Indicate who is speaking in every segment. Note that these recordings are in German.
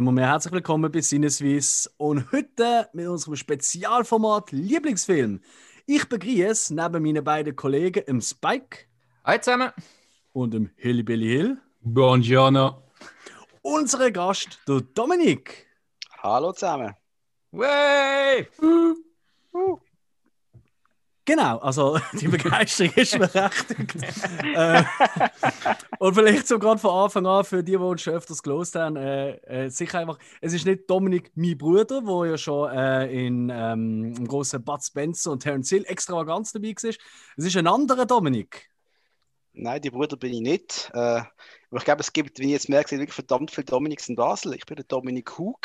Speaker 1: Einmal mehr herzlich willkommen bei Sinneswiss und heute mit unserem Spezialformat Lieblingsfilm. Ich begrüße neben meinen beiden Kollegen im Spike.
Speaker 2: Hi zusammen.
Speaker 1: Und im Hillybilly Hill.
Speaker 3: Buongiorno.
Speaker 1: Unsere Gast, der Dominik.
Speaker 4: Hallo zusammen.
Speaker 2: Way! Uh,
Speaker 1: uh. Genau, also die Begeisterung ist berechtigt. äh, und vielleicht so gerade von Anfang an für die, die uns schon öfters gelost haben, äh, äh, sicher einfach, es ist nicht Dominik, mein Bruder, der ja schon äh, in ähm, im großen Bud Spencer und Terence Hill extravagant dabei war. Es ist ein anderer Dominik.
Speaker 4: Nein, die Bruder bin ich nicht. Äh, aber ich glaube, es gibt, wie ich jetzt merke, wirklich verdammt viele Dominiks in Basel. Ich bin der Dominik Hug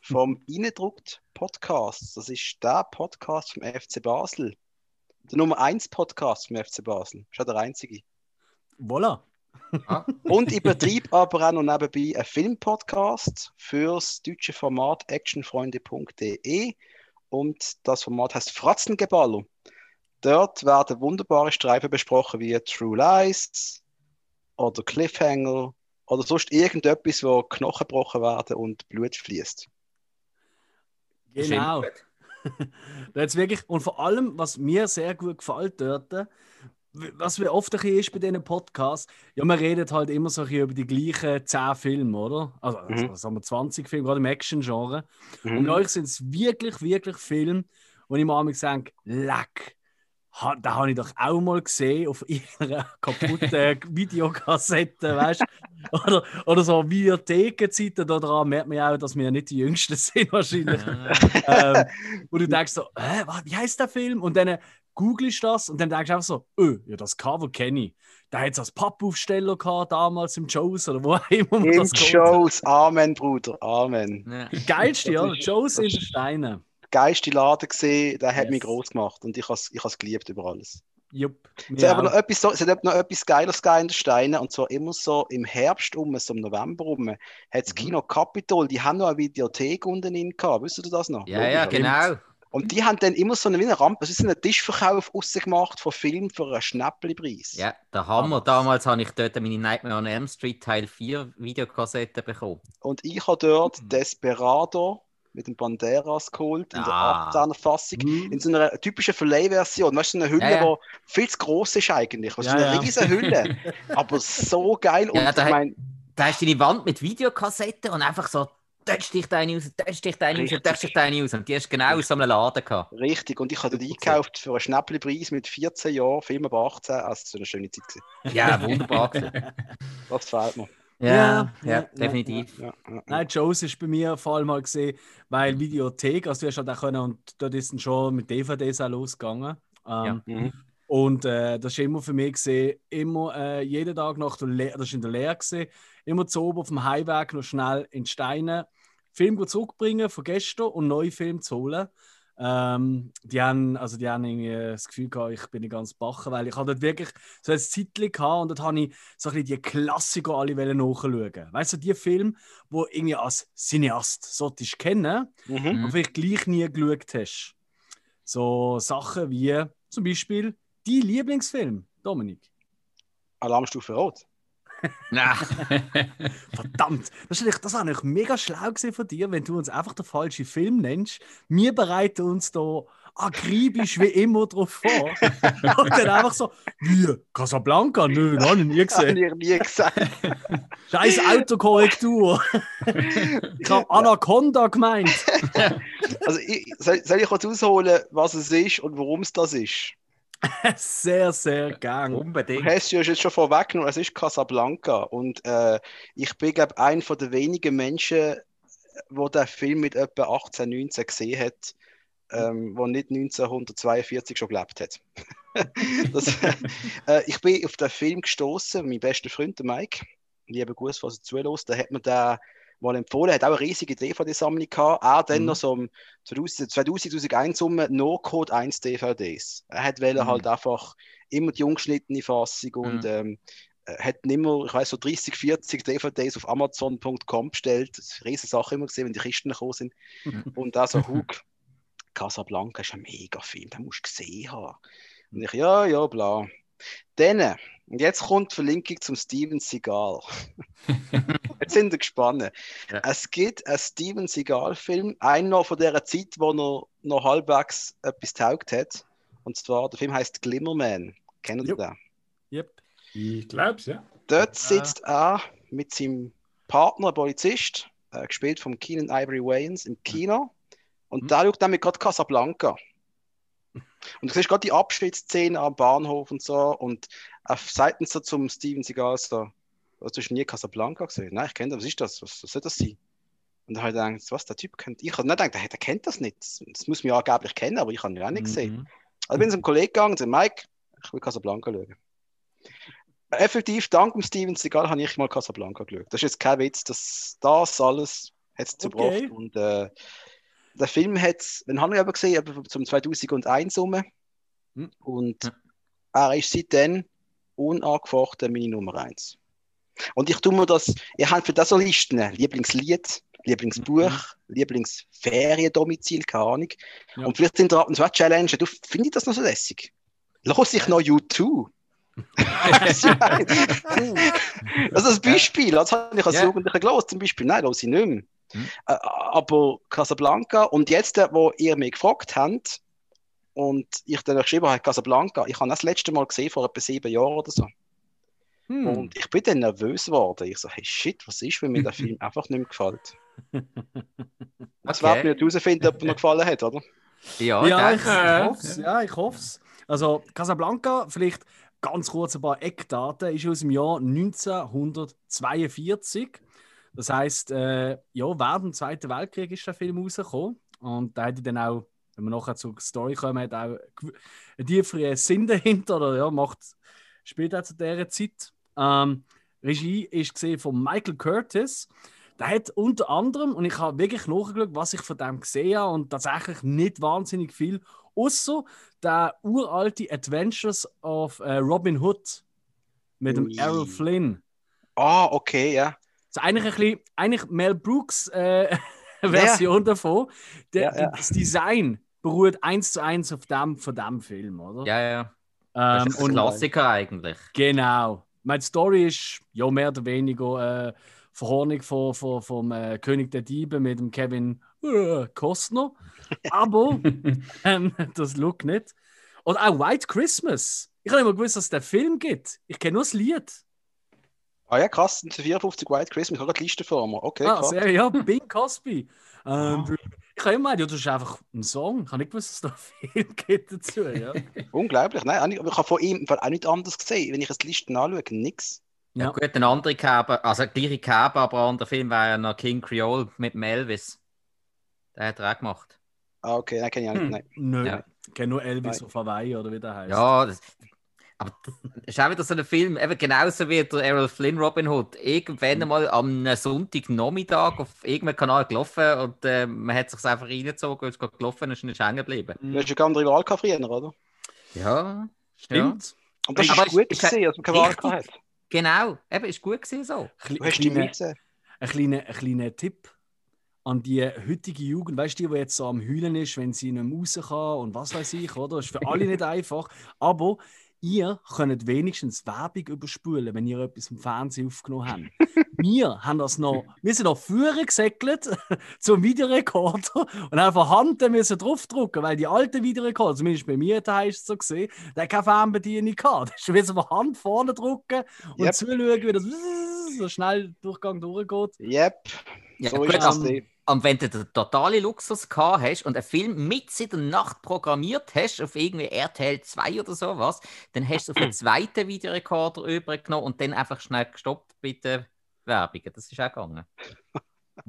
Speaker 4: vom Innendruckt Podcast. Das ist der Podcast vom FC Basel der Nummer 1 Podcast vom FC Basel. Ist ja der einzige.
Speaker 1: Voilà.
Speaker 4: Ah. Und ich betreibe aber auch noch nebenbei einen Filmpodcast fürs deutsche Format actionfreunde.de und das Format heißt Fratzengeballer. Dort werden wunderbare Streifen besprochen wie True Lies oder Cliffhanger oder sonst irgendetwas, wo Knochen gebrochen werden und Blut fließt.
Speaker 1: Genau. jetzt wirklich, und vor allem, was mir sehr gut gefällt dort, was mir oft ein ist bei diesen Podcasts, ja, man redet halt immer so über die gleichen 10 Filme, oder? Also, mhm. also sagen wir 20 Filme, gerade im Action-Genre. Mhm. Und bei euch sind es wirklich, wirklich Filme, wo ich mir sage, leck, ha, da habe ich doch auch mal gesehen auf ihrer kaputten Videokassette, weißt oder, oder so Videothekenzeiten, daran merkt man ja auch, dass wir nicht die Jüngsten sind wahrscheinlich. ähm, wo du denkst so, äh, wie heißt der Film? Und dann googelst du das und dann denkst du einfach so, öh, ja, das Cover kenne ich. Da hat es als Pappaufsteller gehabt, damals im Joes oder wo immer
Speaker 4: man Im Joes, Amen, Bruder, Amen.
Speaker 1: Ja. Geilste, ja, Joes in den Steinen
Speaker 4: geilste Laden gesehen, der hat yes. mich groß gemacht und ich habe es geliebt über alles.
Speaker 1: Jupp.
Speaker 4: Es hat aber noch etwas, so, es hat noch etwas Geiles in den Steinen und zwar immer so im Herbst um, so im November um, hat das mhm. Kino Capitol, die haben noch eine Videothek unten in gehabt, wisst ihr das noch?
Speaker 2: Ja, Logisch, ja, genau.
Speaker 4: Und die haben dann immer so eine, wie eine Rampe, es ist ein Tischverkauf gemacht von Filmen für einen Schnäppelpreis.
Speaker 2: Ja, der Hammer. Damals habe ich dort meine Nightmare on Elm Street Teil 4 Videokassette bekommen.
Speaker 4: Und ich habe dort mhm. Desperado mit dem Banderas geholt, in ah. der 18er Fassung, mhm. in so einer typischen Verleihversion. Weißt du, so eine Hülle, die ja, ja. viel zu groß ist eigentlich. Weißt, ja, so eine ja. riesige Hülle, aber so geil.
Speaker 2: Und ja, da, ich mein, da hast du deine Wand mit Videokassetten und einfach so Touch dich deine aus, touch dich deine aus, touch dich deine aus. Und die hast genau aus so einem Laden gehabt.
Speaker 4: Richtig, und ich habe die eingekauft für einen Schnäppelpreis mit 14 Jahren, Film ab 18. Also, so eine schöne Zeit.
Speaker 2: Gewesen. Ja, wunderbar.
Speaker 4: das gefällt mir.
Speaker 2: Ja, ja, ja, definitiv. Ja,
Speaker 1: Nein, Joes ist bei mir vor allem mal gesehen, weil Videothek, also du hast halt auch können, und dort ist dann schon mit DVDs auch losgegangen. Ähm, mhm. Und äh, das ist immer für mich gesehen, immer äh, jeden Tag nach der Lehre, das ist in der Lehre gesehen, immer zu oben auf dem Heimweg noch schnell in Steine Film zurückbringen von gestern und neue Filme zu holen. Ähm, die haben, also die haben irgendwie das Gefühl gehabt, ich bin nicht ganz bachen, weil ich hatte dort wirklich so ein Zeitchen gehabt und dort habe ich so ein bisschen die Klassiker alle nachschauen. Weißt du, die Filme, wo irgendwie als Cineast solltest kennen, mhm. aber vielleicht gleich nie geschaut hast. So Sachen wie zum Beispiel die Lieblingsfilm, Dominik.
Speaker 4: Alarmstufe Rot.
Speaker 1: Verdammt, das, ist das war eigentlich mega schlau von dir, wenn du uns einfach den falschen Film nennst. Wir bereiten uns da akribisch wie immer drauf vor. Und dann einfach so, wie, Casablanca? Nö, noch nie gesehen.
Speaker 4: Hab ich nie gesehen.
Speaker 1: Scheiß Autokorrektur. ich habe Anaconda gemeint.
Speaker 4: also, ich, soll, soll ich kurz ausholen, was es ist und warum es das ist?
Speaker 1: sehr, sehr gern.
Speaker 2: Unbedingt.
Speaker 4: Du hast ja jetzt schon vorweggenommen, es ist Casablanca. Und äh, ich bin, glaube ich, einer der wenigen Menschen, wo der Film mit etwa 18, 19 gesehen hat, ähm, wo nicht 1942 schon gelebt hat. das, äh, ich bin auf den Film gestoßen, mein bester Freund, der Mike, lieber Gruß, was er zulässt, da hat mir da mal empfohlen, hat auch eine riesige DVD-Sammlung gehabt, auch dann mhm. noch so um 2000, 2001 um No-Code 1 DVDs. Er hat mhm. halt einfach immer die ungeschnittene Fassung und mhm. ähm, hat immer, ich weiß so 30, 40 DVDs auf Amazon.com bestellt. Das riesige Sache immer gesehen, wenn die Kisten gekommen sind. Mhm. Und da so Hug, Casablanca ist ein mega Film, den musst du gesehen haben. Und ich, ja, ja, bla. Dann, und jetzt kommt die Verlinkung zum Steven Seagal. jetzt sind wir gespannt.
Speaker 2: Ja.
Speaker 4: Es gibt einen Steven Seagal-Film, noch von der Zeit, wo er noch halbwegs etwas taugt hat. Und zwar, der Film heißt Glimmerman. Kennen Sie
Speaker 1: Jo.
Speaker 4: den?
Speaker 1: Yep.
Speaker 3: Ich glaub's, ja.
Speaker 4: Dort sitzt er mit seinem Partner, Polizist, äh, gespielt von Keenan Ivory Wayans, im Kino. Und
Speaker 1: Mhm.
Speaker 4: da schaut nämlich gerade Casablanca. Und du siehst gerade die Abschiedsszene am Bahnhof und so. Und sagt dann so zum Steven Seagal so: «Oh, Du hast nie Casablanca gesehen? Nein, ich kenne das. Was ist das? Was, was soll das sein? Und dann habe ich gedacht, was, der Typ kennt. Ich habe nicht gedacht, der, der kennt das nicht. Das, das muss man ja angeblich kennen, aber ich habe ihn auch nicht gesehen.
Speaker 1: Mhm.
Speaker 4: Also bin ich zum Kollegen gegangen und sagte, Mike, ich will Casablanca schauen. Effektiv, dank dem Steven Seagal habe ich mal Casablanca geschaut. Das ist jetzt kein Witz, das, das alles hat es
Speaker 1: Okay.
Speaker 4: gebracht. Und äh, der Film hat es, den habe ich aber gesehen, etwa zum 2001 rum.
Speaker 1: Hm.
Speaker 4: Und er ist seitdem unangefochten meine Nummer 1. Und ich tue mir das, ihr habt für das so Listen, Lieblingslied, Lieblingsbuch, Lieblingsferiendomizil, keine Ahnung.
Speaker 1: Ja.
Speaker 4: Und vielleicht sind da ab und zu auch Challenge, du finde ich das noch so lässig. Los ich noch U2? Weißt du, nein. also als Beispiel, das habe ich als
Speaker 2: Ja.
Speaker 4: Jugendlicher gelesen, zum Beispiel, nein, los ich nicht mehr.
Speaker 2: Hm.
Speaker 4: Äh, aber Casablanca und jetzt, wo ihr mich gefragt habt und ich dann geschrieben habe, Casablanca, ich habe das letzte Mal gesehen, vor etwa sieben Jahren oder so.
Speaker 1: Hm.
Speaker 4: Und ich bin dann nervös geworden. Ich so, hey shit, was ist, wenn mir der Film einfach nicht mehr gefällt? Das
Speaker 2: Okay.
Speaker 4: werden wir nicht herausfinden, ob er mir gefallen hat, oder?
Speaker 2: Ja,
Speaker 1: Ja, ich
Speaker 3: Ja,
Speaker 1: hoffe es. Ja, ich hoffe es. Also, Casablanca, vielleicht ganz kurz ein paar Eckdaten, ist aus dem Jahr 1942. Das heißt, äh, ja, während dem Zweiten Weltkrieg ist der Film rausgekommen. Und da hätte ich dann auch, wenn wir nachher zur Story kommen, hat auch einen tieferen Sinn dahinter. Oder ja, macht, spielt auch zu dieser Zeit. Ähm, Regie ist gesehen von Michael Curtis. Der hat unter anderem, und ich habe wirklich nachgeschaut, was ich von dem gesehen habe, und tatsächlich nicht wahnsinnig viel, außer der uralte Adventures of äh, Robin Hood mit dem
Speaker 4: Ui.
Speaker 1: Errol Flynn.
Speaker 4: Ah, okay, ja.
Speaker 1: Das ist eigentlich ein bisschen, eigentlich Mel Brooks äh, Version davon. Der,
Speaker 4: Ja, ja.
Speaker 1: Das Design beruht eins zu eins auf dem von dem Film, oder?
Speaker 2: Ja, ja. Das
Speaker 1: Ähm,
Speaker 2: ist ein
Speaker 1: und
Speaker 2: Klassiker eigentlich.
Speaker 1: Genau. Meine Story ist ja mehr oder weniger äh, Verhornung von, von, vom äh, König der Diebe mit dem Kevin äh, Costner. Aber ähm, das Look nicht. Oder auch White Christmas. Ich habe nicht mal gewusst, dass es den Film gibt. Ich kenne nur das Lied.
Speaker 4: Ah ja, krass, 54 White Christmas, ich habe gerade die Liste vor mir. Okay,
Speaker 1: ah,
Speaker 4: krass.
Speaker 1: sehr, ja, Bing Cosby. Ähm,
Speaker 3: Ah.
Speaker 1: Ich habe immer gemeint, ja, das ist einfach ein Song. Ich habe nicht gewusst, dass es da Film gibt dazu. Ja.
Speaker 4: Unglaublich. Nein, aber ich habe von ihm auch nicht anders gesehen. Wenn ich die Listen anschaue, nix.
Speaker 2: Ja.
Speaker 1: Ja.
Speaker 2: gut, ein anderer Kerbe, also gleiche Kerbe, aber ein anderer Film war ja noch King Creole mit dem Elvis. Den hat er auch gemacht.
Speaker 4: Ah, okay, nein, kenne ich auch nicht.
Speaker 3: Hm.
Speaker 4: Nein.
Speaker 1: Nö,
Speaker 2: Ja.
Speaker 1: ich kenne nur Elvis
Speaker 4: Nein.
Speaker 1: auf Hawaii oder wie der heißt.
Speaker 2: Ja, das, aber das ist auch wieder so ein Film, eben genauso wie der Errol Flynn Robin Hood. Irgendwann einmal am Sonntagnachmittag auf irgendeinem Kanal gelaufen und äh, man hat sich einfach reingezogen und ist gerade gelaufen und ist nicht hängen geblieben.
Speaker 4: Du hast ja gar nicht Wahl gehabt früher, oder?
Speaker 2: Ja,
Speaker 1: Stimmt.
Speaker 4: Und das
Speaker 2: Aber
Speaker 4: ist gut
Speaker 2: ist- ist
Speaker 4: gesehen, dass man keine Wahl hat.
Speaker 2: Genau, eben, ist gut gewesen so.
Speaker 4: Du hast die Miese.
Speaker 1: ein kleiner, ein kleiner Tipp an die heutige Jugend, weißt du, die, die jetzt so am Heulen ist, wenn sie nicht mehr raus kann und was weiß ich, oder? Das ist für alle nicht einfach. Aber ihr könnt wenigstens Werbung überspulen, wenn ihr etwas im Fernsehen aufgenommen habt. wir haben das noch, wir sind noch früher gesäckelt zum Videorekorder und haben von Hand müssen draufdrucken, weil die alten Videorekorder, zumindest bei mir da ist es so gesehen, der keine Fernbedienung gehabt. Da musst du von Hand vorne drücken und
Speaker 4: Yep.
Speaker 1: zuschauen, wie das so schnell Durchgang durchgeht.
Speaker 4: Yep,
Speaker 2: Ja,
Speaker 4: so
Speaker 2: gut,
Speaker 4: ist das. gesehen.
Speaker 2: Und wenn du den totalen Luxus gehabt hast und einen Film mit in der Nacht programmiert hast, auf irgendwie RTL 2 oder sowas, dann hast du auf einen zweiten Videorekorder übergenommen und dann einfach schnell gestoppt bei den Werbungen. Das ist auch gegangen.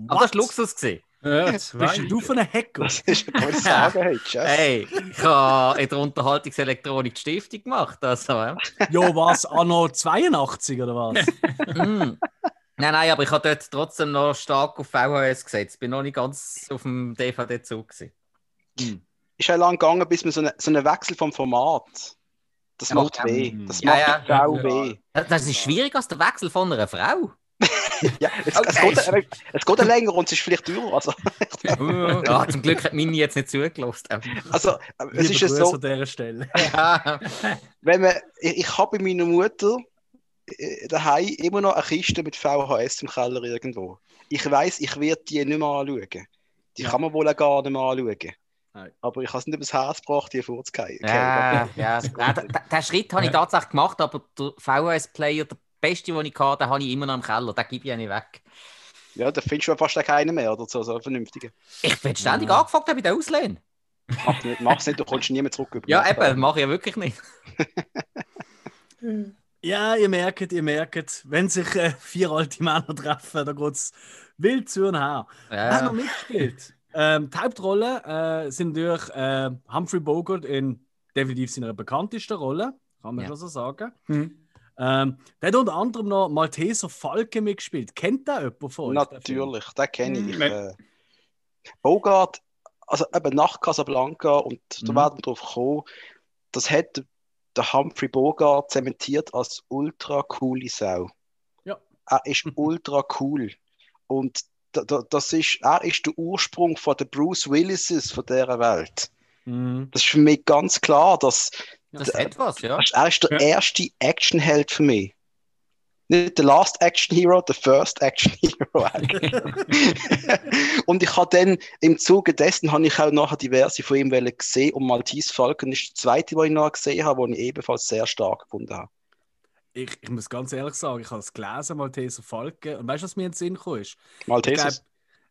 Speaker 2: Aber das war Luxus. Gewesen.
Speaker 3: Ja,
Speaker 1: Bist du von einem Hacker?
Speaker 4: Das ist ein gutes Sagen heute, Chef.
Speaker 2: Hey, ich habe in der Unterhaltungselektronik die Stiftung gemacht. Also, ja.
Speaker 1: Ja, was? Anno 82 oder was?
Speaker 2: Mm. Nein, nein, aber ich habe dort trotzdem noch stark auf VHS gesetzt. Bin noch nicht ganz auf dem DVD-Zug. gewesen.
Speaker 4: Ist ja lang gegangen, bis man so einen so einen Wechsel vom Format. Das
Speaker 2: Ja,
Speaker 4: macht
Speaker 2: ja.
Speaker 4: weh. Das
Speaker 2: Ja,
Speaker 4: macht
Speaker 2: ja.
Speaker 3: Ja.
Speaker 4: weh.
Speaker 2: Das ist schwieriger als der Wechsel von einer Frau.
Speaker 4: Ja, es, es,
Speaker 2: Okay.
Speaker 4: geht, äh, es geht länger und es ist vielleicht teurer. Also,
Speaker 2: Ah, zum Glück hat Mini jetzt nicht zugelassen.
Speaker 4: also es
Speaker 1: Liebe
Speaker 4: ist ja
Speaker 1: Grüße
Speaker 4: so,
Speaker 1: an dieser Stelle.
Speaker 2: Ja.
Speaker 4: wenn man, ich, ich habe bei meiner Mutter daheim immer noch eine Kiste mit VHS im Keller irgendwo. Ich weiß, ich werde die nicht mehr anschauen. Die
Speaker 1: Ja.
Speaker 4: kann man wohl auch gar nicht mehr anschauen.
Speaker 1: Nein.
Speaker 4: Aber ich habe es nicht übers Herz gebracht, die vorzugehen.
Speaker 2: Ja, ja. Da- Den Schritt habe ich tatsächlich gemacht, aber der VHS-Player, der beste, den ich hatte, den habe ich immer noch im Keller. Den gebe ich ja nicht weg.
Speaker 4: Ja, da findest du fast keinen mehr oder so, so einen vernünftigen.
Speaker 2: Ich bin ständig
Speaker 1: Ja.
Speaker 2: angefragt bei den Auslehnen.
Speaker 4: Mach nicht, mach's nicht, du kommst nie mehr zurück. über
Speaker 2: Ja, eben, mache ich ja wirklich nicht.
Speaker 1: Ja, ihr merkt, ihr merkt, wenn sich äh, vier alte Männer treffen, da geht es wild zu und her. Wer hat noch
Speaker 2: Ja.
Speaker 1: mitgespielt? Ähm, die Hauptrollen äh, sind natürlich äh, Humphrey Bogart in definitiv seiner bekanntesten Rolle, kann man
Speaker 2: Ja.
Speaker 1: schon so sagen.
Speaker 3: Mhm.
Speaker 1: Ähm, der hat unter anderem noch Malteser Falke mitgespielt. Kennt da jemand von euch?
Speaker 4: Natürlich, den kenne ich.
Speaker 3: Hm,
Speaker 4: Äh, Bogart, also eben nach Casablanca, und da
Speaker 1: Mhm.
Speaker 4: werden wir drauf kommen, das hat der Humphrey Bogart zementiert als ultra coole Sau.
Speaker 1: Ja.
Speaker 4: Er ist ultra cool. Und da, da, das ist, er ist der Ursprung von den Bruce Willises von dieser Welt.
Speaker 1: Mhm.
Speaker 4: Das ist für mich ganz klar, dass
Speaker 2: Das hat was, ja.
Speaker 4: er ist der
Speaker 3: Ja.
Speaker 4: erste Actionheld für mich. Nicht der Last Action Hero, der First Action Hero. eigentlich. und ich habe dann im Zuge dessen habe ich auch nachher diverse von ihm gesehen und Maltese Falcon ist der zweite, den ich noch gesehen habe, den ich ebenfalls sehr stark gefunden habe.
Speaker 1: Ich, ich muss ganz ehrlich sagen, ich habe es gelesen, Malteser Falke. Und weißt du, was mir in den Sinn gekommen ist? Ich
Speaker 4: Maltese.
Speaker 1: glaub,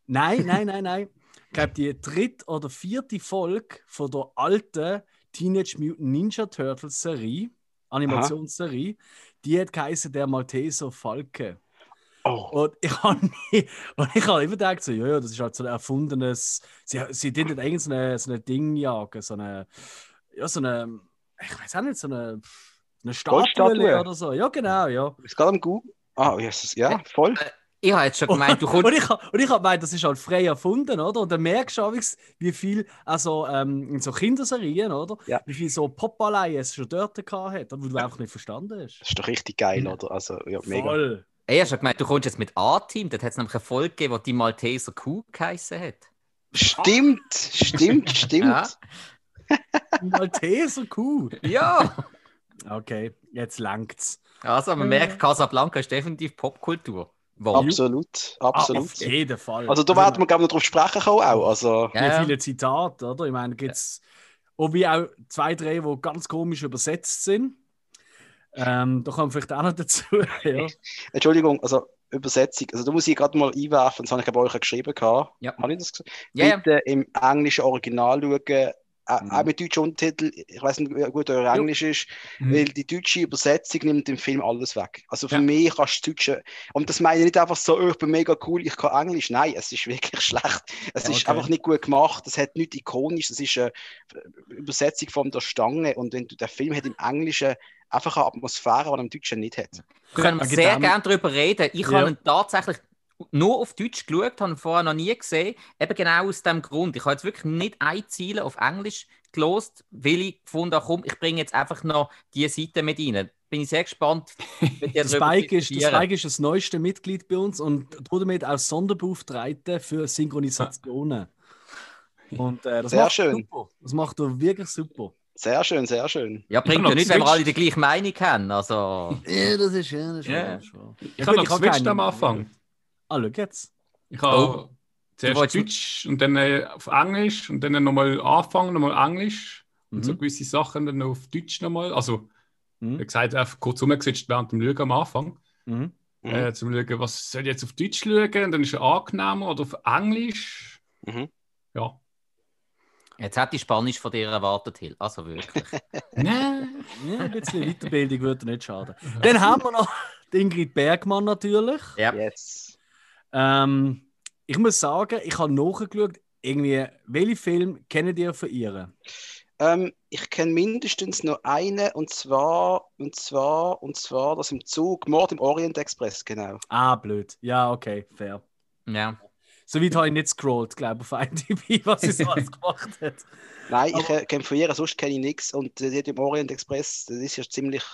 Speaker 1: nein, nein, nein, nein. Ich glaube, die dritte oder vierte Folge von der alten Teenage Mutant Ninja Turtles Serie, Animationsserie, die hat geheißen der Malteser Falke.
Speaker 4: Oh,
Speaker 1: Und ich habe habe immer gedacht, so, ja, ja, das ist halt so ein erfundenes, sie, sie dient nicht eigentlich so eine, so eine Ding jagen, so eine, ja, so eine, ich weiß auch nicht, so eine, eine Statue oder so. Ja, genau, ja.
Speaker 4: ist gerade am Google. Ah, Jesus, ja, voll.
Speaker 2: Ich habe jetzt schon gemeint, du
Speaker 1: Und
Speaker 2: kommst.
Speaker 1: ich, hab- und ich habe gemeint, das ist halt frei erfunden, oder? Und dann merkst du auch, wie viel, also ähm, in so Kinderserien, oder?
Speaker 4: Ja.
Speaker 1: Wie viel so Popalei es schon dort gehabt hat, wo du einfach nicht verstanden hast.
Speaker 4: Das ist doch richtig geil, oder? Also, ja, mega.
Speaker 1: Voll.
Speaker 2: Ich habe schon gemeint, du kommst jetzt mit A-Team. Dort hat es nämlich eine Folge gegeben, die die Malteser Kuh geheißen hat.
Speaker 4: Stimmt, stimmt, stimmt.
Speaker 2: Ja.
Speaker 1: Malteser Kuh.
Speaker 2: Ja.
Speaker 1: Okay, jetzt langt's.
Speaker 2: Also, man merkt, Casablanca ist definitiv Popkultur. Wow.
Speaker 4: Absolut,
Speaker 1: Ah,
Speaker 4: absolut.
Speaker 1: auf jeden Fall.
Speaker 4: Also da werden wir gerne noch drauf sprechen kommen auch. Also,
Speaker 2: Ja, ja.
Speaker 1: viele Zitate, oder? Ich meine, da gibt es auch wie auch zwei, drei, die ganz komisch übersetzt sind. Ähm, da kommen vielleicht auch noch dazu. ja.
Speaker 4: Entschuldigung, also Übersetzung. Also da muss ich gerade mal einwerfen, das habe ich bei euch geschrieben. Gehabt.
Speaker 2: Ja.
Speaker 4: Habe ich das gesagt?
Speaker 2: Ja, ja.
Speaker 4: Bitte im englischen Original schauen. Äh,
Speaker 1: Mhm.
Speaker 4: Auch mit deutschen Untertitel. Ich weiß nicht, wie gut euer Englisch ist,
Speaker 3: Mhm.
Speaker 4: weil die deutsche Übersetzung nimmt im Film alles weg. Also für
Speaker 1: Ja.
Speaker 4: mich kannst du Deutsche. Und das meine ich nicht einfach so, oh, ich bin mega cool, ich kann Englisch. Nein, es ist wirklich schlecht. Es
Speaker 1: Ja,
Speaker 4: ist
Speaker 1: okay.
Speaker 4: einfach nicht gut gemacht. Es hat nichts ikonisch. Es ist eine Übersetzung von der Stange. Und wenn du der Film hat im Englischen einfach eine Atmosphäre, die er im Deutschen nicht hat.
Speaker 2: Können wir sehr
Speaker 1: genau.
Speaker 2: gerne darüber reden. Ich
Speaker 1: Ja.
Speaker 2: habe ihn tatsächlich nur auf Deutsch geschaut, habe vorher noch nie gesehen. Eben genau aus dem Grund. Ich habe jetzt wirklich nicht ein Ziel auf Englisch gelost, weil ich gefunden habe, komm, ich bringe jetzt einfach noch die Seite mit rein. Bin ich sehr gespannt, mit
Speaker 1: Spike, ist. Spike ist das neueste Mitglied bei uns und damit auch Sonderbeauftragte für Synchronisationen. Und äh, das
Speaker 4: Sehr
Speaker 1: macht
Speaker 4: schön.
Speaker 1: super. Das macht er wirklich super.
Speaker 4: Sehr schön, sehr schön.
Speaker 2: Ja, bringt ja nicht, wenn wir alle die gleiche Meinung haben. Also,
Speaker 1: Ja, das ist schön. Das ist
Speaker 2: Ja.
Speaker 1: ist wahr.
Speaker 3: Ich
Speaker 1: Ja,
Speaker 3: habe noch geswitcht am Anfang.
Speaker 1: Ah, schau jetzt.
Speaker 3: Ich habe
Speaker 2: Oh.
Speaker 3: zuerst Deutsch und dann äh, auf Englisch und dann nochmal anfangen, nochmal Englisch und so
Speaker 1: Mhm.
Speaker 3: gewisse Sachen dann noch auf Deutsch nochmal. Also,
Speaker 1: Mhm.
Speaker 3: wie gesagt, einfach kurz umgeswitcht während dem Schauen am Anfang.
Speaker 1: Mhm.
Speaker 4: Mhm.
Speaker 3: Äh, zum Schauen, was soll ich jetzt auf Deutsch schauen? Und dann ist er angenehmer oder auf Englisch.
Speaker 4: Mhm.
Speaker 3: Ja.
Speaker 2: jetzt hätte ich Spanisch von dir erwartet, Hill. Also wirklich.
Speaker 3: Nein.
Speaker 1: Ja, ein bisschen Weiterbildung würde nicht schaden. Dann haben wir noch Ingrid Bergmann natürlich.
Speaker 2: Ja.
Speaker 4: Yes.
Speaker 1: Ähm, ich muss sagen, ich habe nachgeschaut, irgendwie, welche Filme kennt ihr von ihr?
Speaker 4: Ähm, ich kenne mindestens noch eine und zwar, und zwar, und zwar das im Zug, Mord im Orient Express, genau.
Speaker 1: Ah, blöd. Ja, okay, fair.
Speaker 2: Ja.
Speaker 1: Soweit habe ich nicht scrollt, glaube ich, auf IMDb, was sie so alles gemacht hat.
Speaker 4: Nein, ich äh, kenne von ihr, sonst kenne ich nichts. Und äh, die hat im Orient Express, das ist ja ziemlich,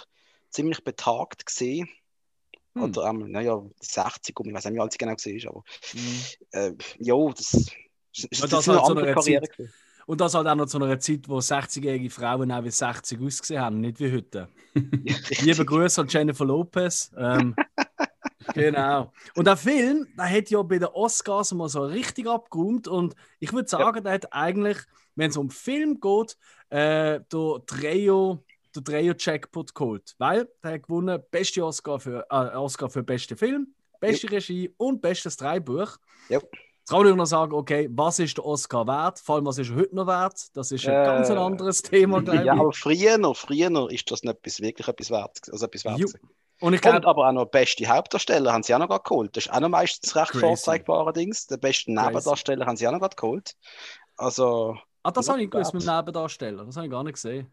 Speaker 4: ziemlich betagt gesehen.
Speaker 1: Hm.
Speaker 4: Oder einmal, naja, 60, um, ich weiß nicht, wie alt sie genau war, aber
Speaker 1: Mhm.
Speaker 4: äh, ja, das, das, das,
Speaker 1: das
Speaker 4: ist
Speaker 1: halt
Speaker 4: eine
Speaker 1: so
Speaker 4: andere
Speaker 1: eine
Speaker 4: Karriere.
Speaker 1: Zeit. Und das halt auch noch zu einer Zeit, wo 60-jährige Frauen auch wie 60 ausgesehen haben, nicht wie heute. Liebe Grüße an Jennifer Lopez. Ähm, genau. Und der Film, der hat ja bei den Oscars mal so richtig abgeräumt. Und ich würde sagen, der hat eigentlich, wenn es um Film geht, äh, der Trio, der Trio Jackpot geholt. Weil der hat gewonnen, beste Oscar für, äh, Oscar für beste Film, beste Regie und bestes Drehbuch.
Speaker 4: Ja.
Speaker 1: Jetzt kann ich noch sagen, okay, was ist der Oscar wert? Vor allem, was ist er heute noch wert? Das ist ein
Speaker 4: Äh,
Speaker 1: ganz anderes Thema,
Speaker 4: Ja, aber früher, früher ist das nicht etwas, wirklich etwas wert. Also etwas wert.
Speaker 1: Und ich glaube,
Speaker 4: aber auch noch beste Hauptdarsteller haben sie auch noch gerade geholt. Das ist auch noch meistens recht
Speaker 1: Crazy.
Speaker 4: vorzeigbare Dings. Den besten
Speaker 1: Crazy.
Speaker 4: Nebendarsteller haben sie auch noch gerade geholt. Also,
Speaker 1: ah, das habe ich gewusst mit dem Nebendarsteller. Das habe ich gar nicht gesehen.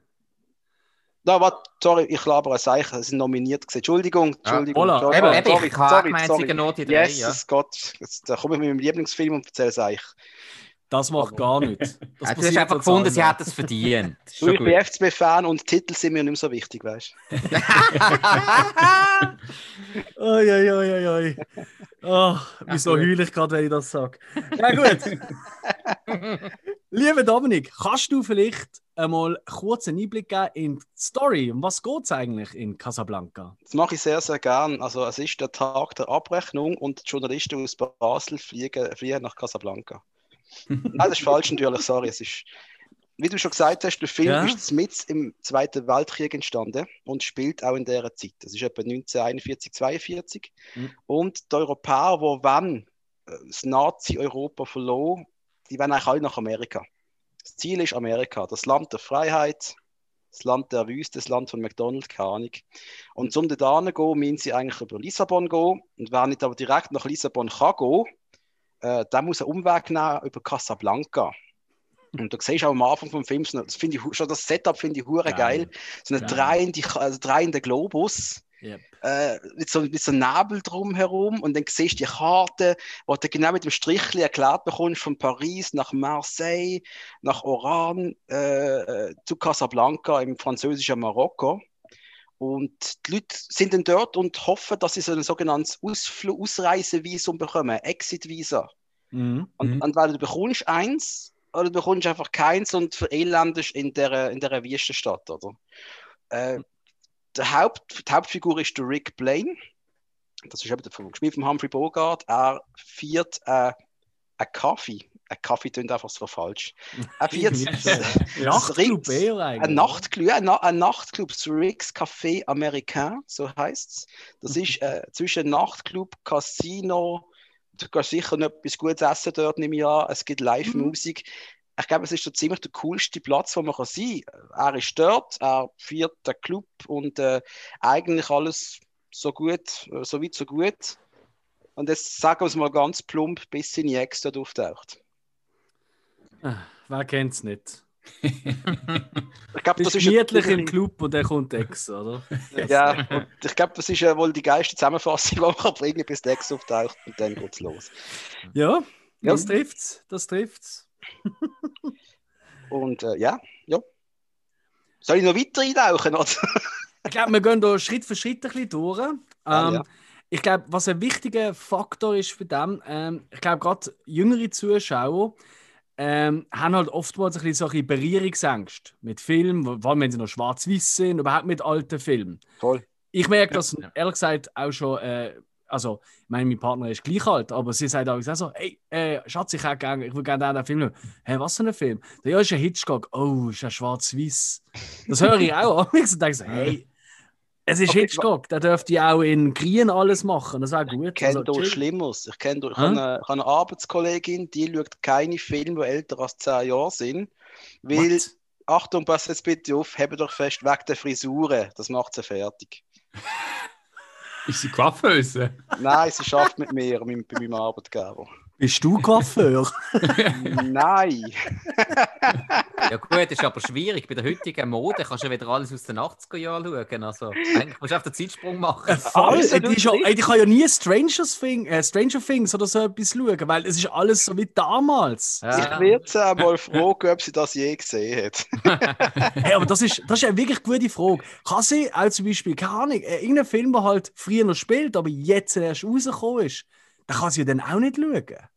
Speaker 4: Da warte, sorry, ich labere ein Zeichen, sie sind nominiert gewesen. Entschuldigung, Entschuldigung.
Speaker 1: voilà.
Speaker 4: sorry,
Speaker 2: Eben,
Speaker 1: Ah,
Speaker 2: eben,
Speaker 4: sorry,
Speaker 2: ich habe sie gehen nur die drei,
Speaker 4: Yes,
Speaker 2: ja.
Speaker 4: es geht. Jetzt, da komme ich mit meinem Lieblingsfilm und erzähle es euch.
Speaker 1: Das macht gar nichts. Das
Speaker 2: Also, du hast einfach gefunden, sie hat es verdient.
Speaker 4: Du, ich
Speaker 2: gut.
Speaker 4: bin FCB-Fan und Titel sind mir nicht mehr so wichtig, weißt du?
Speaker 1: Oi, oi, oi, oi, oi. Oh, wieso heule ich gerade, wenn ich das sage? Ja, gut. Lieber Dominik, kannst du vielleicht einmal kurz einen Einblick geben in die Story? Um was geht es eigentlich in Casablanca?
Speaker 4: Das mache ich sehr, sehr gern. Also, es ist der Tag der Abrechnung und die Journalisten aus Basel fliegen, fliegen nach Casablanca. Nein, das ist falsch natürlich, sorry. Es ist, wie du schon gesagt hast, der Film
Speaker 1: Ja.
Speaker 4: ist mit im Zweiten Weltkrieg entstanden und spielt auch in dieser Zeit. Das ist etwa 1941, 42.
Speaker 1: Mhm.
Speaker 4: Und die Europäer, die wenn äh, das Nazi-Europa verloren, die wollen eigentlich alle nach Amerika. Das Ziel ist Amerika, das Land der Freiheit, das Land der Wüste, das Land von McDonald's, keine Ahnung. Und um dort hinzugehen, müssen sie eigentlich über Lissabon gehen. Und wer nicht aber direkt nach Lissabon kann gehen, äh, der muss einen Umweg nehmen über Casablanca. Und du siehst auch am Anfang vom Film, das finde ich schon das Setup finde ich hure geil. So eine
Speaker 1: Geil.
Speaker 4: drehende, also drehende Globus
Speaker 1: Yep.
Speaker 4: äh, mit, so, mit so Nebel drumherum und dann siehst du die Karte, wo du genau mit dem Strichli erklärt bekommst von Paris nach Marseille, nach Oran, äh, zu Casablanca im französischen Marokko. Und die Leute sind dann dort und hoffen, dass sie so ein sogenanntes Ausfl Ausreisevisum bekommen, Exit-Visa.
Speaker 1: Mhm.
Speaker 4: Und
Speaker 3: Mhm.
Speaker 4: entweder du bekommst eins oder du bekommst einfach keins und verelendest in der, in der Wüstenstadt, oder? Äh, der Haupt, die Hauptfigur ist der Rick Blaine. Das ist eben der vom, gespielt von Humphrey Bogart. Er führt äh, einen Kaffee. Ein Kaffee klingt einfach so falsch. Er das
Speaker 1: Nachtclub
Speaker 4: ein Nachtclub, ein, Na ein Nachtclub, das Rick's Café Américain, so heißt es. Das ist äh, zwischen Nachtclub, Casino, du kannst sicher noch etwas Gutes essen dort, ich an. Es gibt Live-Musik. Ich glaube, es ist so ziemlich der coolste Platz, wo man kann sein kann. Er ist dort, er führt den Club und äh, eigentlich alles so gut, äh, so weit, so gut. Und jetzt sagen wir es mal ganz plump, bis seine Ex dort auftaucht.
Speaker 1: Wer kennt es nicht?
Speaker 4: Ich glaube,
Speaker 1: Das ist
Speaker 4: ziemliche-
Speaker 1: im Club und der kommt Ex, oder?
Speaker 4: Ja, und ich glaube, das ist ja wohl die geilste Zusammenfassung, die man kann bringen bis der Ex auftaucht und dann geht's los.
Speaker 1: Ja,
Speaker 4: Ja.
Speaker 1: das trifft's. Das trifft's.
Speaker 4: Und äh, ja, ja. Soll ich noch weiter eintauchen?
Speaker 1: Ich glaube, wir gehen da Schritt für Schritt ein bisschen durch. Ähm,
Speaker 4: Ah, ja.
Speaker 1: Ich glaube, was ein wichtiger Faktor ist für dem, ähm, ich glaube, gerade jüngere Zuschauer ähm, haben halt oftmals ein bisschen solche Berührungsängste mit Filmen, vor allem wenn sie noch schwarz-weiß sind, überhaupt mit alten Filmen.
Speaker 4: Voll.
Speaker 1: Ich merke das ehrlich gesagt auch schon, äh, also, ich meine, mein Partner ist gleich alt, aber sie sagt auch so, hey, äh, Schatz, ich, gerne, ich will gerne den Film schauen. Hey, was für ein Film? Ja, ist ein Hitchcock. Oh, ist ein schwarz-weiß. Das höre ich auch. Und denke so, hey, es ist
Speaker 4: Okay,
Speaker 1: Hitchcock, der dürfte auch in Green alles machen, das wäre gut.
Speaker 4: Ich kenne
Speaker 1: Also.
Speaker 4: Schlimmeres. Ich kenne ich
Speaker 1: Hä?
Speaker 4: habe eine, Arbeitskollegin, die schaut keine Filme, die älter als 10 Jahre sind. Weil,
Speaker 1: What?
Speaker 4: Achtung, pass jetzt bitte auf, habe doch fest, wegen der Frisuren. Das macht sie fertig.
Speaker 3: Ist sie Coiffeuse?
Speaker 4: Nein, sie schafft mit mir, mit, bei meinem Arbeitgeber.
Speaker 1: Bist du Coiffeur?
Speaker 4: Nein.
Speaker 2: Ja gut, ist aber schwierig. Bei der heutigen Mode kannst du ja wieder alles aus den 80er Jahren schauen. Also eigentlich musst du auf den Zeitsprung machen.
Speaker 1: Die, ist ja,
Speaker 4: richtig.
Speaker 1: ey, die kann ja nie Stranger, Thing, äh, Stranger Things oder so etwas schauen, weil es ist alles so wie damals.
Speaker 2: Ja.
Speaker 4: Ich werde sie einmal fragen, ob sie das je gesehen hat.
Speaker 1: Hey, aber das ist, das ist eine wirklich gute Frage. Kann sie auch zum Beispiel, keine Ahnung, äh, irgendein Film, der halt früher noch spielt, aber jetzt erst rausgekommen ist, dann kann sie ja dann auch nicht schauen.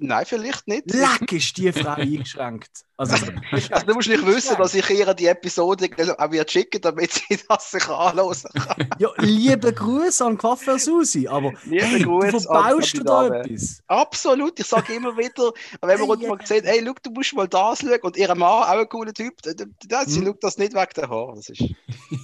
Speaker 4: Nein, vielleicht nicht.
Speaker 1: Leck ist die Frau eingeschränkt. Also,
Speaker 4: Also, du musst nicht wissen, dass ich ihr die Episode auch wieder schicken, damit sie das sich anhören kann.
Speaker 1: ja, liebe Grüße an Coiffeur Susi, aber
Speaker 4: Liebe
Speaker 1: hey,
Speaker 4: Grüße
Speaker 1: du verbaust du da etwas.
Speaker 4: Absolut, ich sage immer wieder, wenn man uns mal sieht, hey, schau, du musst mal das schauen und ihr Mann, auch ein cooler Typ, sie
Speaker 1: Mhm.
Speaker 4: schaut das nicht wegen der Haare. Das ist.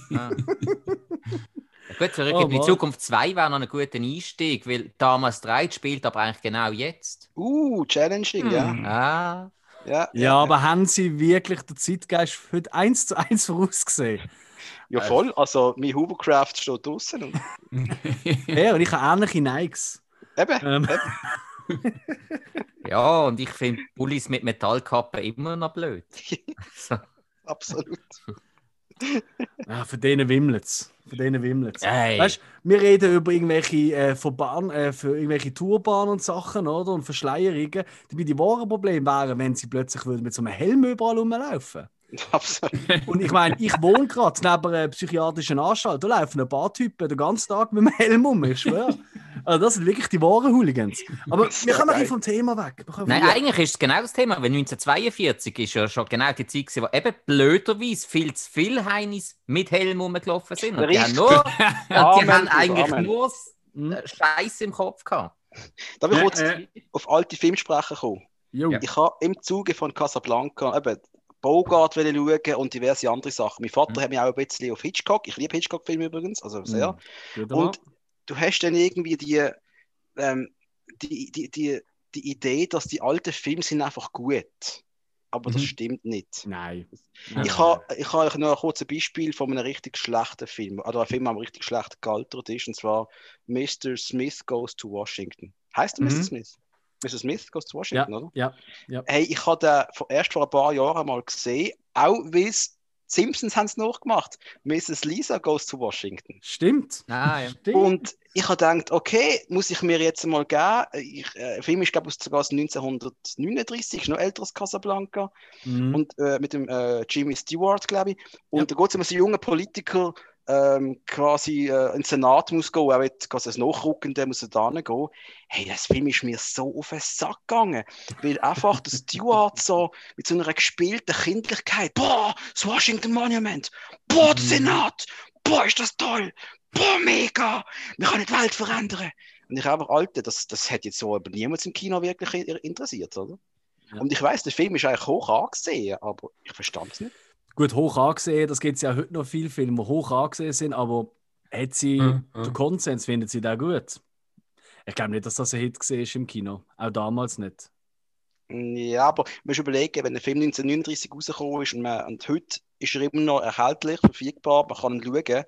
Speaker 2: Ja, Gut, zurück
Speaker 1: Oh,
Speaker 2: in die. Zukunft 2 wäre noch ein guter Einstieg, weil damals 3 spielt aber eigentlich genau jetzt.
Speaker 4: uh, challenging, ja.
Speaker 2: Ah.
Speaker 4: ja.
Speaker 1: Ja, aber haben sie wirklich den Zeitgeist heute eins zu eins vorausgesehen?
Speaker 4: Ja, voll. Also, mein Hovercraft steht draußen. Und
Speaker 1: Ja, und ich habe ähnliche Nikes.
Speaker 4: eben,
Speaker 1: Ähm,
Speaker 2: Ja, und ich finde Bullis mit Metallkappen immer noch blöd. So.
Speaker 4: absolut.
Speaker 1: Ja, für denen wimmelt's. Für denen wimmelt's.
Speaker 2: Hey.
Speaker 1: Weißt wir reden über irgendwelche äh, Verbahn, äh, für irgendwelche Tourbahnen und Sachen, oder? Und Verschleierungen. Dabei die wahren Probleme wären, wenn sie plötzlich würden mit so einem Helm überall rumlaufen.
Speaker 4: absolut.
Speaker 1: Und ich meine, ich wohne gerade neben einer psychiatrischen Anstalt. Da laufen ein paar Typen den ganzen Tag mit dem Helm um, ich schwöre. Also das sind wirklich die wahren Hooligans. Aber wir kommen ein bisschen vom Thema weg.
Speaker 2: Nein,
Speaker 1: vom-
Speaker 2: eigentlich ist es genau das Thema, weil 1942 ist ja schon genau die Zeit, gewesen, wo eben blöderweise viel zu viele Heinis mit Helm rumgelaufen sind. Und die haben, nur, und die
Speaker 4: Amen,
Speaker 2: haben eigentlich
Speaker 4: Amen.
Speaker 2: nur
Speaker 1: Hm?
Speaker 2: Scheiße im Kopf gehabt.
Speaker 4: Darf ich
Speaker 3: Äh,
Speaker 4: kurz
Speaker 3: äh.
Speaker 4: auf alte Filmsprecher kommen?
Speaker 1: Jo.
Speaker 4: Ich habe im Zuge von Casablanca eben Bogart wollen schauen und diverse andere Sachen. Mein Vater
Speaker 2: Mhm.
Speaker 4: hat mich auch ein bisschen auf Hitchcock, ich liebe Hitchcock-Filme übrigens, also sehr.
Speaker 1: Gut,
Speaker 4: Und du hast dann irgendwie die, ähm, die, die, die, die Idee, dass die alten Filme sind einfach gut. Aber das
Speaker 3: Mhm.
Speaker 4: stimmt nicht.
Speaker 1: Nein.
Speaker 4: Ich habe ich ha euch noch ein kurzes Beispiel von einem richtig schlechten Film, oder einem Film, der richtig schlecht gealtert ist, und zwar Mr. Smith Goes to Washington. Heißt der
Speaker 1: Mhm.
Speaker 4: Mr. Smith? Mr. Smith Goes to
Speaker 1: Ja,
Speaker 4: Washington, oder?
Speaker 1: ja, ja.
Speaker 4: Hey, ich habe den erst vor ein paar Jahren mal gesehen, auch weil es Simpsons haben es nachgemacht. Mrs. Lisa Goes to Washington.
Speaker 1: Stimmt.
Speaker 2: Nein.
Speaker 1: Stimmt.
Speaker 4: Und ich habe gedacht, okay, muss ich mir jetzt mal geben. Ich, äh, der Film ist, glaube ich, sogar aus 1939, ist noch älter als Casablanca.
Speaker 1: Mhm.
Speaker 4: Und äh, mit dem äh, Jimmy Stewart, glaube ich. Und
Speaker 1: Ja.
Speaker 4: da geht es um einen jungen Politiker, ähm, quasi äh, in den Senat muss gehen, auch jetzt quasi als Nachrückender muss er da gehen. Hey, das Film ist mir so auf den Sack gegangen, weil einfach der Stewart so mit so einer gespielten Kindlichkeit, boah, das Washington Monument, boah, der
Speaker 1: Mhm.
Speaker 4: Senat, boah, ist das toll, boah, mega, wir können die Welt verändern. Und ich einfach, Alter, das, das hat jetzt so aber niemand im Kino wirklich interessiert, oder?
Speaker 1: Ja.
Speaker 4: Und ich weiß, der Film ist eigentlich hoch angesehen, aber ich verstand es nicht.
Speaker 1: Gut, hoch angesehen, das gibt es ja heute noch viele Filme, die hoch angesehen sind, aber hat sie
Speaker 3: Mhm, mhm.
Speaker 1: den Konsens, findet sie da gut? Ich glaube nicht, dass das ein Hit gesehen ist im Kino. Auch damals nicht.
Speaker 4: Ja, aber man muss überlegen, wenn der Film 1939 rausgekommen ist und, man, und heute ist er immer noch erhältlich, verfügbar, man kann ihn schauen,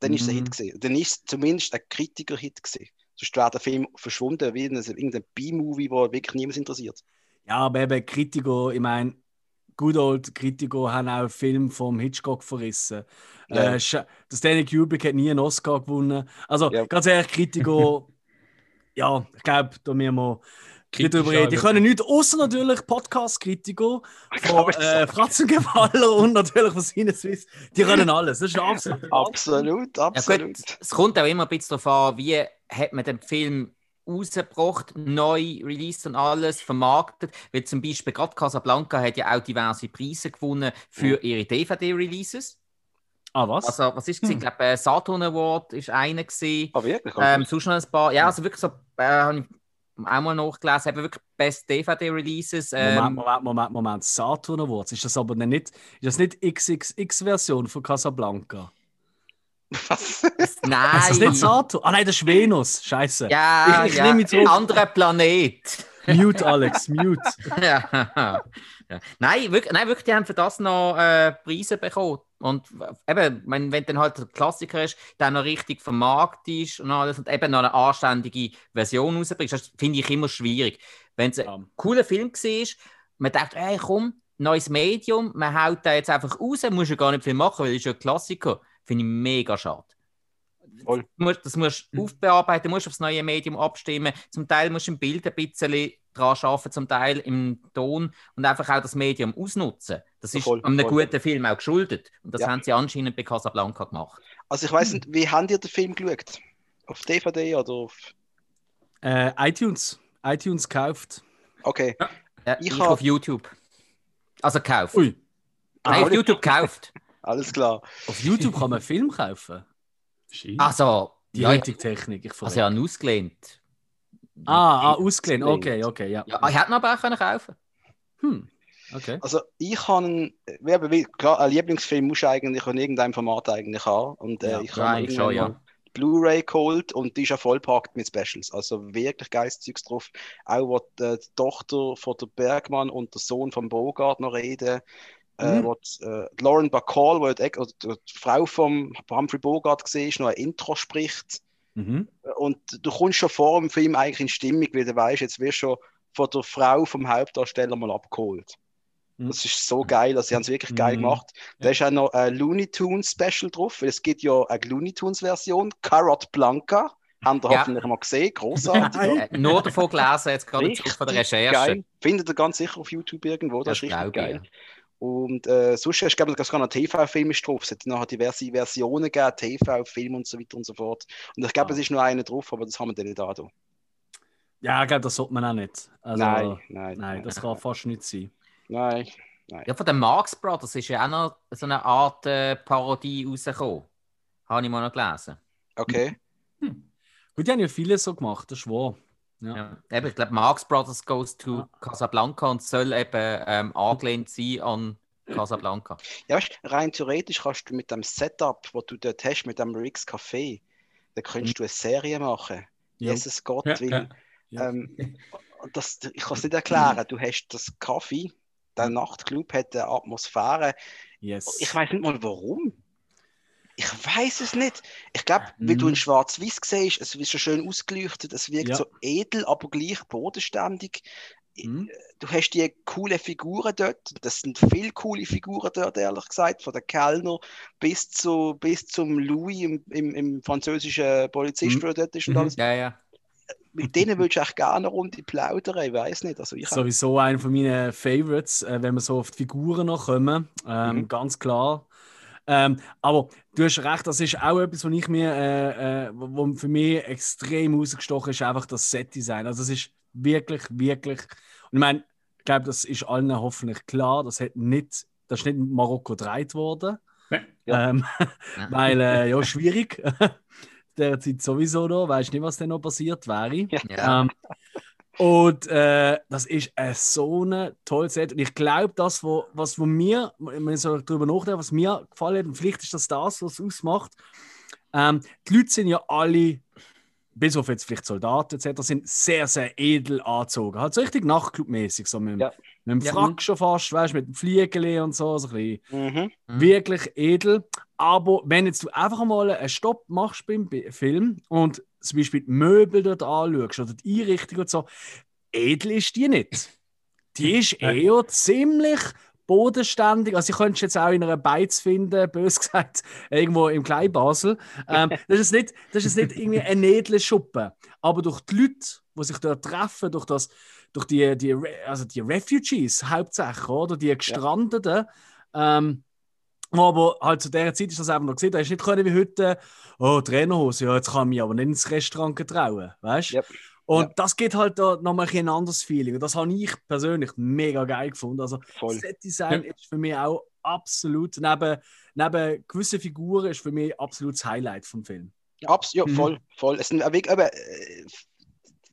Speaker 4: dann ist es ein
Speaker 1: Mhm.
Speaker 4: Hit gesehen. Dann ist es zumindest ein Kritiker-Hit gesehen. Sonst wäre der Film verschwunden, wie in einem- irgendein B-Movie, wo wirklich niemand interessiert.
Speaker 1: Ja, aber eben Kritiker, ich meine, Good Old Kritiker haben auch einen Film vom Hitchcock verrissen.
Speaker 4: Ja.
Speaker 1: Äh, der Stanley Kubrick hat nie einen Oscar gewonnen. Also
Speaker 4: Ja.
Speaker 1: ganz ehrlich, Kritiker, ja, ich glaube, da müssen wir nicht drüber reden. Die können nicht, außer natürlich Podcast-Kritiker von äh, Fratzengewaller und natürlich von Sinneswiss. Die können alles. Das ist ein absolut.
Speaker 4: Absolut,
Speaker 2: Ja
Speaker 4: absolut.
Speaker 2: gut, es kommt auch immer ein bisschen darauf an, wie hat man den Film rausgebracht, neu released und alles vermarktet. Weil zum Beispiel gerade Casablanca hat ja auch diverse Preise gewonnen für ihre DVD-Releases.
Speaker 1: Ah, was?
Speaker 2: Also, was ist es? Ich glaube, äh, Saturn Award ist einer gewesen.
Speaker 4: Ah, wirklich?
Speaker 2: Ähm, sonst noch ein paar. Ja, also wirklich so, äh, habe ich auch mal nachgelesen, eben wirklich Best DVD-Releases.
Speaker 1: Moment,
Speaker 2: Ähm,
Speaker 1: Moment, Moment, Moment. Saturn Awards. Ist das aber nicht, ist das nicht XXX-Version von Casablanca?
Speaker 4: Was?
Speaker 2: nein.
Speaker 1: Ist das nicht Saturn? Ah nein, das ist Venus. Scheiße.
Speaker 2: Ja,
Speaker 1: Ich- ich
Speaker 2: ja,
Speaker 1: nehme zurück.
Speaker 2: anderer Planet.
Speaker 1: Mute, Alex, mute.
Speaker 2: ja. ja. Nein, wirklich, nein, wirklich, die haben für das noch äh, Preise bekommen. Und eben, wenn, wenn dann halt der Klassiker ist, dann noch richtig vermarktet und alles und eben noch eine anständige Version rausbringst, das finde ich immer schwierig. Wenn es
Speaker 1: Ja.
Speaker 2: ein cooler Film war, man denkt, ey, komm, neues Medium, man haut da jetzt einfach raus, muss ja gar nicht viel machen, weil es ist ja ein Klassiker. Finde ich mega schade.
Speaker 4: Voll.
Speaker 2: Das musst du aufbearbeiten, musst aufs neue Medium abstimmen. Zum Teil musst du im Bild ein bisschen dran arbeiten, zum Teil im Ton und einfach auch das Medium ausnutzen. Das ist
Speaker 4: Voll,
Speaker 2: einem
Speaker 4: voll.
Speaker 2: guten Film auch geschuldet. Und das
Speaker 4: Ja.
Speaker 2: haben sie anscheinend bei Casablanca gemacht.
Speaker 4: Also ich weiß nicht, wie habt ihr den Film geschaut? Auf DVD oder auf.
Speaker 1: Äh, iTunes. iTunes kauft.
Speaker 4: Okay.
Speaker 2: Ja,
Speaker 4: Ich
Speaker 2: ich
Speaker 4: hab-
Speaker 2: auf YouTube. Also gekauft.
Speaker 1: Ui.
Speaker 2: Nein, auf
Speaker 4: Ah,
Speaker 2: YouTube gekauft.
Speaker 4: Alles klar.
Speaker 1: Auf YouTube kann man einen Film kaufen.
Speaker 3: Shit.
Speaker 2: Also,
Speaker 1: Die
Speaker 2: ja,
Speaker 1: heutige Technik. Ich
Speaker 2: also ja, ausgelehnt.
Speaker 1: ah, ah, ausgelehnt. Okay, okay, ja.
Speaker 2: Ja, ich hätte ihn aber auch können kaufen
Speaker 1: Hm. Okay.
Speaker 4: Also ich habe, wie- klar, ein Lieblingsfilm muss eigentlich in irgendeinem Format eigentlich haben. Und äh,
Speaker 1: Ja,
Speaker 4: ich habe
Speaker 2: schon, ja.
Speaker 4: Blu-ray geholt und die ist ja vollpackt mit Specials. Also wirklich geiles Zeugs drauf. Auch wo die, die Tochter von der Bergmann und der Sohn von Bogart noch reden. Äh,
Speaker 1: Mhm.
Speaker 4: äh, die Lauren Bacall, wo die, oder die Frau von Humphrey Bogart gesehen ist, noch ein Intro spricht.
Speaker 1: Mhm.
Speaker 4: Und du kommst schon vor dem Film eigentlich in Stimmung, weil du weißt, jetzt wirst du schon von der Frau vom Hauptdarsteller mal abgeholt.
Speaker 1: Mhm.
Speaker 4: Das ist so geil, also sie haben es wirklich geil
Speaker 1: Mhm.
Speaker 4: gemacht. Da ist auch noch ein Looney Tunes Special drauf, weil es gibt ja eine Looney Tunes Version, Carrot Blanca. Habt ihr
Speaker 2: Ja.
Speaker 4: hoffentlich mal gesehen, großartig.
Speaker 2: Äh, nur davon gelesen, jetzt gerade von der Recherche.
Speaker 4: geil. Findet ihr ganz sicher auf YouTube irgendwo, das,
Speaker 2: Das
Speaker 4: ist richtig
Speaker 2: glaube ich,
Speaker 4: geil. Und äh, sonst hast du, glaube ich, sogar noch TV-Film ist drauf. Es hat nachher diverse Versionen gegeben, TV-Film und so weiter und so fort. Und ich glaube,
Speaker 1: Ah.
Speaker 4: es ist nur einer drauf, aber das haben wir dann nicht da.
Speaker 1: Ja, ich glaube, das sollte man auch nicht. Also,
Speaker 4: nein, nein,
Speaker 1: Nein, das kann fast nicht sein.
Speaker 4: nein.
Speaker 2: Ja, von den Marx Brothers ist ja auch noch so eine Art äh, Parodie rausgekommen. Habe ich mal noch gelesen.
Speaker 4: Okay.
Speaker 1: Gut, die haben ja vieles so gemacht, das ist wahr. Ja.
Speaker 2: Ja. Eben, ich glaube, Marx Brothers goes to
Speaker 1: Ja.
Speaker 2: Casablanca und soll eben ähm, angelehnt sein an Casablanca.
Speaker 4: Ja, weißt, rein theoretisch kannst du mit dem Setup, das du dort hast, mit dem Rick's Café, da könntest du eine Serie machen.
Speaker 1: Ja.
Speaker 4: Jesus Gott
Speaker 3: Ja,
Speaker 4: will.
Speaker 3: ja.
Speaker 1: Ja.
Speaker 4: Ähm, das, ich kann es nicht erklären. Du hast das Kaffee, der Nachtclub hat eine Atmosphäre.
Speaker 1: Yes.
Speaker 4: Ich weiß nicht mal warum. Ich weiß es nicht. Ich glaube, weil du
Speaker 1: Mhm.
Speaker 4: in Schwarz-Weiß siehst, es ist so schön ausgeleuchtet, es wirkt
Speaker 1: Ja.
Speaker 4: so edel, aber gleich bodenständig.
Speaker 1: Mhm.
Speaker 4: Du hast die coole Figuren dort. Das sind viele coole Figuren dort, ehrlich gesagt. Von der Kellner bis, zu, bis zum Louis im, im, im französischen Polizist,
Speaker 1: Mhm.
Speaker 4: dort ist und
Speaker 3: Mhm.
Speaker 4: alles.
Speaker 2: Ja, ja.
Speaker 4: Mit denen würdest du echt gerne eine Runde plaudern. Ich weiß nicht. Also ich
Speaker 1: Sowieso einer von meinen Favorites, äh, wenn wir so auf die Figuren noch kommen. Ähm,
Speaker 4: Mhm.
Speaker 1: Ganz klar. Ähm, aber du hast recht, das ist auch etwas, was ich mir, äh, äh, wo für mich extrem rausgestochen ist, einfach das Set-Design. Also, es ist wirklich, wirklich. Und ich meine, ich glaube, das ist allen hoffentlich klar, das, hat nicht, das ist nicht in Marokko gedreht worden.
Speaker 4: Ja.
Speaker 1: Ähm,
Speaker 2: Ja.
Speaker 1: weil, äh, ja, schwierig. Derzeit sowieso noch, weiß nicht, was denn noch passiert wäre.
Speaker 2: ja.
Speaker 1: Ähm, und äh, das ist ein so ein tolles Set. Und ich glaube, das, wo, was wo mir, wenn ich so darüber nachdenke, was mir gefallen hat, und vielleicht ist das das, was es ausmacht. Ähm, die Leute sind ja alle, bis auf jetzt vielleicht Soldaten etc., sind sehr, sehr edel angezogen. Halt so richtig Nachtclubmäßig, so mit, dem-
Speaker 4: Ja.
Speaker 1: mit dem
Speaker 2: Ja.
Speaker 1: Frack schon fast, weißt mit dem Fliegeli und so, so ein bisschen
Speaker 4: Mhm.
Speaker 2: Mhm.
Speaker 1: wirklich edel. Aber wenn jetzt du einfach mal einen Stopp machst beim Film und zum Beispiel die Möbel dort anschaust oder die Einrichtung und so, edel ist die nicht. Die ist eher ziemlich bodenständig. Also, ich könnte jetzt auch in einer Beiz finden, bös gesagt, irgendwo im Kleinbasel. Ähm, das, ist nicht, das ist nicht irgendwie eine edle Schuppe. Aber durch die Leute, die sich dort treffen, durch, das, durch die, die, also die Refugees hauptsächlich, oder? Die Gestrandeten, ähm, wo aber halt zu dieser Zeit ist das einfach noch gesehen, da hast du nicht können wie heute, oh, Trainerhose, ja, jetzt kann ich mich aber nicht ins Restaurant trauen, weißt du?
Speaker 4: Yep.
Speaker 1: Und
Speaker 4: Ja.
Speaker 1: das geht halt da nochmal ein anderes Feeling. Und das habe ich persönlich mega geil gefunden. Also,
Speaker 4: Voll.
Speaker 1: Set-Design ist für mich auch absolut, neben, neben gewissen Figuren, ist für mich absolut das Highlight vom Film.
Speaker 4: Abs ja,
Speaker 1: Mhm.
Speaker 4: voll, voll. Es sind wirklich, eben, äh,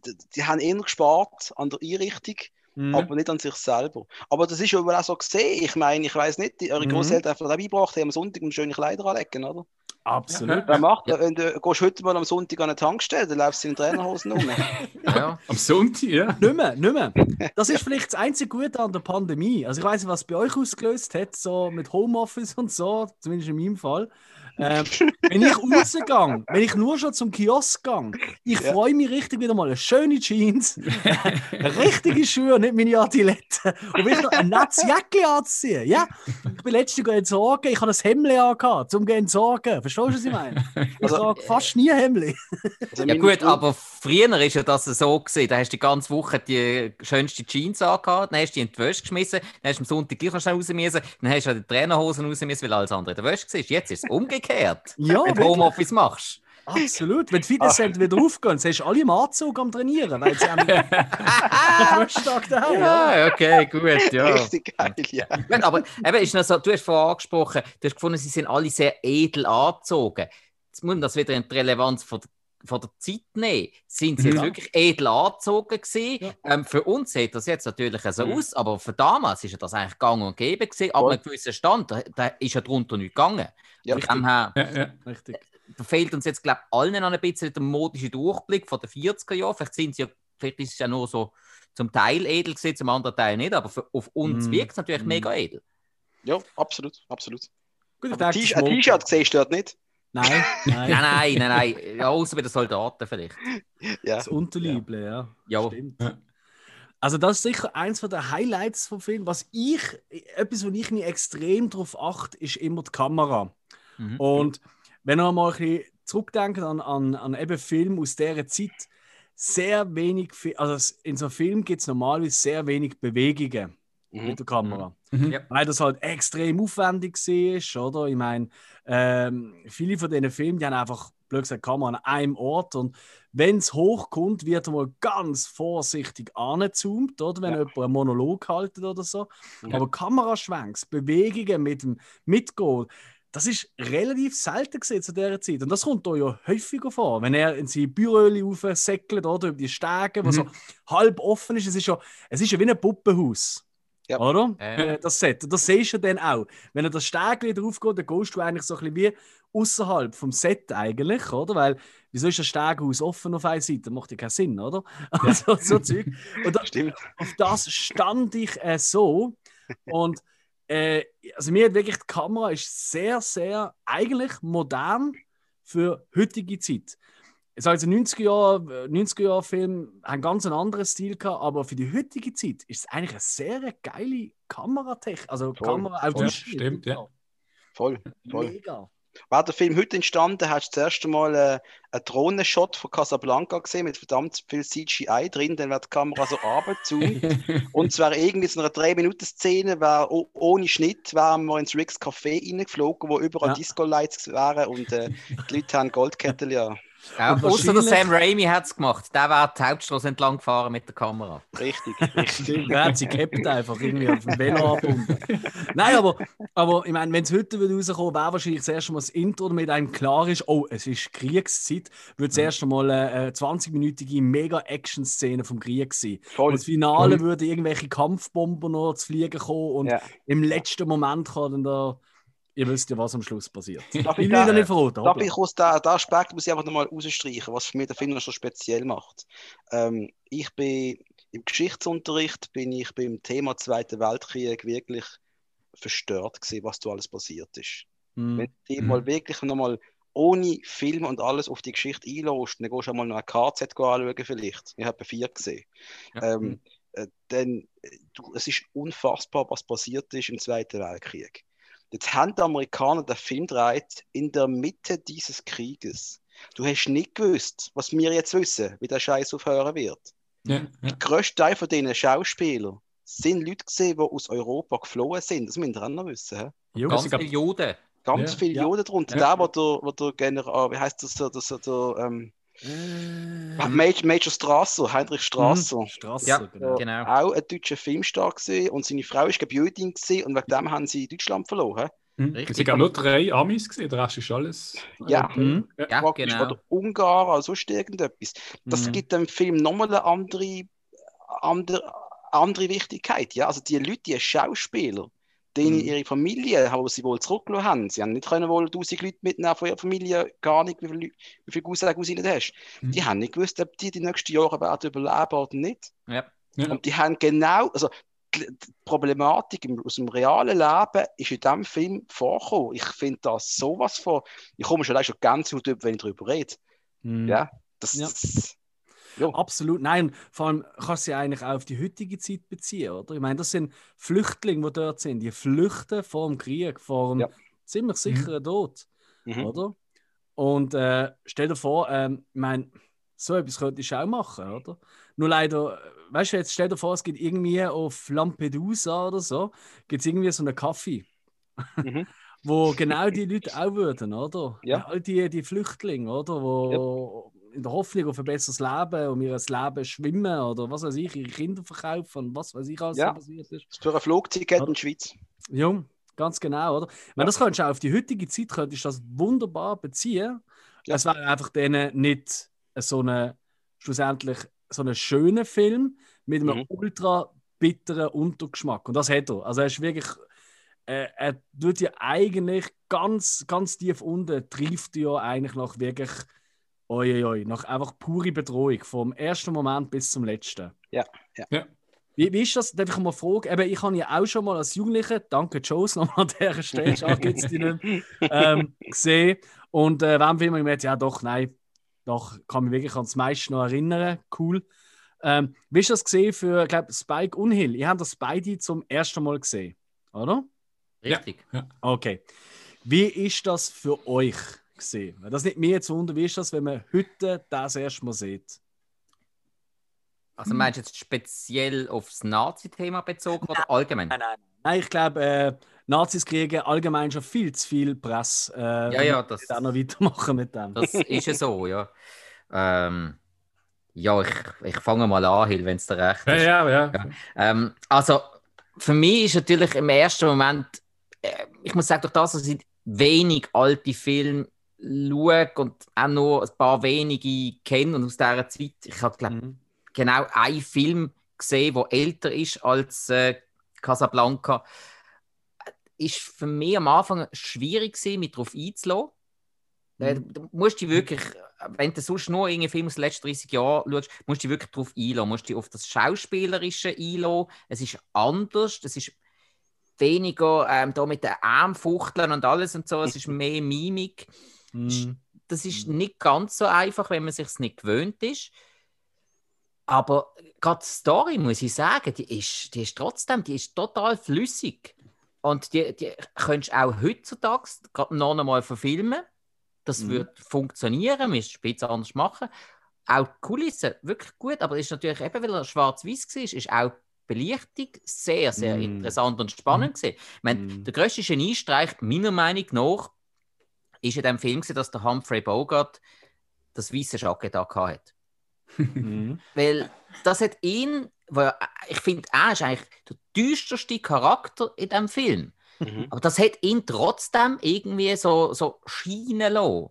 Speaker 4: die, die haben eher gespart an der Einrichtung,
Speaker 1: Mhm.
Speaker 4: aber nicht an sich selber. Aber das ist ja auch so gesehen. Ich meine, ich weiß nicht, die, eure
Speaker 1: Mhm.
Speaker 4: Großeltern haben auch beigebracht, die haben am Sonntag um schöne Kleider anlegen, oder?
Speaker 1: Absolut.
Speaker 4: Wer macht das? Wenn du gehst heute mal am Sonntag an eine Tankstelle, dann läufst du in Trainerhosen um.
Speaker 2: Ja.
Speaker 3: Am Sonntag, ja.
Speaker 1: Nicht mehr, nicht mehr. Das ist vielleicht das einzige Gute an der Pandemie. Also ich weiß nicht, was bei euch ausgelöst hat, so mit Homeoffice und so, zumindest in meinem Fall. Ähm, wenn ich rausgehe, wenn ich nur schon zum Kiosk gehe, ich
Speaker 4: Ja.
Speaker 1: freue mich richtig wieder mal eine schöne Jeans, eine richtige Schuhe, nicht meine Adilette. Und wenn ich noch ein nettes Jäckchen anziehen. Ja, ich bin letztens entsorgen, ich habe ein Hemd angehabt, um zu entsorgen. Verstehst du, was ich meine? Ich
Speaker 4: Also,
Speaker 1: trage fast nie Hemd.
Speaker 4: Also
Speaker 2: Ja gut, aber früher ist ja das so gesehen. Da hast du die ganze Woche die schönste Jeans angehabt, dann hast du die in die Wäsche geschmissen, dann hast du am Sonntag gleich noch schnell raus müssen, dann hast du die Trainerhosen raus müssen, weil alles andere in der Wäsche war. Jetzt ist es umgekehrt.
Speaker 1: Ja,
Speaker 2: wenn du. Homeoffice machst.
Speaker 1: Absolut. Wenn die Fitnesscenter wieder aufgehen, siehst du alle im Anzug am Trainieren, weil sie am Wäschtag daheim ja.
Speaker 2: Ja, okay, gut, ja.
Speaker 4: Richtig geil, ja.
Speaker 2: Gut, aber eben ist noch so, du hast vorhin angesprochen, du hast gefunden, sie sind alle sehr edel angezogen. Jetzt muss man das wieder in die Relevanz von der, von der Zeit nehmen. Sind sie
Speaker 3: Mhm.
Speaker 2: jetzt wirklich edel angezogen gewesen?
Speaker 1: Ja.
Speaker 2: Ähm, für uns sieht das jetzt natürlich so
Speaker 3: Mhm.
Speaker 2: aus, aber für damals ist ja das eigentlich gang und gäbe gewesen. Aber einen gewissen Stand, da, da ist ja drunter nicht gegangen.
Speaker 4: Ja,
Speaker 2: dem her,
Speaker 3: ja, ja.
Speaker 1: Richtig.
Speaker 2: da fehlt uns jetzt, glaube ich, allen noch ein bisschen der modische Durchblick von den 40er Jahren. Vielleicht sind sie ja, vielleicht ist es ja nur so zum Teil edel gewesen, zum anderen Teil nicht, aber für, auf uns
Speaker 1: Mhm.
Speaker 2: wirkt es natürlich
Speaker 1: Mhm.
Speaker 2: mega edel.
Speaker 4: Ja, absolut, absolut.
Speaker 1: Gut, ich denke,
Speaker 4: ein T-Shirt siehst du dort nicht.
Speaker 1: Nein, nein.
Speaker 2: Nein, nein, nein, nein. Ja, außer bei den Soldaten vielleicht.
Speaker 4: Ja.
Speaker 1: Das Unterlible, ja.
Speaker 2: Ja.
Speaker 1: Stimmt.
Speaker 3: Ja.
Speaker 1: Also das ist sicher eins von der Highlights vom Film. Was ich, etwas, wo ich mich extrem darauf achte, ist immer die Kamera.
Speaker 2: Mhm.
Speaker 1: Und wenn wir mal ein bisschen zurückdenken an, an, an eben Filme aus dieser Zeit, sehr wenig, also in so einem Film gibt es normalerweise sehr wenig Bewegungen
Speaker 4: Mhm.
Speaker 1: mit der Kamera.
Speaker 3: Mhm.
Speaker 2: Ja.
Speaker 1: Weil das halt extrem aufwendig war, oder? Ich meine, ähm, viele von diesen Filmen, die haben einfach, blöd gesagt, Kamera an einem Ort und wenn es hochkommt, wird er mal ganz vorsichtig angezoomt, oder? Wenn
Speaker 4: Ja.
Speaker 1: jemand einen Monolog haltet oder so.
Speaker 4: Ja.
Speaker 1: Aber Kameraschwenks, Bewegungen mit dem Mitgehen, das ist relativ selten gesehen zu dieser Zeit. Und das kommt da ja häufiger vor. Wenn er in seine Büröli aufsäckelt oder über die Stege, wo
Speaker 3: Mhm.
Speaker 1: so halb offen ist, es ist ja, es ist ja wie ein Puppenhaus.
Speaker 4: Ja.
Speaker 1: Oder?
Speaker 2: Äh.
Speaker 1: Das Set. Und Das siehst du dann auch. Wenn er das Steg wieder aufgeht, dann gehst du eigentlich so ein bisschen wie außerhalb vom Set eigentlich, oder? Weil, wieso ist das Steghaus offen auf einer Seite? Macht ja keinen Sinn, oder? Also, so Zeug. Und da,
Speaker 4: Stimmt.
Speaker 1: auf das stand ich äh, so. Und äh, also mir hat wirklich die Kamera ist sehr, sehr eigentlich modern für heutige Zeit. Ich sage jetzt 90er Jahre, 90er Jahre Film haben ganz einen anderen Stil gehabt, aber für die heutige Zeit ist es eigentlich eine sehr geile Kameratechnik, also
Speaker 4: Voll,
Speaker 1: Kamera auch
Speaker 3: voll,
Speaker 1: Schnitt.
Speaker 3: stimmt, ja.
Speaker 4: Voll, voll.
Speaker 1: Mega.
Speaker 4: Wäre der Film heute entstanden, hast du das erste Mal äh, einen Drohnenshot von Casablanca gesehen mit verdammt viel CGI drin, dann wäre die Kamera so runtergezoomt. Und es wäre irgendwie so eine 3-Minuten-Szene, wär, oh- ohne Schnitt, wären wir ins Riggs Café reingeflogen, wo überall
Speaker 1: Ja.
Speaker 4: Disco-Lights wären und äh, die Leute haben Goldkettchen, ja.
Speaker 2: Ja, außer der Sam Raimi hat es gemacht. Der wäre die Hauptstraße entlang gefahren mit der Kamera.
Speaker 4: Richtig, richtig.
Speaker 1: Stimmt, er hat sie gehabt einfach irgendwie auf dem Velo abgebunden. Nein, aber, aber ich meine, wenn es heute rauskommt, wäre wahrscheinlich das erste Mal das Intro, damit einem klar ist, oh, es ist Kriegszeit, wird das erste Mal eine 20-minütige Mega-Action-Szene vom Krieg sein.
Speaker 4: Voll.
Speaker 1: Und das Finale
Speaker 3: Voll.
Speaker 1: würde irgendwelche Kampfbomber noch zu fliegen kommen und
Speaker 4: Ja.
Speaker 1: im letzten Moment kann dann da, ihr wisst ja, was am Schluss passiert. Ich
Speaker 4: Darf ich
Speaker 1: da
Speaker 4: da-
Speaker 1: nicht verraten.
Speaker 4: Darf ich aus der, der Aspekt muss ich einfach nochmal rausstreichen, was für mich den Film noch so speziell macht. Ähm, ich bin im Geschichtsunterricht bin ich beim Thema Zweiter Weltkrieg wirklich verstört gewesen, was da alles passiert ist.
Speaker 1: Hm.
Speaker 4: Wenn du dich
Speaker 3: Mhm.
Speaker 4: mal wirklich nochmal ohne Film und alles auf die Geschichte einlässt, dann gehst du mal noch ein KZ anschauen vielleicht. Ich habe vier gesehen.
Speaker 2: Ja.
Speaker 4: Ähm, äh, dann, äh, du, es ist unfassbar, was passiert ist im Zweiten Weltkrieg. Jetzt haben die Amerikaner den Film gedreht in der Mitte dieses Krieges. Du hast nicht gewusst, was wir jetzt wissen, wie der Scheiß aufhören wird.
Speaker 3: Ja, ja.
Speaker 4: Der grösste Teil von diesen Schauspielern sind Leute gesehen, die aus Europa geflohen sind. Das müsst ihr auch noch wissen.
Speaker 1: Jo.
Speaker 2: Ganz viele Juden.
Speaker 4: Ganz
Speaker 3: Ja.
Speaker 4: viele
Speaker 1: Ja.
Speaker 4: Juden drunter.
Speaker 3: Ja.
Speaker 4: Der, wo der, wo der General, wie heißt das, der, der, der ähm,
Speaker 1: Äh,
Speaker 4: Major, Major Strasser, Heinrich Strasser.
Speaker 1: Strasser,
Speaker 2: Ja,
Speaker 1: genau.
Speaker 2: Genau.
Speaker 4: Auch ein deutscher Filmstar gesehen und seine Frau ist Jüdin gesehen und wegen dem haben sie Deutschland verloren.
Speaker 3: Mhm.
Speaker 2: Richtig.
Speaker 3: Es sind auch nur drei Amis gesehen, der Rest ist alles.
Speaker 4: Ja.
Speaker 1: Mhm.
Speaker 2: Ja,
Speaker 4: Praktisch.
Speaker 2: genau.
Speaker 4: Oder Ungarn oder sonst irgendetwas. Das
Speaker 1: Mhm.
Speaker 4: gibt dem Film nochmal eine andere, andere, andere Wichtigkeit. Ja? Also die Leute, die Schauspieler, denen
Speaker 1: Mhm.
Speaker 4: ihre Familie, wo sie wohl zurückgelassen haben, sie haben nicht können wohl 1000 Leute mitnehmen von ihrer Familie, gar nicht, wie viele, wie viele Cousins, Cousinen du hast.
Speaker 3: Mhm.
Speaker 4: Die haben nicht gewusst, ob die die nächsten Jahre werden überleben oder nicht.
Speaker 2: Ja.
Speaker 3: Ja.
Speaker 4: Und die haben genau, also die die Problematik im, aus dem realen Leben ist in diesem Film vorgekommen. Ich finde das sowas von, ich komme schon allein schon ganz gut über, wenn ich darüber rede.
Speaker 1: Mhm.
Speaker 4: Ja, das,
Speaker 1: Ja.
Speaker 4: das ja.
Speaker 1: Absolut, nein. Vor allem kannst du sie eigentlich auch auf die heutige Zeit beziehen, oder? Ich meine, das sind Flüchtlinge, die dort sind. Die flüchten vor dem Krieg, vor dem
Speaker 4: Ja.
Speaker 1: ziemlich sicheren Tod,
Speaker 4: Mhm.
Speaker 1: oder? Und äh, stell dir vor, ähm, ich meine, so etwas könntest du auch machen, oder? Nur leider, äh, weißt du, jetzt stell dir vor, es gibt irgendwie auf Lampedusa oder so, gibt es irgendwie so einen Kaffee,
Speaker 4: Mhm.
Speaker 1: wo genau die Leute auch würden, oder?
Speaker 4: Ja.
Speaker 1: All die, die Flüchtlinge, oder? Wo in der Hoffnung auf ein besseres Leben, um ihr Leben schwimmen oder was weiß ich, ihre Kinder verkaufen, was weiß ich, alles
Speaker 4: Ja.
Speaker 1: passiert ist.
Speaker 4: Das für ein Flugzeug in der Schweiz.
Speaker 1: Ja, ganz genau, oder? Ich meine, das könntest du auf die heutige Zeit könntest du das wunderbar beziehen.
Speaker 4: Ja.
Speaker 1: Es wäre einfach denen nicht so eine, schlussendlich so einen schönen Film mit einem
Speaker 4: Mhm.
Speaker 1: ultra bitteren Untergeschmack. Und das hat er. Also er ist wirklich, äh, er tut ja eigentlich ganz, ganz tief unten, trieft ja eigentlich nach wirklich, oi, nach einfach pure Bedrohung, vom ersten Moment bis zum letzten.
Speaker 4: Ja, ja.
Speaker 3: Ja.
Speaker 1: Wie, wie ist das? Darf ich mal fragen? Eben, ich habe ja auch schon mal als Jugendlicher, danke Joes nochmal an dieser Stelle, schade gibt es die nicht ähm, gesehen. Und äh, wenn mir gedacht, ja doch, nein, doch, kann mich wirklich an das meiste noch erinnern. Cool. Ähm, wie ist das gesehen für, ich glaube, Spike und Hill? Ihr habt das beide zum ersten Mal gesehen, oder?
Speaker 2: Richtig.
Speaker 1: Okay. Wie ist das für euch gesehen? Das nicht mir jetzt wundern, wie ist das, wenn man heute das erste Mal sieht?
Speaker 2: Also meinst du jetzt speziell aufs Nazi-Thema bezogen oder allgemein?
Speaker 1: Nein, nein. Nein, ich glaube, äh, Nazis kriegen allgemein schon viel zu viel Presse. Äh,
Speaker 2: Ja, ja, das-
Speaker 1: auch noch weitermachen mit dem.
Speaker 2: Das ist ja so, ja. Ähm, ja, ich, ich fange mal an, Hill, wenn es dir recht
Speaker 3: Ja,
Speaker 2: ist.
Speaker 3: ja, ja.
Speaker 2: Ja. Ähm, also, für mich ist natürlich im ersten Moment, äh, ich muss sagen, durch das, dass ich wenig alte Filme schaue und auch nur ein paar wenige kenne und aus dieser Zeit, ich habe, glaube
Speaker 1: Mhm.
Speaker 2: genau einen Film gesehen, der älter ist als äh, Casablanca, ist für mich am Anfang schwierig gewesen, mich darauf einzulassen. Äh,
Speaker 1: Mhm.
Speaker 2: Du musst dich wirklich, wenn du sonst nur irgendeinen Film aus den letzten 30 Jahren schaust, musst du dich wirklich darauf einlassen, musst dich auf das Schauspielerische einlassen. Es ist anders, es ist weniger ähm, da mit den Armfuchteln und alles und so, es ist mehr Mimik.
Speaker 1: Mhm.
Speaker 2: Das ist nicht ganz so einfach, wenn man sich nicht gewöhnt ist. Aber gerade die Story, muss ich sagen, die ist, die ist trotzdem, die ist total flüssig. Und die, die könntest du auch heutzutage noch einmal verfilmen. Das
Speaker 1: Mhm.
Speaker 2: wird funktionieren, man ist spitz anders machen. Auch die Kulisse, wirklich gut, aber es ist natürlich eben, weil er schwarz-weiß war, ist auch die Belichtung sehr, sehr
Speaker 1: Mhm.
Speaker 2: interessant und spannend gewesen. Ich meine,
Speaker 1: Mhm.
Speaker 2: der grösste Geniestreich, meiner Meinung nach, ist in dem Film, gewesen, dass der Humphrey Bogart das weiße Jacket da hat.
Speaker 1: Mhm.
Speaker 2: Weil das hat ihn, weil ich finde, er ist eigentlich der düsterste Charakter in dem Film.
Speaker 4: Mhm.
Speaker 2: Aber das hat ihn trotzdem irgendwie so, so scheinen lassen.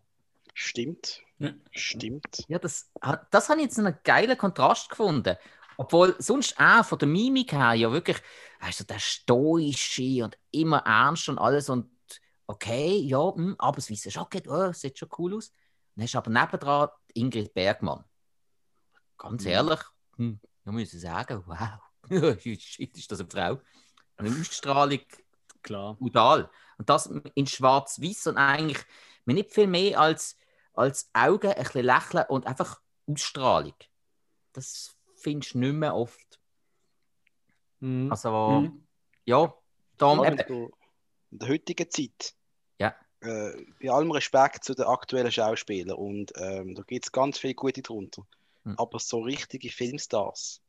Speaker 4: Stimmt.
Speaker 3: Ja.
Speaker 4: Stimmt.
Speaker 2: Ja, das, das habe ich jetzt einen geilen Kontrast gefunden. Obwohl sonst auch von der Mimik her ja wirklich, also der stoische und immer ernst und alles und okay, ja, hm, aber das weiße Jacket, oh, sieht schon cool aus. Dann hast du aber nebendran Ingrid Bergmann. Ganz
Speaker 1: Mhm.
Speaker 2: ehrlich, hm, da muss ich sagen, wow, shit, ist das eine Frau. Eine Ausstrahlung
Speaker 1: Klar.
Speaker 2: brutal. Und das in schwarz-weiß und eigentlich mir nicht viel mehr als, als Augen, ein bisschen lächeln und einfach Ausstrahlung. Das findest du nicht mehr oft.
Speaker 1: Mhm.
Speaker 2: Also,
Speaker 3: Mhm.
Speaker 2: ja, darum
Speaker 4: Gerade
Speaker 2: eben,
Speaker 4: in der heutigen Zeit.
Speaker 2: Ja.
Speaker 4: Äh, bei allem Respekt zu den aktuellen Schauspielern und ähm, da gibt es ganz viele gute drunter.
Speaker 2: Mhm.
Speaker 4: Aber so richtige Filmstars.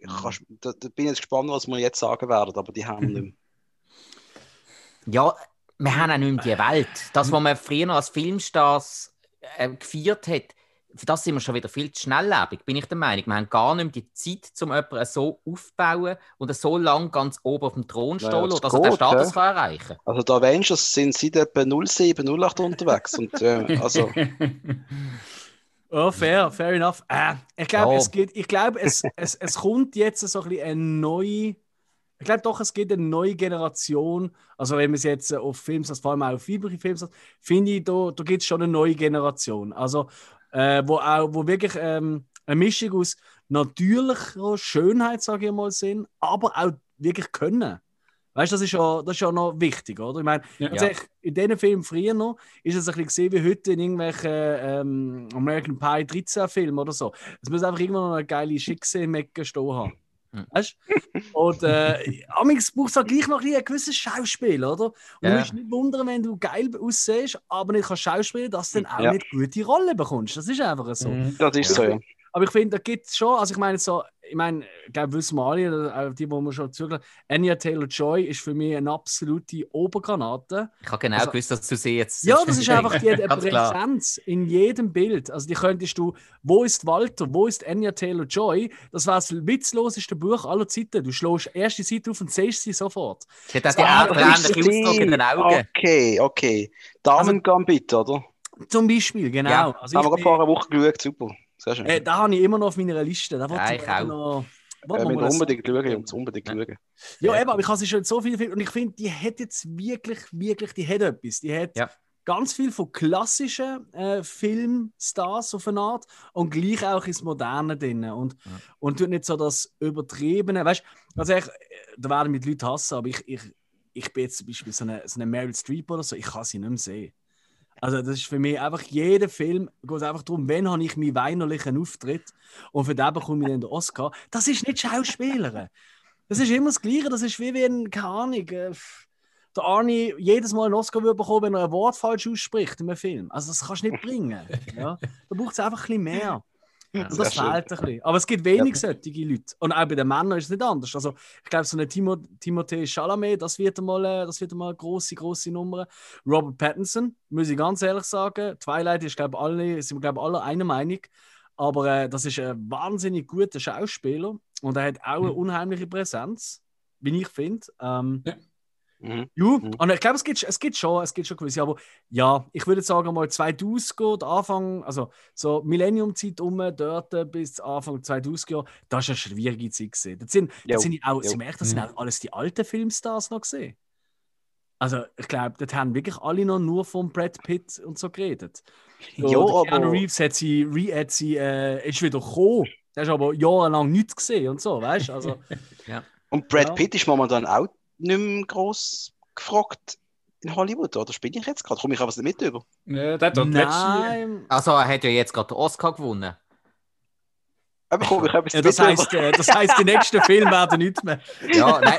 Speaker 2: Mhm.
Speaker 4: Kannst, da, da bin ich jetzt gespannt, was wir jetzt sagen werden, aber die haben wir nicht mehr.
Speaker 2: ja, wir haben auch nicht mehr die Welt. Das, was man früher als Filmstars äh, gefeiert hat, für das sind wir schon wieder viel zu schnelllebig, bin ich der Meinung. Wir haben gar nicht mehr die Zeit, um jemanden so aufzubauen und so lange ganz oben auf dem Thron zu stehen,
Speaker 4: das
Speaker 2: dass er den Status
Speaker 4: hä?
Speaker 2: kann erreichen
Speaker 4: Also die Avengers sind seit etwa 07, 08 unterwegs. Und, äh, also,
Speaker 1: Oh, fair, fair enough. Äh, ich glaube,
Speaker 2: Ja.
Speaker 1: es, geht, ich glaube es, es, es kommt jetzt so ein bisschen eine neue ich glaube doch, es gibt eine neue Generation. Also, wenn man es jetzt auf Films, vor allem auch auf weibliche Films, finde ich, da, da gibt es schon eine neue Generation. Also, äh, wo, auch, wo wirklich ähm, eine Mischung aus natürlicher Schönheit, sage ich mal, sind, aber auch wirklich können. Weißt du, das ist ja, das ist ja noch wichtig, oder? Ich meine,
Speaker 3: Ja.
Speaker 1: tatsächlich, in diesen Filmen früher noch ist es ein bisschen gesehen wie heute in irgendwelchen ähm, American Pie 13 Filmen oder so. Es muss einfach irgendwo noch eine geile Schicksal-Mecke stehen haben.
Speaker 2: Mhm.
Speaker 1: Weißt du? Und äh, amigs brauchst du halt gleich noch ein, gewisses Schauspiel, oder? Und du
Speaker 2: Ja.
Speaker 1: musst nicht wundern, wenn du geil aussiehst, aber nicht kannst schauspielen, dass du dann auch
Speaker 4: Ja.
Speaker 1: nicht gute Rolle bekommst. Das ist einfach so.
Speaker 3: Mhm.
Speaker 4: Das ist so, ja.
Speaker 1: Aber ich finde, da gibt es schon, also ich meine, so, ich meine, ich glaube, wissen wir alle, auch die, die wir schon zugelassen Anya Taylor-Joy ist für mich eine absolute Obergranate.
Speaker 2: Ich habe genau
Speaker 1: Also-
Speaker 2: gewusst, dass du sie jetzt.
Speaker 1: Ja, das ist einfach die eine
Speaker 2: klar.
Speaker 1: Präsenz in jedem Bild. Also die könntest du, wo ist Walter, wo ist Anya Taylor-Joy? Das war das witzloseste Buch aller Zeiten. Du schlägst erste Seite auf und siehst sie sofort.
Speaker 2: Sie hat auch die
Speaker 1: Ah,
Speaker 2: Augen
Speaker 1: das
Speaker 2: ähnlich Ausdruck in den Augen.
Speaker 4: Okay, okay. Damen Gambit, oder?
Speaker 1: Zum Beispiel, genau.
Speaker 2: Ja,
Speaker 1: also
Speaker 4: Haben wir
Speaker 1: ich
Speaker 4: vor einer Woche geschaut, super. Sehr schön.
Speaker 1: äh, da habe ich immer noch auf meiner Liste. Da wollte
Speaker 2: Ja,
Speaker 1: ich
Speaker 2: ich auch.
Speaker 1: noch...
Speaker 4: wir
Speaker 1: Wollen wir
Speaker 4: unbedingt schauen, Jungs, unbedingt
Speaker 2: Ja.
Speaker 4: schauen.
Speaker 1: Ja, eben, aber ich habe sie schon so viele Filme und ich finde, die hat jetzt wirklich, wirklich, die hat etwas. Die hat
Speaker 2: Ja.
Speaker 1: ganz viel von klassischen äh, Filmstars auf eine Art und gleich auch ins Moderne drin. Und,
Speaker 2: Ja.
Speaker 1: und tut nicht so das Übertriebene. Weißt du, also ich, da werden mich die Leute hassen, aber ich, ich, ich bin jetzt zum Beispiel so eine, so eine Meryl Streep oder so, ich kann sie nicht mehr sehen. Also das ist für mich einfach, jeder Film geht einfach darum, wenn habe ich meinen weinerlichen Auftritt und für den bekomme ich dann den Oscar. Das ist nicht Schauspielern. Das ist immer das Gleiche, das ist wie wenn, keine Ahnung, äh, der Arnie jedes Mal einen Oscar würde bekommen, wenn er ein Wort falsch ausspricht in einem Film. Also das kannst du nicht bringen. Ja? Da braucht es einfach ein bisschen mehr. Das
Speaker 4: schön.
Speaker 1: fehlt ein bisschen. Aber es gibt wenig solche Leute. Und auch bei den Männern ist es nicht anders. Also, ich glaube, so eine Timo Timothée Chalamet, das wird einmal, äh, das wird einmal eine grosse, grosse Nummer. Robert Pattinson, muss ich ganz ehrlich sagen. Twilight ist, glaube ich, alle, sind wir, glaube ich, alle einer Meinung. Aber äh, das ist ein wahnsinnig guter Schauspieler. Und er hat auch eine unheimliche Präsenz, wie ich finde. Ähm,
Speaker 4: Mhm.
Speaker 1: ja,
Speaker 4: Mhm.
Speaker 1: und ich glaube, es gibt, es gibt schon, es gibt schon gewisse, aber ja, ich würde sagen mal 2000 geht Anfang, also so Millennium-Zeit um, dort bis Anfang 2000 Jahre, das ist eine schwierige Zeit gesehen. Das sind,
Speaker 4: Jo,
Speaker 1: das sind auch,
Speaker 4: jo.
Speaker 1: Sie merken, das sind
Speaker 3: Mhm.
Speaker 1: auch alles die alten Filmstars noch gesehen. Also ich glaube, dort haben wirklich alle noch nur von Brad Pitt und so geredet. So,
Speaker 4: Ja,
Speaker 1: der Keanu Reeves hat sie, re, hat sie äh, ist wieder gekommen. Der ist aber jahrelang nichts gesehen und so, weißt du? Also,
Speaker 4: Und Brad
Speaker 1: Ja.
Speaker 4: Pitt ist momentan auch nicht mehr gross gefragt in Hollywood, oder? Spinne ich jetzt gerade? Komme ich aber nicht mit über?
Speaker 3: Ja, der hat
Speaker 1: nein.
Speaker 2: Also, er hat ja jetzt gerade den Oscar gewonnen.
Speaker 4: Ich etwas
Speaker 1: Ja, das heißt, äh, das heißt, die nächsten Filme werden nicht mehr.
Speaker 2: Ja, nein.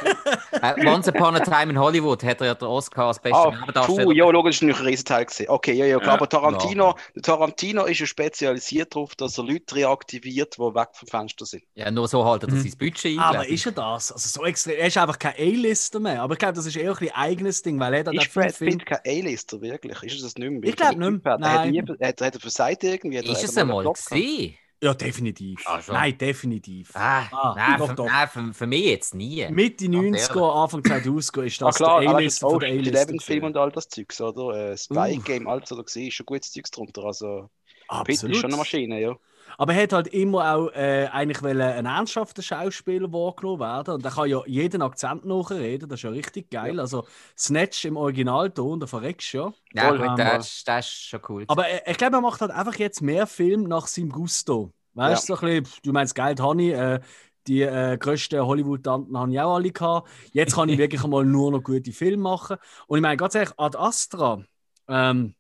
Speaker 2: Äh, Once Upon a Time in Hollywood hat er ja den Oscar als bester
Speaker 4: Ah,
Speaker 2: Nebendarsteller.
Speaker 4: ja, logisch, das ist natürlich ein Riesenteil gewesen. Okay, ja, ja, klar,
Speaker 3: Ja.
Speaker 4: aber Tarantino, der Tarantino ist ja spezialisiert darauf, dass er Leute reaktiviert, die weg vom Fenster sind.
Speaker 2: Ja, nur so haltet er
Speaker 3: Mhm.
Speaker 2: sein Budget ein.
Speaker 1: Aber ist er das? Also so extrem. Er ist einfach kein A-Lister mehr. Aber ich glaube, das ist eher ein eigenes Ding, weil er hat
Speaker 4: Ist Brad. Pitt kein A-Lister, wirklich? Ist es das nicht mehr?
Speaker 1: Ich glaub
Speaker 4: Wie viel
Speaker 1: nicht mehr.
Speaker 4: Hat, hat,
Speaker 1: Nein.
Speaker 4: er, hat, hat er versagt irgendwie? Er-
Speaker 2: Ist es
Speaker 4: er mal
Speaker 2: einmal gesehen?
Speaker 1: Ja, definitiv.
Speaker 2: Ah.
Speaker 1: Nein, definitiv.
Speaker 2: Ah,
Speaker 1: Ah,
Speaker 2: nein,
Speaker 1: doch,
Speaker 2: für,
Speaker 1: doch.
Speaker 2: nein für, für mich jetzt nie.
Speaker 1: Mitte
Speaker 2: Ganz
Speaker 1: 90er, Anfang 2000er ist
Speaker 4: Ah
Speaker 1: das
Speaker 4: klar,
Speaker 1: der
Speaker 4: das
Speaker 1: von der gewesen.
Speaker 4: und all das Zeugs, oder? Äh, Spy
Speaker 1: Uh.
Speaker 4: Game, alles, was da gesehen ist schon gutes Zeugs drunter. Also, Pitt ist
Speaker 1: Absolut.
Speaker 4: schon eine Maschine, ja.
Speaker 1: Aber er hat halt immer auch äh, eigentlich ein ernsthafter Schauspieler wahrgenommen werden. Und er kann ja jeden Akzent nachreden. Das ist ja richtig geil. Also Snatch im Originalton, da verreckst du ja.
Speaker 2: Ja,
Speaker 4: Voll,
Speaker 2: gut, das, ist- das ist schon cool.
Speaker 1: Aber äh, ich glaube, er macht halt einfach jetzt mehr Film nach seinem Gusto. Weißt du, so ein bisschen, du meinst, Geld habe ich. Äh, die äh, grössten Hollywood-Tanten habe ich auch alle gehabt. Jetzt kann ich wirklich einmal nur noch gute Filme machen. Und ich meine, ganz ehrlich, Ad Astra, ähm,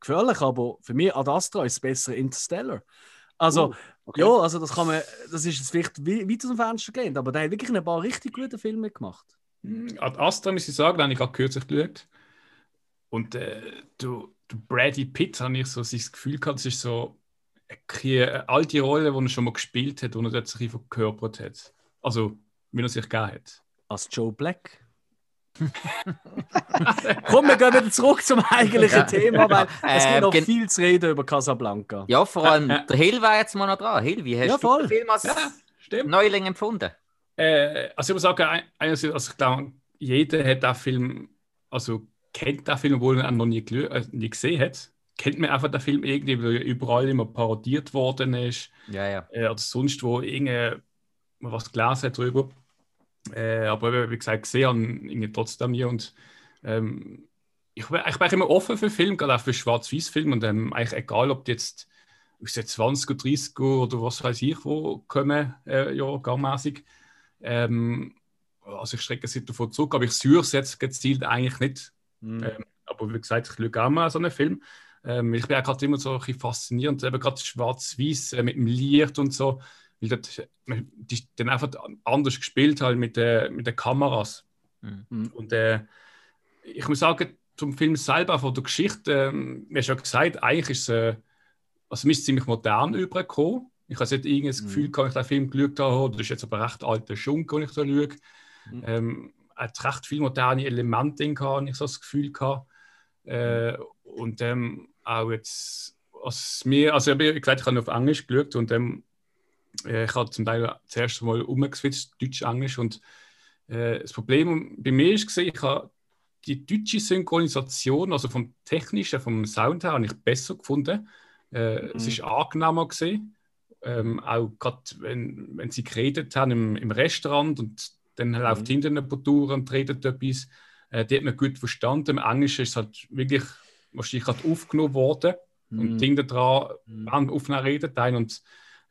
Speaker 1: gefährlich, aber für mich Ad Astra ist besser Interstellar. Also,
Speaker 4: Uh, okay.
Speaker 1: ja, also das kann man, das ist jetzt vielleicht wei- weit aus dem Fenster gelehnt, aber der hat wirklich ein paar richtig gute Filme gemacht.
Speaker 3: Hm, Ad Astra, muss ich sagen, habe ich gerade kürzlich geschaut. Und äh, du, du Brady Pitt, habe ich so das Gefühl gehabt, das ist so eine alte Rolle, die er schon mal gespielt hat, die er dort sich verkörpert hat. Also, wie er sich gegeben hat.
Speaker 1: Als Joe Black. Komm, wir gehen wieder zurück zum eigentlichen
Speaker 2: Ja.
Speaker 1: Thema, weil es
Speaker 2: Ähm,
Speaker 1: gibt noch
Speaker 2: gen-
Speaker 1: viel zu reden über Casablanca.
Speaker 2: ja, vor allem
Speaker 3: Ja, ja.
Speaker 2: der Hill war jetzt mal noch dran. Hill, wie hast
Speaker 1: Ja,
Speaker 2: du
Speaker 1: voll.
Speaker 2: den Film als
Speaker 3: Ja, stimmt.
Speaker 2: Neuling empfunden?
Speaker 3: Äh, also ich muss sagen, ein- einerseits, also ich glaube, jeder hat den Film, also kennt den Film, obwohl er ihn noch nie, äh, nie gesehen hat. Kennt man einfach den Film irgendwie, weil er überall immer parodiert worden ist.
Speaker 2: Ja, ja.
Speaker 3: äh, oder sonst wo irgend was gelesen hat drüber. Äh, aber wie gesagt, gesehen habe ich trotzdem nie. Und ähm, ich, ich bin immer offen für Filme, gerade auch für Schwarz-Weiß-Filme. Und ähm, eigentlich egal, ob die jetzt aus den 20er, 30er oder was weiß ich, wo kommen, äh, ja, gangmäßig. Ähm, also ich strecke es davon zurück, aber ich suche es jetzt gezielt eigentlich nicht. Mhm. Ähm, aber wie gesagt, ich schaue auch mal so einen Film. Ähm, ich bin auch gerade immer so ein bisschen faszinierend, eben gerade schwarz-weiß äh, mit dem Licht und so, weil das, die dann einfach anders gespielt halt mit, äh, mit den Kameras. Mhm. Und äh, ich muss sagen, zum Film selber, von der Geschichte, äh, mir schon gesagt, eigentlich ist es, äh, also mir ist ziemlich modern übergekommen. Ich habe nicht irgendein mhm. Gefühl, kann ich den Film geschaut habe, das ist jetzt aber recht alter Schunk, wenn ich so schaue. Mhm. Ähm, hat recht viele moderne Elemente drin, habe ich so das Gefühl gehabt. Äh, und ähm, auch jetzt, als mir, also ich, wie gesagt, ich habe auf Englisch geschaut und ähm, äh, ich habe zum Teil zuerst mal umgeswitcht, Deutsch-Englisch und äh, das Problem bei mir ist gesehen, ich habe die deutsche Synchronisation, also vom technischen, vom Sound her, habe ich besser gefunden. Äh, mhm. Es ist angenehmer gesehen. Ähm, auch gerade wenn, wenn sie geredet haben im, im Restaurant und dann mhm. läuft hinter eine Tour und redet etwas, äh, die hat man gut verstanden. Im Englischen ist es halt wirklich wahrscheinlich gerade aufgenommen worden mhm. und hinter dran mhm. aufnehmen redet ein und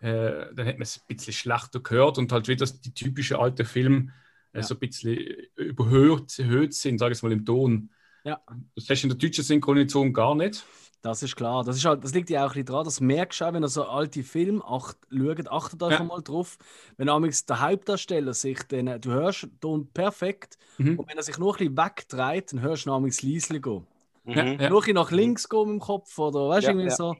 Speaker 3: äh, dann hat man es ein bisschen schlechter gehört und halt wieder die typischen alten Filme äh, ja. so ein bisschen überhöht, erhöht sind, sage ich mal, im Ton. Ja. Das hast du in der deutschen Synchronisation gar nicht.
Speaker 1: Das ist klar. Das, ist halt, das liegt ja auch ein bisschen dran. Das merkst du auch, wenn ihr so alte Filme acht, schaut, achtet euch ja. mal drauf. Wenn der Hauptdarsteller sich den, du hörst den Ton perfekt mhm. und wenn er sich nur ein bisschen wegdreht, dann hörst du namens Liesli gehen. Mhm. Ja, ja. Nur ein nach links gehen im Kopf oder weißt du, irgendwie so.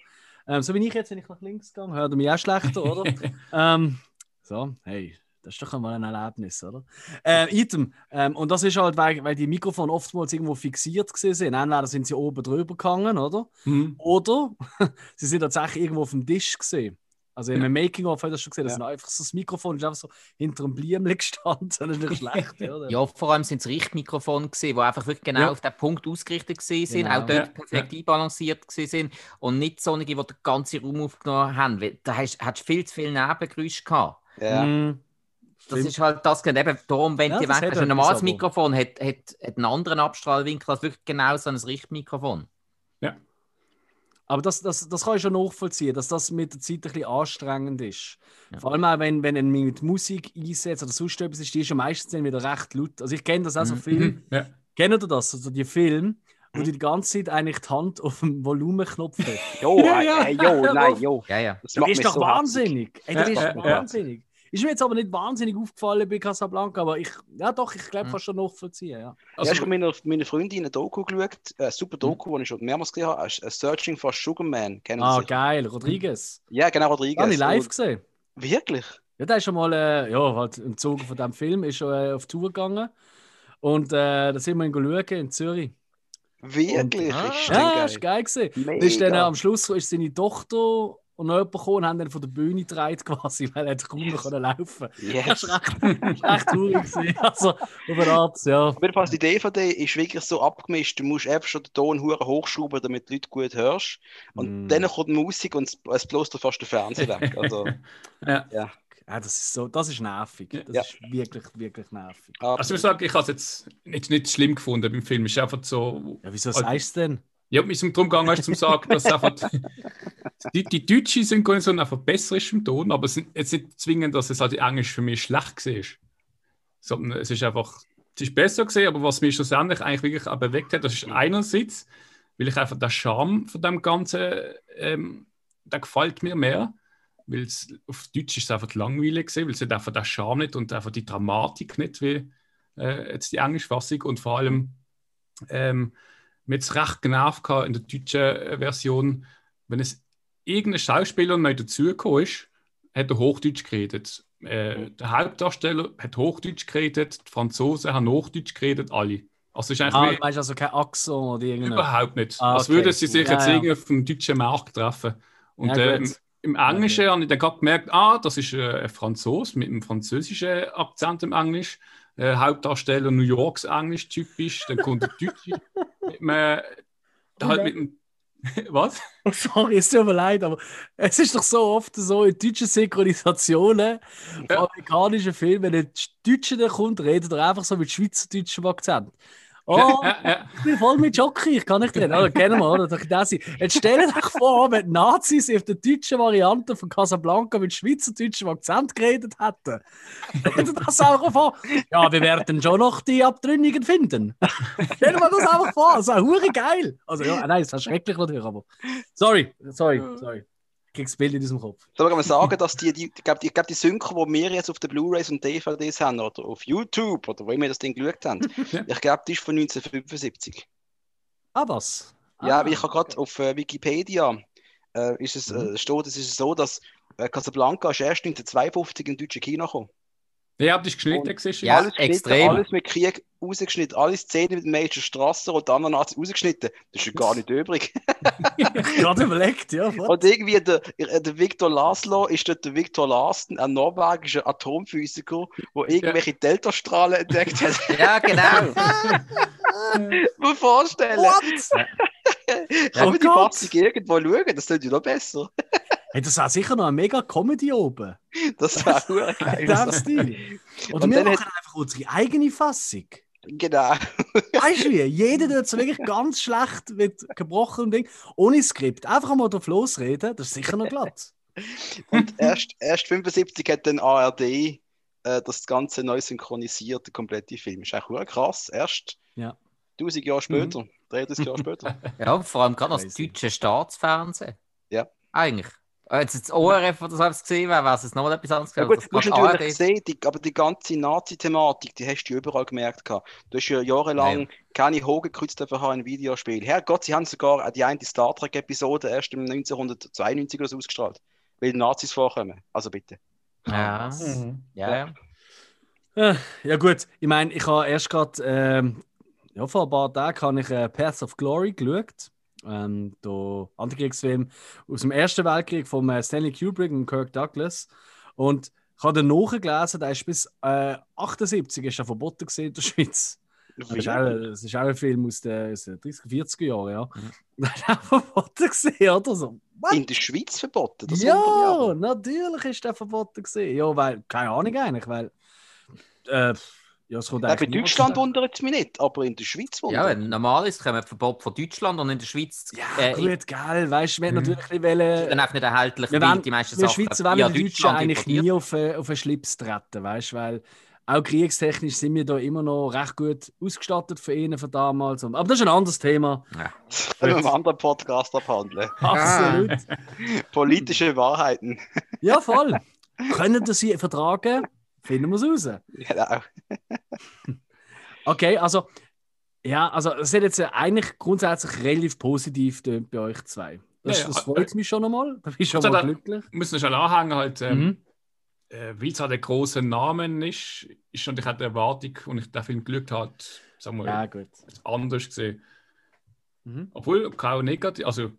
Speaker 1: Ähm, so wie ich jetzt, wenn ich nach links gehe, hört er mich auch schlechter, oder? ähm, so, hey, das ist doch einmal ein Erlebnis, oder? Äh, Item. Ähm, und das ist halt, weil, weil die Mikrofone oftmals irgendwo fixiert sind. Entweder sind sie oben drüber gegangen, oder? Mhm. Oder sie sind tatsächlich irgendwo auf dem Tisch gesehen. Also im ja. Making-of hat das schon gesehen, das ja. einfach so das Mikrofon ist einfach so hinter einem Bliemel gestanden. Das ist nicht schlecht, oder?
Speaker 2: Ja, vor allem sind es Richtmikrofone gesehen, die einfach wirklich genau ja. auf den Punkt ausgerichtet sind, genau. auch dort perfekt einbalanciert sind und nicht solche, die den ganzen Raum aufgenommen haben. Da hast du viel zu viel Nebengeräusche gehabt. Ja. Mhm. Das ist halt das, eben darum, wenn ja, die weg also Ein normales Mikrofon hat, hat, hat einen anderen Abstrahlwinkel als wirklich genau so ein Richtmikrofon.
Speaker 1: Aber das, das, das kann ich schon nachvollziehen, dass das mit der Zeit ein bisschen anstrengend ist. Ja. Vor allem auch, wenn, wenn man mit Musik einsetzt oder sonst etwas ist, die ist ja meistens dann wieder recht laut. Also ich kenne das auch so mhm. viel. Mhm. Ja. Kennt ihr das? Also die Filme, wo du die ganze Zeit eigentlich die Hand auf dem Volumenknopf hast.
Speaker 4: jo, ja, ja. Äh, jo, nein, jo.
Speaker 1: Ja, ja. Das, das ist doch so wahnsinnig. Ey, das ist doch wahnsinnig. Ist mir jetzt aber nicht wahnsinnig aufgefallen bei Casablanca, aber ich, ja doch, ich glaube, mhm. schon nachvollziehen. Ja.
Speaker 4: Also, ja, ich habe meine, meine Freundin eine Doku geschaut, eine super Doku, mhm. die ich schon mehrmals gesehen habe, Searching for Sugar Man.
Speaker 1: Kennen ah, geil, Rodriguez.
Speaker 4: Ja, genau, Rodriguez.
Speaker 1: Habe ich live gesehen.
Speaker 4: Wirklich?
Speaker 1: Ja, der ist schon mal, äh, ja, halt im Zuge von diesem Film, ist schon äh, auf Tour gegangen. Und äh, da sind wir in schauen, in Zürich.
Speaker 4: Wirklich? Und,
Speaker 1: ah, ist ja, geil. ist geil gewesen. Mega. Ist dann, äh, am Schluss ist seine Tochter und noch jemand gekommen und haben dann von der Bühne gedreht quasi, weil er kaum noch laufen yes. Das war recht, recht traurig. Also, auf eine Art, ja.
Speaker 4: Auf jeden Fall, die DVD ist wirklich so abgemischt, du musst einfach schon den Ton hochschrauben, damit die Leute gut hörst. Und mm. dann kommt die Musik und es bloßt dir fast den Fernseher weg. Also,
Speaker 1: ja. ja. Ja, das ist so, das ist nervig. Das ja. ist wirklich, wirklich nervig.
Speaker 3: Also ich sage, ich habe es jetzt nicht, nicht schlimm gefunden beim Film. Es ist einfach so.
Speaker 1: Ja, wieso sagst du denn?
Speaker 3: Ja, mir ist darum gegangen, hast, zum sagen, dass einfach die, die deutsche Synchronisation einfach besser ist im Ton, aber es ist nicht zwingend, dass es halt Englisch für mich schlecht war. Sondern es ist einfach, es ist besser gesehen, aber was mich schlussendlich eigentlich wirklich auch bewegt hat, das ist einerseits, weil ich einfach der Charme von dem Ganzen, ähm, der gefällt mir mehr, weil es auf Deutsch ist es einfach langweilig gesehen, weil es einfach der Charme nicht und einfach die Dramatik nicht wie äh, jetzt die Englischfassung und vor allem ähm, mir jetzt recht genervt in der deutschen äh, Version, wenn es irgendein Schauspieler neu dazugekommen ist, hat er Hochdeutsch geredet. Äh, der Hauptdarsteller hat Hochdeutsch geredet, die Franzosen haben Hochdeutsch geredet, alle.
Speaker 1: Also ist eigentlich ah, wie, weißt also kein Akzent oder irgendwas?
Speaker 3: Überhaupt nicht. Ah, okay. Als würden sie sich ja, jetzt ja. irgendwie auf dem deutschen Markt treffen. Und ja, äh, im, Englischen okay. habe ich dann gerade gemerkt, ah, das ist äh, ein Franzose mit einem französischen Akzent im Englisch. Äh, Hauptdarsteller New Yorks Englisch typisch. Dann kommt der Deutsche mit, einem, halt mit einem Was?
Speaker 1: Oh, sorry, es tut mir leid, aber es ist doch so oft so in deutschen Synchronisationen,
Speaker 3: Ja.
Speaker 1: amerikanischen Filmen, wenn ein Deutscher kommt, redet er einfach so mit schweizerdeutschem Akzent. Oh, ich bin voll mit Jockey, ich kann nicht reden. Oder kennen wir, oder? Doch das. Jetzt stellt euch vor, wenn Nazis auf der deutschen Variante von Casablanca mit schweizerdeutschem Akzent geredet hätten. Stellt euch das einfach vor. Ja, wir werden schon noch die Abtrünnigen finden. Stell dir mal das einfach vor, das ist hure geil. Also ja, nein, das ist schrecklich natürlich, aber. Sorry, sorry, sorry. Ich krieg's Bild in diesem Kopf.
Speaker 4: Soll man sagen, dass die, die ich glaube, die, glaub, die Synchro, die wir jetzt auf den Blu-Rays und DVDs haben, oder auf YouTube, oder wo immer das Ding geschaut haben,
Speaker 3: Ja.
Speaker 4: ich glaube, die ist von 1975.
Speaker 1: Ah, was?
Speaker 4: Ja,
Speaker 1: ah,
Speaker 4: weil ich habe gerade auf äh, Wikipedia äh, ist es,
Speaker 1: Mhm.
Speaker 4: äh, steht, es ist so, dass äh, Casablanca ist erst 1952 in deutsche Kino gekommen.
Speaker 3: Wie habt ihr es geschnitten? gesehen?
Speaker 2: Ja.
Speaker 4: alles
Speaker 2: extrem.
Speaker 4: alles mit Krieg rausgeschnitten, alle Szenen mit dem Major Strasser und anderen Nazis rausgeschnitten. Das ist ja gar nicht übrig.
Speaker 1: gerade überlegt, ja. was?
Speaker 4: Und irgendwie der, der Victor Laszlo ist dort der Victor Larsen, ein norwegischer Atomphysiker, der irgendwelche Deltastrahlen entdeckt hat.
Speaker 2: Ja, genau.
Speaker 4: Muss mir vorstellen.
Speaker 1: What?
Speaker 4: Kann
Speaker 1: Oh
Speaker 4: man die
Speaker 1: Gott.
Speaker 4: Fassung irgendwo schauen? Das tut ja noch besser.
Speaker 1: Hey, das war sicher noch eine mega Comedy oben.
Speaker 4: Das wäre hure
Speaker 1: In
Speaker 4: geil.
Speaker 1: dem Stil. Oder
Speaker 4: Und
Speaker 1: wir
Speaker 4: dann
Speaker 1: machen einfach unsere eigene Fassung.
Speaker 4: Genau.
Speaker 1: Weißt du wie? Jeder tut so wirklich ganz schlecht mit gebrochenem Ding, ohne Skript. Einfach mal drauf losreden, das ist sicher noch glatt.
Speaker 4: Und erst, erst 75 hat dann ARD äh, das Ganze neu synchronisiert, der komplette Film. Ist echt hure krass. Erst
Speaker 1: Ja.
Speaker 4: 1000 Jahre später, 33 Jahre später.
Speaker 2: Ja, vor allem gerade das deutsche Staatsfernsehen.
Speaker 4: Ja.
Speaker 2: Eigentlich. Äh, Jetzt das ORF oder so es gesehen, wäre es noch etwas anderes
Speaker 4: Ja
Speaker 2: gewesen,
Speaker 4: gut,
Speaker 2: aber
Speaker 4: du
Speaker 2: gerade
Speaker 4: natürlich
Speaker 2: ARD
Speaker 4: sehen, die, aber die ganze Nazi-Thematik, die hast du überall gemerkt. gehabt. Du hast ja jahrelang
Speaker 2: Ja,
Speaker 4: keine Hogenkreuz dürfen haben in Videospielen. Herrgott, sie haben sogar auch die eine Star Trek-Episode erst im 1992 oder so ausgestrahlt, weil die Nazis vorkommen. Also bitte.
Speaker 2: Ja,
Speaker 3: Mhm.
Speaker 2: ja, ja.
Speaker 1: Äh, Ja gut, ich meine, ich habe erst gerade, ähm, ja, vor ein paar Tagen habe ich äh, Path of Glory geschaut. Ähm, der Antikriegsfilm aus dem Ersten Weltkrieg von äh, Stanley Kubrick und Kirk Douglas. Und ich habe dann nachgelesen, der ist bis äh, 78 ist er verboten in der Schweiz. Das ist, auch, das ist auch ein Film aus den, aus den 30er, 40er Jahren, ja.
Speaker 2: Mhm.
Speaker 1: Auch verboten gewesen, oder so. What?
Speaker 4: In der Schweiz verboten? Das
Speaker 1: Ja, natürlich ist der verboten gewesen. Ja, weil, keine Ahnung eigentlich, weil. Äh, ja, es kommt
Speaker 4: Ja, bei Deutschland wundert es mich nicht, aber in der Schweiz
Speaker 2: Ja,
Speaker 4: wundert
Speaker 2: wenn normal ist, kommen Verbot von Deutschland und in der Schweiz
Speaker 1: Ja,
Speaker 2: äh,
Speaker 1: gut, geil, weißt du, wir
Speaker 3: Mhm.
Speaker 1: natürlich wollen.
Speaker 2: dann einfach nicht erhältlich,
Speaker 1: Wir, wollen,
Speaker 2: die meisten
Speaker 1: wir
Speaker 2: Sachen
Speaker 1: Schweizer wollen die Deutschen eigentlich
Speaker 2: importiert.
Speaker 1: nie auf, äh, auf einen Schlips treten, weißt du, weil auch kriegstechnisch sind wir da immer noch recht gut ausgestattet für ihn von damals. Aber das ist ein anderes Thema.
Speaker 4: Das können wir im anderen Podcast abhandeln.
Speaker 1: Absolut.
Speaker 4: Politische Wahrheiten.
Speaker 1: Ja, voll. Können das sie vertragen? Finden wir es raus.
Speaker 4: Genau.
Speaker 1: Okay, also, ja, also es hat jetzt eigentlich grundsätzlich relativ positiv bei euch zwei. Das,
Speaker 3: Ja, ja.
Speaker 1: das freut mich schon einmal. Da bin ich schon
Speaker 3: Also
Speaker 1: mal
Speaker 3: da-
Speaker 1: glücklich.
Speaker 3: Müssen wir schon anhängen, halt, ähm,
Speaker 1: Mhm.
Speaker 3: äh, weil es halt ein großer Namen ist, ist natürlich auch die Erwartung, und ich den Film geschaut habe, sagen wir,
Speaker 1: Ja, gut.
Speaker 3: anders gesehen.
Speaker 1: Mhm.
Speaker 3: Obwohl, auch negativ, also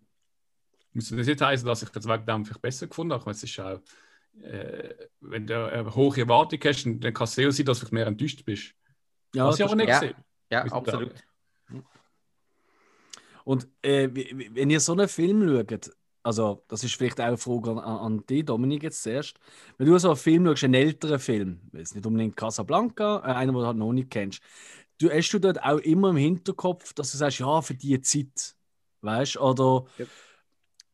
Speaker 3: muss das nicht heißen, dass ich das wegen dem vielleicht besser gefunden habe. Meine, Es ist auch, äh, wenn du eine hohe Erwartung hast, dann dann kann es sehr sein, dass du mehr enttäuscht bist.
Speaker 1: Ja,
Speaker 3: Was ich aber nicht
Speaker 2: Ja.
Speaker 3: gesehen.
Speaker 2: Ja,
Speaker 3: ich
Speaker 2: absolut.
Speaker 3: sagen.
Speaker 1: Und äh, wenn ihr so einen Film schaut, also das ist vielleicht auch eine Frage an, an dich, Dominik, jetzt zuerst. Wenn du so einen Film schaust, einen älteren Film, jetzt nicht unbedingt Casablanca, äh, einen, den du halt noch nicht kennst, du, hast du dort auch immer im Hinterkopf, dass du sagst, ja, für die Zeit, weißt du, oder,
Speaker 4: Ja.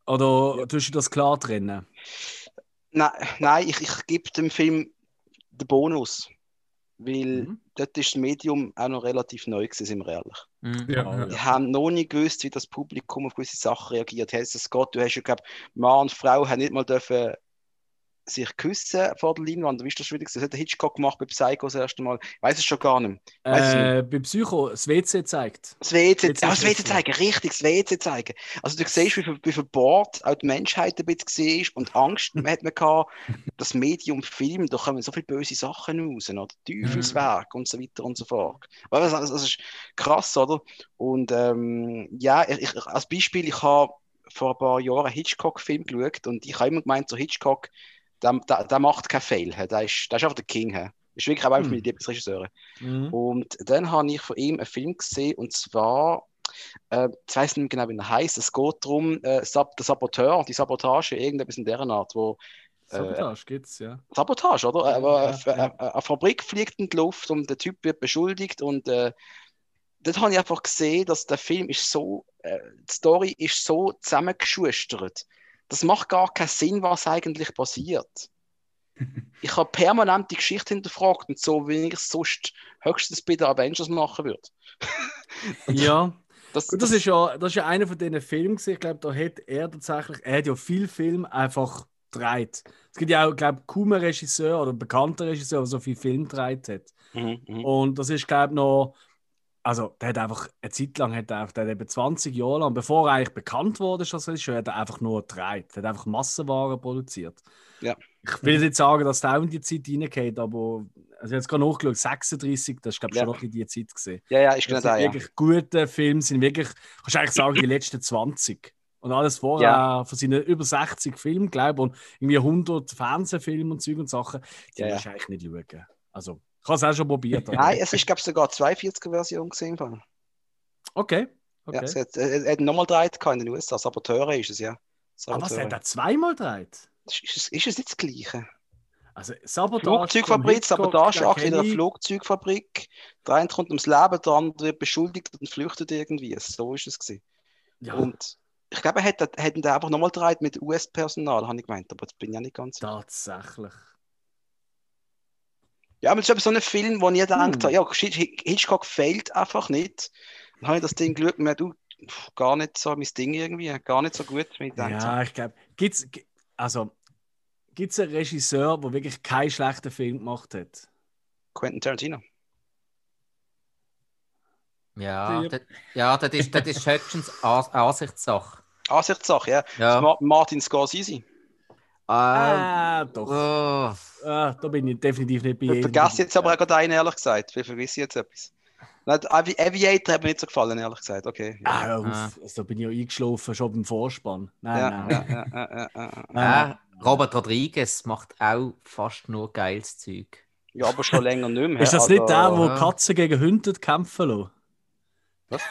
Speaker 1: oder tust du das klar trennen?
Speaker 4: Nein, nein ich, ich gebe dem Film den Bonus. Weil
Speaker 1: Mhm.
Speaker 4: dort ist das Medium auch noch relativ neu gewesen, sind wir ehrlich.
Speaker 2: Mhm.
Speaker 3: Ja, ja.
Speaker 4: Wir haben noch nicht gewusst, wie das Publikum auf gewisse Sachen reagiert. Heißt es Gott, du hast ja, glaube Mann und Frau haben nicht mal dürfen sich küssen vor der Leinwand. Wie ist das gewesen? Das hat der Hitchcock gemacht bei Psycho das erste Mal. Ich weiß es schon gar nicht.
Speaker 1: Äh, bei Psycho, das WC zeigt.
Speaker 4: Das WC, ah,
Speaker 1: ist
Speaker 4: das WC zeigen, richtig, das WC zeigen. Also du siehst, wie, wie verbohrt auch die Menschheit ein bisschen war und Angst hat man gehabt, das Medium Film, da kommen so viele böse Sachen raus, oder? Teufelswerk und so weiter und so fort. Das, das ist krass, oder? Und ähm, ja, ich, ich, als Beispiel, ich habe vor ein paar Jahren einen Hitchcock-Film geschaut und ich habe immer gemeint, so Hitchcock, der, der, der macht keinen Fail, der ist, der ist einfach der King. hä? Ist wirklich auch einer
Speaker 1: Hm.
Speaker 4: meiner Lieblingsregisseure.
Speaker 1: Mhm.
Speaker 4: Und dann habe ich von ihm einen Film gesehen und zwar äh, ich weiß nicht mehr genau, wie er heißt. Es geht darum, äh, Sab der Saboteur, die Sabotage, irgendetwas in deren Art, wo äh,
Speaker 1: Sabotage gibt's, ja.
Speaker 4: Sabotage, oder? Aber
Speaker 1: Ja,
Speaker 4: äh,
Speaker 1: ja.
Speaker 4: äh, eine Fabrik fliegt in die Luft und der Typ wird beschuldigt und äh, dort habe ich einfach gesehen, dass der Film ist so, äh, die Story ist so zusammengeschustert. Das macht gar keinen Sinn, was eigentlich passiert. Ich habe permanent die Geschichte hinterfragt und so, wie ich es sonst höchstens bei den Avengers machen würde.
Speaker 1: Ja.
Speaker 4: Das,
Speaker 1: Gut, das ist ja, das ist ja einer von diesen Filmen. Ich glaube, da hat er tatsächlich, er hat ja viel Film einfach gedreht. Es gibt ja auch, glaube ich, kaum einen Regisseur oder einen bekannten Regisseur, der so viel Film gedreht hat.
Speaker 4: Mhm, mhm.
Speaker 1: Und das ist, glaube ich, noch, also der hat einfach eine Zeit lang, hat er, der hat eben 20 Jahre lang, bevor er eigentlich bekannt wurde Regisseur, hat er einfach nur gedreht. Er hat einfach Massenwaren produziert.
Speaker 4: Ja.
Speaker 1: Ich will nicht sagen, dass der auch in die Zeit reingeht, aber also ich habe jetzt gerade nachgeschaut, 36, das ist, glaube ich,
Speaker 4: Ja.
Speaker 1: schon noch in die Zeit gesehen.
Speaker 4: Ja, ja,
Speaker 1: Das sind
Speaker 4: da, ja.
Speaker 1: wirklich gute Filme, sind wirklich, kannst du eigentlich sagen, die letzten 20. Und alles vorher
Speaker 4: Ja.
Speaker 1: von seinen über 60 Filmen, glaube ich, und irgendwie 100 Fernsehfilme und Zeug und Sachen, die
Speaker 4: Ja, ja.
Speaker 1: eigentlich nicht schauen. Also, ich habe es auch schon probiert. aber-
Speaker 4: Nein, es ist, glaube ich, sogar 42er-Version gesehen. Okay.
Speaker 1: Okay.
Speaker 4: Ja, es hat, es hat nochmal gedreht in den USA. Saboteure ist es, ja.
Speaker 1: Aber was
Speaker 4: Saboteure.
Speaker 1: hat er zweimal gedreht?
Speaker 4: ist, ist, es- ist es nicht das Gleiche?
Speaker 1: Also, Sabotage.
Speaker 4: Flugzeugfabrik, Sabotageakt in einer
Speaker 1: ich.
Speaker 4: Flugzeugfabrik. Der eine kommt ums Leben, der andere wird beschuldigt und flüchtet irgendwie. So ist es gewesen.
Speaker 1: Ja,
Speaker 4: Und ich glaube, er hätte hätten da einfach nochmal gedreht mit US-Personal, habe ich gemeint, aber das bin ich ja nicht ganz sicher.
Speaker 1: tatsächlich.
Speaker 4: Ja, aber das ist eben so ein Film, wo ich gedacht
Speaker 1: Hm.
Speaker 4: habe, ja, Hitch- Hitchcock fehlt einfach nicht. Dann habe ich das Ding geschaut und mir du, gar nicht so mein Ding irgendwie, gar nicht so gut. ich.
Speaker 1: Ja, ich glaube, gibt's, gi- also, gibt es einen Regisseur, der wirklich keinen schlechten Film gemacht hat?
Speaker 4: Quentin Tarantino.
Speaker 2: Ja,
Speaker 1: Ja.
Speaker 2: das, ja, das ist, das ist höchstens An Ansichtssache.
Speaker 4: Ansichtssache, ja.
Speaker 2: Ja.
Speaker 4: Ma Martin Scorsese.
Speaker 2: Ähm,
Speaker 1: Ah, doch.
Speaker 2: oh,
Speaker 1: Ah, da bin ich definitiv nicht bei
Speaker 4: Ich vergesse jetzt aber auch gerade einen, ehrlich gesagt. Wie vergesse ich jetzt etwas? Aviator hat mir nicht so gefallen, ehrlich gesagt. Okay. Ja,
Speaker 1: Ah.
Speaker 2: Ah.
Speaker 1: Also, da bin ich ja eingeschlafen, schon beim Vorspann. Nein,
Speaker 4: ja,
Speaker 1: nein.
Speaker 4: ja, ja, ja, ja, ja.
Speaker 1: nein.
Speaker 2: Robert Rodriguez macht auch fast nur geiles Zeug.
Speaker 4: ja, aber schon länger nicht mehr.
Speaker 1: Ist das
Speaker 4: Also,
Speaker 1: nicht der, wo
Speaker 2: ja.
Speaker 1: Katzen gegen Hunde kämpfen lassen?
Speaker 4: Was?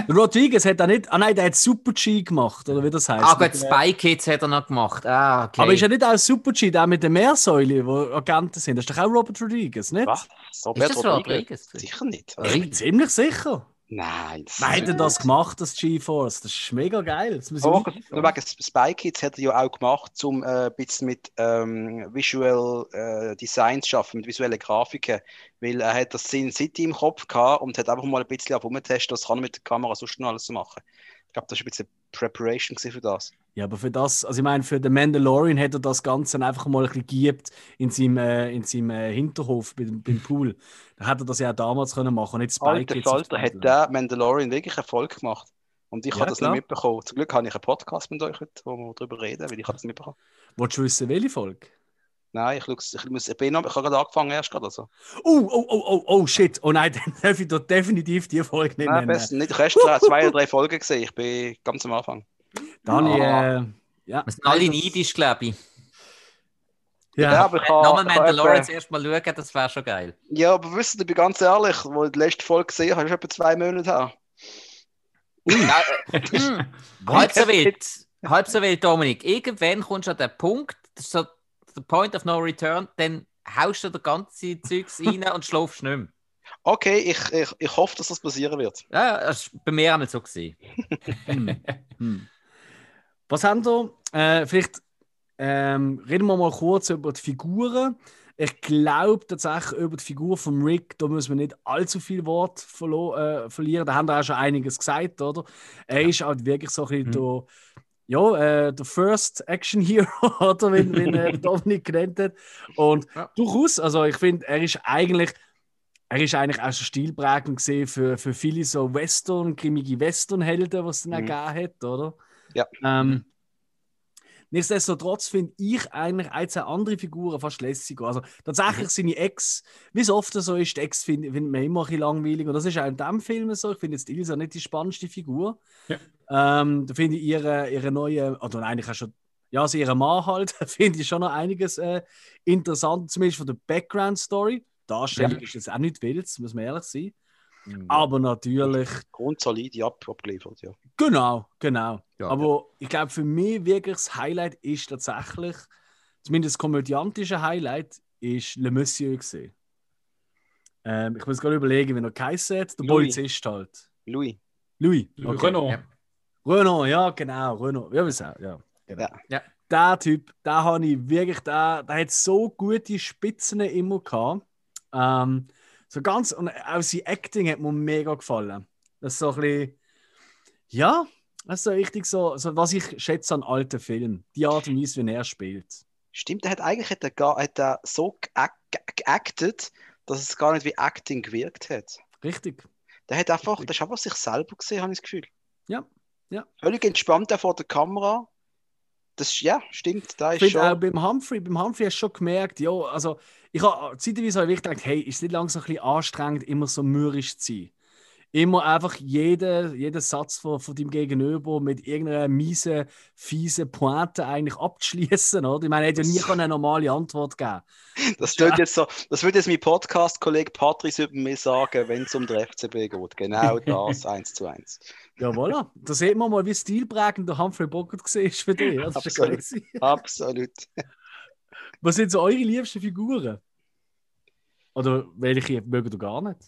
Speaker 1: Rodriguez hat er nicht. Ah nein, der hat Super G gemacht, oder wie das heißt.
Speaker 2: Ah, gut, Spy Kids hat er noch gemacht. Ah, okay.
Speaker 1: Aber ist er nicht auch Super G, der mit der Meersäule, wo Agenten sind? Das ist doch auch Robert Rodriguez, nicht?
Speaker 4: Was?
Speaker 2: ist
Speaker 4: Robert
Speaker 2: das
Speaker 4: Rodriguez?
Speaker 2: Rodriguez?
Speaker 4: Sicher nicht.
Speaker 1: Ich bin ziemlich sicher.
Speaker 4: Nein. Das
Speaker 1: Wer hat denn das gemacht, das G-Force? Das ist mega geil. Das wirklich
Speaker 4: nur wegen Spy Kids hat er ja auch gemacht, um äh, ein bisschen mit ähm, Visual äh, Design zu schaffen, mit visuellen Grafiken. Weil er hat das Sin City im Kopf gehabt und hat einfach mal ein bisschen auf rumgetestet, was kann er mit der Kamera sonst noch alles machen. Ich glaube, das war ein bisschen Preparation für das.
Speaker 1: Ja, aber für das, also ich meine, für den Mandalorian hat er das Ganze einfach mal ein bisschen geübt in seinem, äh, in seinem äh, Hinterhof beim, beim Pool. Da hätte er das ja auch damals können machen, Spike
Speaker 4: Alter Falter, hat der Mandalorian wirklich Erfolg gemacht. Und ich
Speaker 1: Ja,
Speaker 4: habe das
Speaker 1: klar.
Speaker 4: nicht mitbekommen. Zum Glück habe ich einen Podcast mit euch, heute, wo wir darüber reden, weil ich habe das nicht mitbekommen.
Speaker 1: Willst du wissen, welche Folge?
Speaker 4: Nein, ich, schaue- ich, muss, ich, bin noch, ich habe gerade angefangen erst gerade. Also.
Speaker 1: Oh, oh, oh, oh, oh, shit. Oh nein, dann darf ich doch definitiv die Folge nicht
Speaker 4: Nein,
Speaker 1: nennen.
Speaker 4: besser nicht. Ich habe erst zwei oder drei Folgen gesehen. Ich bin ganz am Anfang.
Speaker 1: Da habe ich, äh, ja.
Speaker 2: Wir sind alle neidisch, glaube ich.
Speaker 1: Ja,
Speaker 4: aber ich
Speaker 2: Nochmal
Speaker 4: habe, ich habe
Speaker 2: Mandalorian zuerst mal schauen, das wäre schon geil.
Speaker 4: Ja, aber wisst ihr, ich bin ganz ehrlich, wo ich die letzte Folge gesehen habe, ist etwa zwei Monate her.
Speaker 2: Ja, äh, hm, halb so wild. Halb so wild, Dominik. Irgendwann kommst du an den Punkt, das ist so der Point of No Return, dann haust du das ganze Zeugs rein und schlafst nicht mehr.
Speaker 4: Okay, ich, ich, ich hoffe, dass das passieren wird.
Speaker 2: Ja, das war bei mir einmal so. Gewesen.
Speaker 1: Hm. Was haben wir? Äh, vielleicht ähm, reden wir mal kurz über die Figuren. Ich glaube tatsächlich über die Figur von Rick, da müssen wir nicht allzu viel Wort verlo- äh, verlieren. Da haben wir auch schon einiges gesagt, oder? Er ist halt wirklich so ein bisschen
Speaker 2: Mhm.
Speaker 1: der, ja, äh, der First Action Hero, oder wie ihn äh, Dominik genannt hat. Und
Speaker 2: Ja.
Speaker 1: durchaus, also ich finde, er ist eigentlich er ist eigentlich auch schon stilprägend gesehen für, für viele so Western, grimmige Western-Helden, was es dann auch
Speaker 4: Mhm.
Speaker 1: gegeben hat, oder?
Speaker 4: Ja.
Speaker 1: Ähm, Nichtsdestotrotz finde ich eigentlich ein, zwei andere Figuren fast lässiger. Also tatsächlich seine Ex, wie es oft so ist, die Ex findet find man immer ein bisschen langweilig. Und das ist auch in diesem Film so. Ich finde jetzt Ilsa nicht die spannendste Figur.
Speaker 3: Ja.
Speaker 1: Ähm, da finde ich ihre, ihre neue, oder eigentlich auch schon, ja, also ihren Mann halt, finde ich schon noch einiges äh, interessant, zumindest von der Background-Story. Darstellung ist jetzt auch nicht wild, muss man ehrlich sein. Aber natürlich,
Speaker 4: Grundsolide ab, abgeliefert, ja.
Speaker 1: genau, genau.
Speaker 2: Ja,
Speaker 1: Aber ich glaube, für mich wirklich das Highlight ist tatsächlich, zumindest das komödiantische Highlight, ist Le Monsieur gesehen. Ähm, ich muss gerade überlegen, wenn er geheißen hat, der
Speaker 4: Louis.
Speaker 1: Polizist halt.
Speaker 4: Louis.
Speaker 1: Louis. Okay.
Speaker 3: Renault.
Speaker 2: Ja.
Speaker 1: Renault, ja, genau. Renault. Ja, wie auch, ja. Genau.
Speaker 4: Ja.
Speaker 2: Ja.
Speaker 1: Der Typ, der habe ich wirklich, der, der hat so gute Spitzen immer gehabt. Ähm, so ganz, und auch sein Acting hat mir mega gefallen. Das ist so ein bisschen, ja, das ist so richtig so, so was ich schätze an alten Filmen. Die Art und Weise, wie er spielt.
Speaker 4: Stimmt, er hat eigentlich hat er gar, hat er so geac- ge- geactet, dass es gar nicht wie Acting gewirkt hat.
Speaker 1: Richtig.
Speaker 4: Der hat einfach, der ist einfach sich selber gesehen, habe ich das Gefühl.
Speaker 1: Ja, ja.
Speaker 4: Völlig entspannt vor der Kamera. Das ja, stimmt, da ist
Speaker 1: finde auch
Speaker 4: schon.
Speaker 1: beim Humphrey, beim Humphrey hast du schon gemerkt, ja, also ich habe zeitweise habe ich gedacht, hey, ist es nicht langsam ein bisschen anstrengend, immer so mürrisch zu sein? Immer einfach jeden, jeden Satz von, von deinem Gegenüber mit irgendeiner miesen, fiesen Pointe eigentlich abzuschließen, oder? Ich meine, er hätte ja nie eine normale Antwort geben
Speaker 4: Das wird jetzt so, das würde jetzt mein Podcast-Kollege Patrice über mir sagen, wenn es um den FCB geht. Genau das, eins zu eins.
Speaker 1: Ja, voilà. Da sieht man mal, wie stilprägend der Humphrey Bogart gesehen ist für dich. Das ist ja
Speaker 4: Absolut.
Speaker 1: crazy.
Speaker 4: Absolut.
Speaker 1: Was sind so eure liebsten Figuren? Oder welche mögt ihr gar nicht?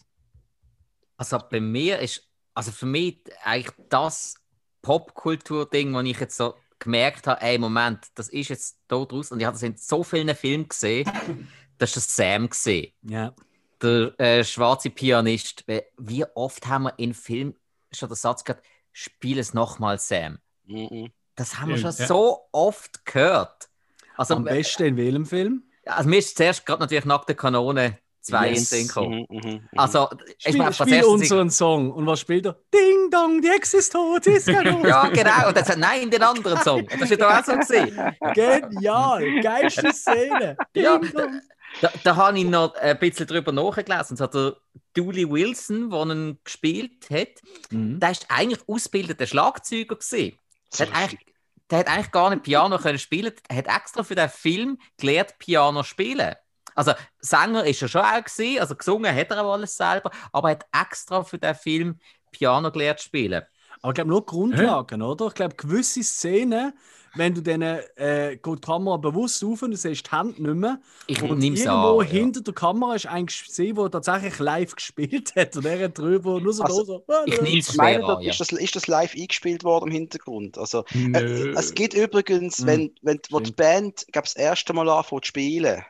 Speaker 2: Also bei mir ist, also für mich eigentlich das Popkultur-Ding, wo ich jetzt so gemerkt habe, ey, Moment, das ist jetzt da draus und ich habe das in so vielen Filmen gesehen, das ist das Sam gesehen.
Speaker 1: Ja.
Speaker 2: Der äh, schwarze Pianist. Weil Wie oft haben wir in Filmen schon den Satz gehört, spiel es nochmal, Sam.
Speaker 4: Mhm.
Speaker 2: Das haben wir schon
Speaker 3: ja.
Speaker 2: so oft gehört. Also,
Speaker 1: Am besten in welchem Film?
Speaker 2: also mir ist zuerst gerade natürlich nackte Kanone 2
Speaker 1: Yes.
Speaker 2: in den Sinn gekommen.
Speaker 4: Mhm, mhm, mhm.
Speaker 2: Also, ich
Speaker 1: Spiel,
Speaker 2: meine, das
Speaker 1: spiel
Speaker 2: erste
Speaker 1: unseren Song. Und was spielt er? Ding dong, die Ex ist tot, ist genau.
Speaker 2: Ja, genau. Und dann sagt nein, den anderen Song. Das ist ja auch so gesehen.
Speaker 1: Genial, geilste Szene. Ding
Speaker 2: Ja,
Speaker 1: dong.
Speaker 2: Da, da habe ich noch ein bisschen drüber nachgelesen. So der Dooley Wilson, der ihn gespielt hat,
Speaker 1: Mhm.
Speaker 2: der ist eigentlich ausgebildeter Schlagzeuger gesehen.
Speaker 4: So
Speaker 2: Der hat, eigentlich, der hat eigentlich gar nicht Piano können spielen. Er hat extra für den Film gelernt, Piano zu spielen. Also Sänger ist er schon auch gesehen, also gesungen hat er auch alles selber, aber er hat extra für den Film Piano gelernt zu spielen.
Speaker 1: Aber ich glaube nur Grundlagen, oder? Ich glaube, gewisse Szenen, wenn du denen äh, geht die Kamera bewusst auf und du siehst die Hände nicht mehr.
Speaker 2: Ich
Speaker 1: Und
Speaker 2: nehme es
Speaker 1: irgendwo
Speaker 2: an. Ja.
Speaker 1: hinter der Kamera ist eigentlich gesehen, wo er tatsächlich live gespielt hat. Und er hat drüber nur so,
Speaker 4: Also,
Speaker 1: da so.
Speaker 2: Ich nehme es
Speaker 4: Ich meine,
Speaker 2: schwer
Speaker 4: da
Speaker 2: an, ja.
Speaker 4: ist, das, ist das live eingespielt worden im Hintergrund? Also,
Speaker 3: Nö.
Speaker 4: äh, es geht übrigens,
Speaker 1: Mhm.
Speaker 4: wenn, wenn wo die. Band glaub, das erste Mal anfängt zu spielen,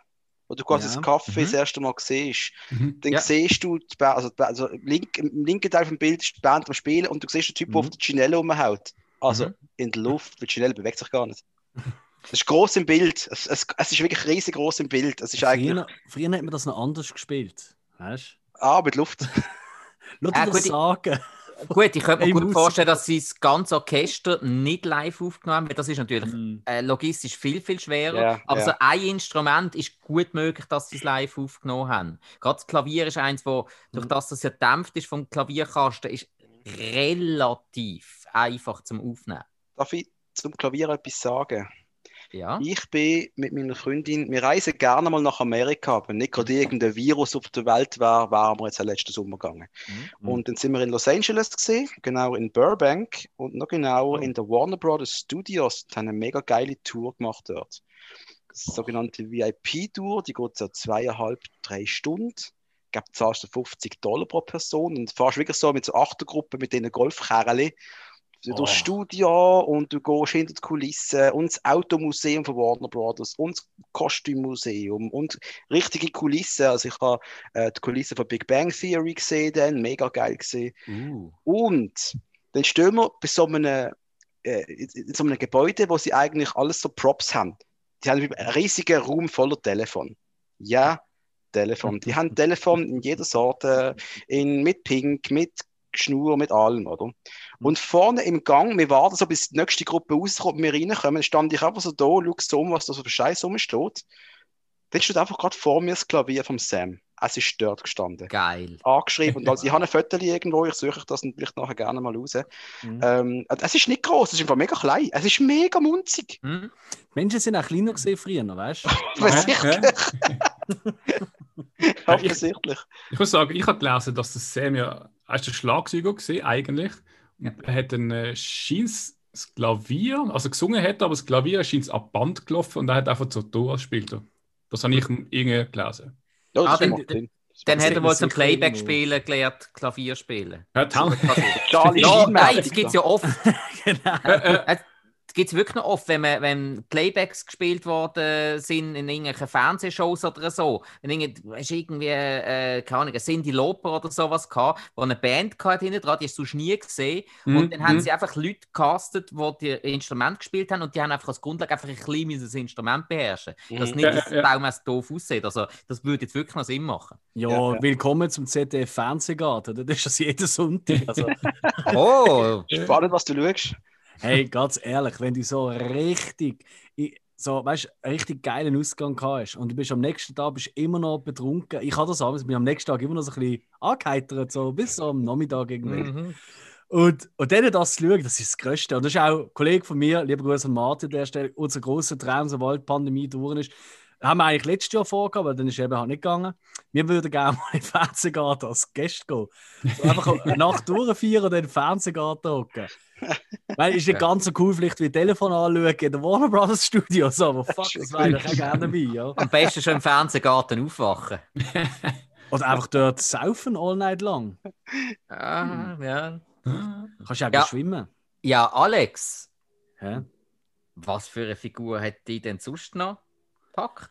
Speaker 4: wo du quasi
Speaker 1: Ja.
Speaker 4: das Kaffee
Speaker 2: Mhm.
Speaker 4: das erste Mal siehst,
Speaker 3: Mhm.
Speaker 4: dann
Speaker 2: Ja.
Speaker 4: siehst du, die Band, also, die Band- also link, im linken Teil vom Bild ist die Band am Spielen und du siehst den Typ, der
Speaker 1: Mhm.
Speaker 4: auf der Ginelle rumhaut. Also
Speaker 2: Mhm.
Speaker 4: in der Luft, weil die Ginelle bewegt sich gar nicht. Das ist groß im Bild. Es, es, es ist wirklich riesig groß im Bild. Es ist eigentlich
Speaker 1: Früher, früher hat man das noch anders gespielt. Weißt
Speaker 4: ah, mit Luft.
Speaker 1: du? Lass
Speaker 2: Ah,
Speaker 1: dir
Speaker 2: gut,
Speaker 1: das
Speaker 2: ich-
Speaker 1: sagen.
Speaker 2: Gut, ich könnte mir gut vorstellen, dass sie das ganze Orchester nicht live aufgenommen haben, weil das ist natürlich
Speaker 1: Mhm.
Speaker 2: äh, logistisch viel, viel schwerer.
Speaker 4: Ja,
Speaker 2: aber
Speaker 4: ja.
Speaker 2: so ein Instrument ist gut möglich, dass sie es live aufgenommen haben. Gerade das Klavier ist eins, wo durch das, dass es ja dämpft ist vom Klavierkasten, ist relativ einfach zum Aufnehmen.
Speaker 4: Darf ich zum Klavier etwas sagen?
Speaker 2: Ja.
Speaker 4: Ich bin mit meiner Freundin, wir reisen gerne mal nach Amerika, aber nicht gerade irgendein Virus auf der Welt war, waren wir jetzt auch letzten Sommer gegangen.
Speaker 1: Mhm.
Speaker 4: Und dann sind wir in Los Angeles gesehen, genau in Burbank und noch genauer
Speaker 1: Oh.
Speaker 4: in der Warner Brothers Studios und haben eine mega geile Tour gemacht dort. Das ist die sogenannte VIP-Tour, die geht so zweieinhalb, drei Stunden. Ich glaube, zahlst du 50 Dollar pro Person und fährst wirklich so mit so Achtergruppen mit diesen Golfkerlen
Speaker 1: Oh.
Speaker 4: durchs Studio und du gehst hinter die Kulissen und das Automuseum von Warner Brothers und das Kostümmuseum und richtige Kulissen. Also ich habe äh, die Kulissen von Big Bang Theory gesehen, dann mega geil gesehen.
Speaker 1: Uh.
Speaker 4: Und dann stehen wir bei so einem, äh, in so einem Gebäude, wo sie eigentlich alles so Props haben. Die haben einen riesigen Raum voller Telefon. Ja, Telefon. Die haben Telefon in jeder Sorte, in, mit Pink, mit Schnur, mit allem, oder? Und vorne im Gang, wir warten so, bis die nächste Gruppe rauskommt, wir reinkommen, stand ich einfach so da, schau so um, was da so für Scheiß rumsteht. Dann steht einfach gerade vor mir das Klavier vom Sam. Es ist dort gestanden
Speaker 2: Geil.
Speaker 4: angeschrieben. Und also, ich habe ein Foto irgendwo, ich suche das vielleicht nachher gerne mal raus.
Speaker 1: Mhm.
Speaker 4: Ähm, es ist nicht groß, es ist einfach mega klein. Es ist mega munzig.
Speaker 2: Hm?
Speaker 1: Menschen sind auch kleiner gesehen früher, weißt du?
Speaker 4: Offensichtlich. Offensichtlich.
Speaker 3: Ich muss sagen, ich habe gelesen, dass das Sam ja hast du Schlagzeuger gesehen, eigentlich. Und er hat ein äh, das Klavier, also gesungen hat, aber das Klavier scheint ab Band gelaufen und er hat einfach so Tor gespielt. Das habe ich irgendwie gelesen.
Speaker 4: Ja, das
Speaker 2: Ah, dann-
Speaker 4: mal drin.
Speaker 2: Dann hat er wohl zum Playback spielen gelernt, Klavier spielen.
Speaker 3: Ja, Tom,
Speaker 4: Charlie
Speaker 2: Ja, nein, das gibt es ja oft.
Speaker 1: genau.
Speaker 3: äh,
Speaker 2: Das gibt es wirklich noch oft, wenn, man, wenn Playbacks gespielt worden sind in irgendwelchen Fernsehshows oder so. Wenn irgend, hast du irgendwie, äh, keine Ahnung, Cindy Lauper oder sowas gehabt, wo eine Band hatte hinten dran, die hast du sonst nie gesehen.
Speaker 3: Mhm,
Speaker 2: Und dann haben
Speaker 3: mhm.
Speaker 2: sie einfach Leute gecastet, die die Instrument gespielt haben und die haben einfach als Grundlage einfach ein klein müssen das Instrument beherrschen. Dass
Speaker 4: Mhm.
Speaker 2: nicht
Speaker 3: Ja,
Speaker 2: das
Speaker 3: ja, ja.
Speaker 2: Doof aussieht. Also, das würde jetzt wirklich noch Sinn machen.
Speaker 1: Ja,
Speaker 4: Ja, ja.
Speaker 1: willkommen zum ZDF Fernsehgarten. Das ist das jeden Sonntag. Also,
Speaker 2: Oh!
Speaker 4: Spannend, was du schaust.
Speaker 1: Hey, ganz ehrlich, wenn du so richtig, so, weißt, richtig geilen Ausgang hast und du bist am nächsten Tag bist immer noch betrunken. Ich habe das auch, ich bin am nächsten Tag immer noch so ein bisschen angeheitert, so bis so am Nachmittag irgendwie.
Speaker 2: Mhm.
Speaker 1: Und, und dann das zu schauen, das ist das Größte. Und das ist auch ein Kollege von mir, lieber Grüße an Martin, der Stelle, unser grosser Traum, sobald die Pandemie durch ist. Haben wir eigentlich letztes Jahr vorgehabt, aber dann ist eben halt nicht gegangen. Wir würden gerne mal in den Fernsehgarten als Gast gehen. So einfach eine Nacht durchfeiern und dann in den Fernsehgarten hocken. Weil ist nicht ganz so cool, vielleicht wie Telefon anschauen in den Warner Brothers Studios, aber fuck, das wäre ich auch gerne dabei. Ja.
Speaker 2: Am besten schon im Fernsehgarten aufwachen.
Speaker 1: Oder einfach dort saufen all night lang.
Speaker 2: Ah, ja.
Speaker 1: Kannst du auch
Speaker 2: Ja.
Speaker 1: schwimmen.
Speaker 2: ja, Alex,
Speaker 1: Hä?
Speaker 2: was für eine Figur hat die denn sonst noch gepackt?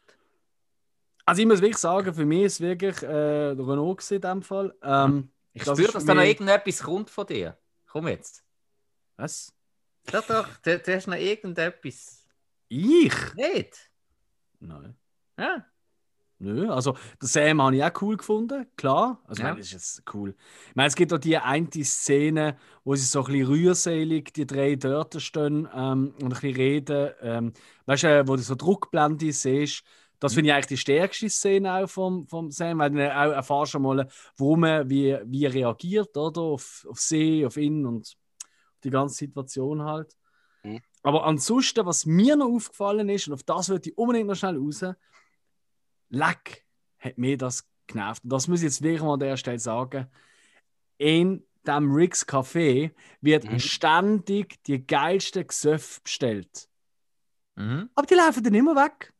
Speaker 1: Also ich muss wirklich sagen, für mich ist es wirklich äh, Renault in dem Fall. Ähm,
Speaker 2: Ich
Speaker 1: Das
Speaker 2: spüre,
Speaker 1: ist
Speaker 2: dass da noch irgendetwas kommt von dir. Komm jetzt.
Speaker 1: Was?
Speaker 2: Doch, doch, du, du hast noch irgendetwas.
Speaker 1: Ich?
Speaker 2: Nicht?
Speaker 1: Nein.
Speaker 2: Ja.
Speaker 1: Nö, also der Sam habe ich auch cool gefunden, klar. Also ich
Speaker 2: Ja.
Speaker 1: meine, das ist jetzt cool. Ich meine, es gibt auch die eine Szene, wo sie so ein bisschen rührselig, die drei dort stehen ähm, und ein bisschen reden. Ähm, weißt du, äh, wo du so Druckblende siehst. Das finde ich eigentlich die stärkste Szene auch vom, vom Sam, weil du auch erfährst schon mal, warum er wie, wie er reagiert, oder? Auf, auf sie, auf ihn und die ganze Situation halt.
Speaker 4: Mhm.
Speaker 1: Aber ansonsten, was mir noch aufgefallen ist, und auf das würde ich unbedingt noch schnell raus, Leck hat mir das genervt. Und das muss ich jetzt wirklich mal an der Stelle sagen. In dem Ricks Café wird
Speaker 4: Mhm.
Speaker 1: ständig die geilsten Gesöff bestellt.
Speaker 2: Mhm.
Speaker 1: Aber die laufen dann immer weg.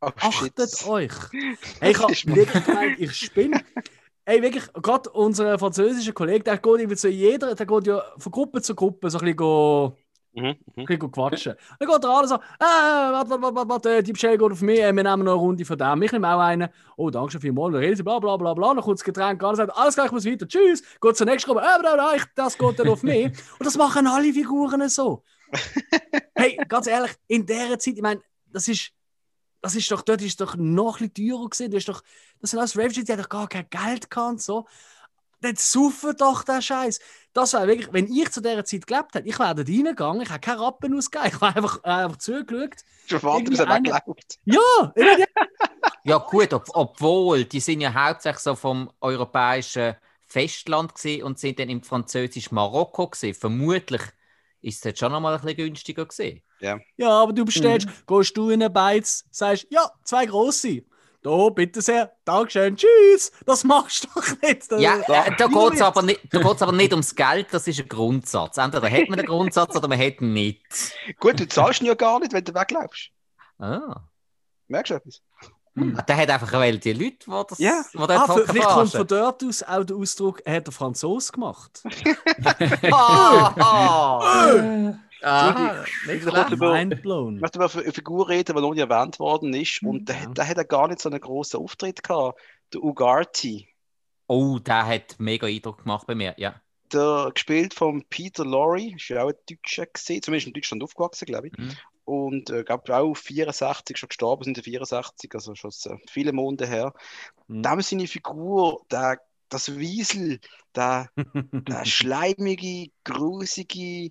Speaker 4: Oh,
Speaker 1: Achtet
Speaker 4: shit.
Speaker 1: euch. Hey, ich habe gemeint, ich spinne. Ey, wirklich, gerade unser französischer Kollege, der geht irgendwie zu jeder, der geht ja von Gruppe zu Gruppe so ein bisschen, go,
Speaker 4: Mhm, mhm.
Speaker 1: ein bisschen quatschen. Dann geht er und so, äh, warte, warte, warte, warte, die Bestellung geht auf mich, äh, wir nehmen noch eine Runde von dem. Ich nehme auch einen. Oh, danke schön vielmals. Dann reden bla, bla, bla, bla. Dann kommt das Getränk an sagt, alles klar, ich muss weiter. Tschüss. Geht zur nächsten Gruppe. Äh, bla, bla, ich, das geht dann auf mich. Und das machen alle Figuren so. Hey, ganz ehrlich, in dieser Zeit, ich meine, das ist, das ist doch, dort ist doch noch ein bisschen teurer gewesen. Du hast doch, das sind alles Refugees, die haben doch gar kein Geld gehabt so. Dann saufen doch der Scheiß. Das wäre wirklich, wenn ich zu dieser Zeit gelebt hätte, ich wäre dort reingegangen, ich hätte keine Rappen ausgegeben, ich wäre einfach, äh, einfach zugeschaut.
Speaker 4: Schon warten, bis er wegläuft.
Speaker 1: Ja,
Speaker 2: Ja, gut, ob, obwohl, die sind ja hauptsächlich so vom europäischen Festland gewesen und sind dann im französischen Marokko gewesen. Vermutlich ist es dort schon noch mal ein bisschen günstiger gewesen.
Speaker 1: Ja, aber du bestellst,
Speaker 2: Mhm.
Speaker 1: gehst du in einen Beiz, sagst, ja, zwei grosse. Da, bitte sehr, Dankeschön, tschüss. Das machst du doch nicht.
Speaker 2: Ja,
Speaker 1: Da-
Speaker 2: äh, da geht es aber, nicht- da geht's aber nicht ums Geld, das ist ein Grundsatz. Entweder hat man einen Grundsatz oder man hat ihn nicht.
Speaker 4: Gut, du zahlst ihn ja gar nicht, wenn du wegläufst.
Speaker 2: Ah.
Speaker 4: Merkst du etwas?
Speaker 2: Der hat einfach weil die Leute, die das
Speaker 4: Ja.
Speaker 2: die
Speaker 1: Ah, vielleicht kommt von dort aus auch der Ausdruck, er hat der Franzos gemacht.
Speaker 2: Ah, ah. Aha,
Speaker 4: Ich
Speaker 2: nicht
Speaker 1: Mind blown.
Speaker 4: Ich möchte über eine Figur reden, die noch nicht erwähnt worden ist. Und der,
Speaker 1: Ja.
Speaker 4: der hat ja gar nicht so einen grossen Auftritt gehabt. Der Ugarte.
Speaker 2: Oh, der hat mega Eindruck gemacht bei mir, ja.
Speaker 4: Der gespielt von Peter Lorre, ist ja auch ein Deutscher gesehen, zumindest in Deutschland aufgewachsen, glaube ich.
Speaker 2: Mhm.
Speaker 4: Und äh, glaube auch 64 schon gestorben sind, 64, also schon so viele Monate her.
Speaker 1: Mhm.
Speaker 4: Dem seine Figur, der, das Wiesel, der, der schleimige, grusige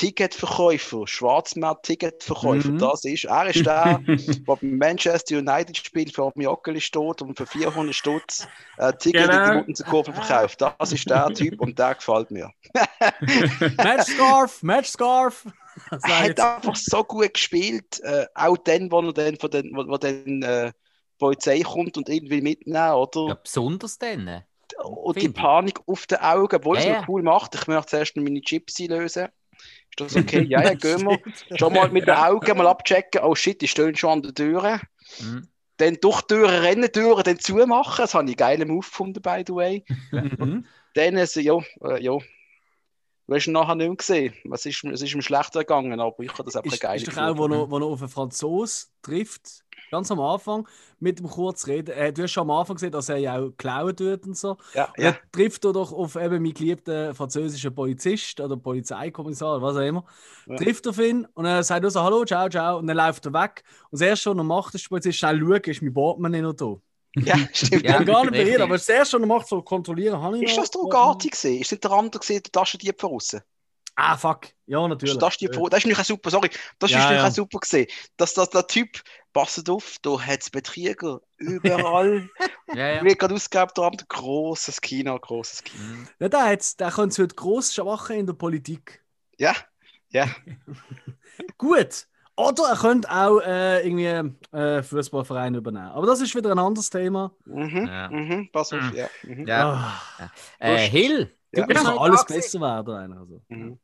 Speaker 4: Ticketverkäufer, Schwarzmarkt-Ticketverkäufer,
Speaker 1: Mhm.
Speaker 4: das ist, er ist der, der bei Manchester United spielt, für dem Joggeli steht und für 400 Stutz äh, Ticket in
Speaker 3: Genau.
Speaker 4: die Muttenkurve verkauft. Das ist der Typ und der gefällt mir.
Speaker 1: Matchscarf, Matchscarf. Das
Speaker 4: Er hat einfach so gut gespielt, äh, auch dann, wo er dann von den, wo, wo dann äh, Polizei kommt und irgendwie mitnehmen, oder?
Speaker 2: Ja, besonders dann.
Speaker 4: und die
Speaker 2: ich.
Speaker 4: Panik auf den Augen, obwohl es
Speaker 2: Ja,
Speaker 4: noch
Speaker 2: ja.
Speaker 4: cool macht. Ich möchte zuerst noch meine Chips einlösen. Ist das okay? Ja, ja, gehen wir. Schon mal mit den Augen mal abchecken. Oh shit, die stehen schon an der Tür.
Speaker 2: Mhm.
Speaker 4: Dann durch die Türen rennen, Türen dann zumachen. Das habe ich geilen Move gefunden, by the way.
Speaker 1: Mhm.
Speaker 4: Dann, äh, so, ja, äh, ja. Du hast ihn nachher nicht mehr gesehen. Es ist, es ist ihm schlechter gegangen, aber ich habe das einfach
Speaker 1: Ist,
Speaker 4: geil
Speaker 1: ist doch auch, wo er, wo er auf einen Franzos trifft, ganz am Anfang, mit dem Kurzreden. Äh, du hast schon am Anfang gesehen, dass er ja auch klauen tut und so.
Speaker 4: Ja,
Speaker 1: Und
Speaker 4: ja.
Speaker 1: Trifft er doch auf eben meinen geliebten französischen Polizist oder Polizeikommissar, oder was auch immer.
Speaker 4: Ja.
Speaker 1: Trifft auf ihn und er sagt nur so: Hallo, ciao, ciao. Und dann läuft er weg. Und das erste, was er macht, ist der Polizist schnell schauen, ist mein Portemonnaie noch da.
Speaker 4: ja, stimmt.
Speaker 1: Ich
Speaker 2: Ja,
Speaker 1: bin gar nicht bei ihr, aber das erste, was er macht, so kontrollieren, habe ich
Speaker 4: Ist das der Ugati gesehen? Ist nicht der andere gesehen, der Taschendieb von außen?
Speaker 1: Ah, fuck. Ja, natürlich.
Speaker 4: Das, ist die Pro- das ist nicht super, sorry. Das
Speaker 1: Ja,
Speaker 4: ist nicht
Speaker 1: ja.
Speaker 4: auch super gesehen. Dass, dass der Typ, passt auf, da hat es Betrüger überall.
Speaker 2: Ja, ja.
Speaker 4: Wie gerade ausgegeben, da haben wir großes Kino, großes Kino.
Speaker 2: Mhm.
Speaker 1: Ja, der, hat's- der könnte es heute gross machen in der Politik.
Speaker 4: Ja, ja.
Speaker 1: Gut. Oder er könnte auch äh, irgendwie äh, Fußballverein übernehmen. Aber das ist wieder ein anderes Thema.
Speaker 4: Mhm,
Speaker 2: Ja.
Speaker 4: mhm, pass auf,
Speaker 2: Mhm.
Speaker 4: ja. Mhm.
Speaker 2: ja.
Speaker 1: Ah,
Speaker 2: Äh, Hill,
Speaker 4: Ja.
Speaker 1: es
Speaker 2: bist
Speaker 1: kann
Speaker 2: noch
Speaker 1: alles besser werden. einer, Also.
Speaker 4: Mhm.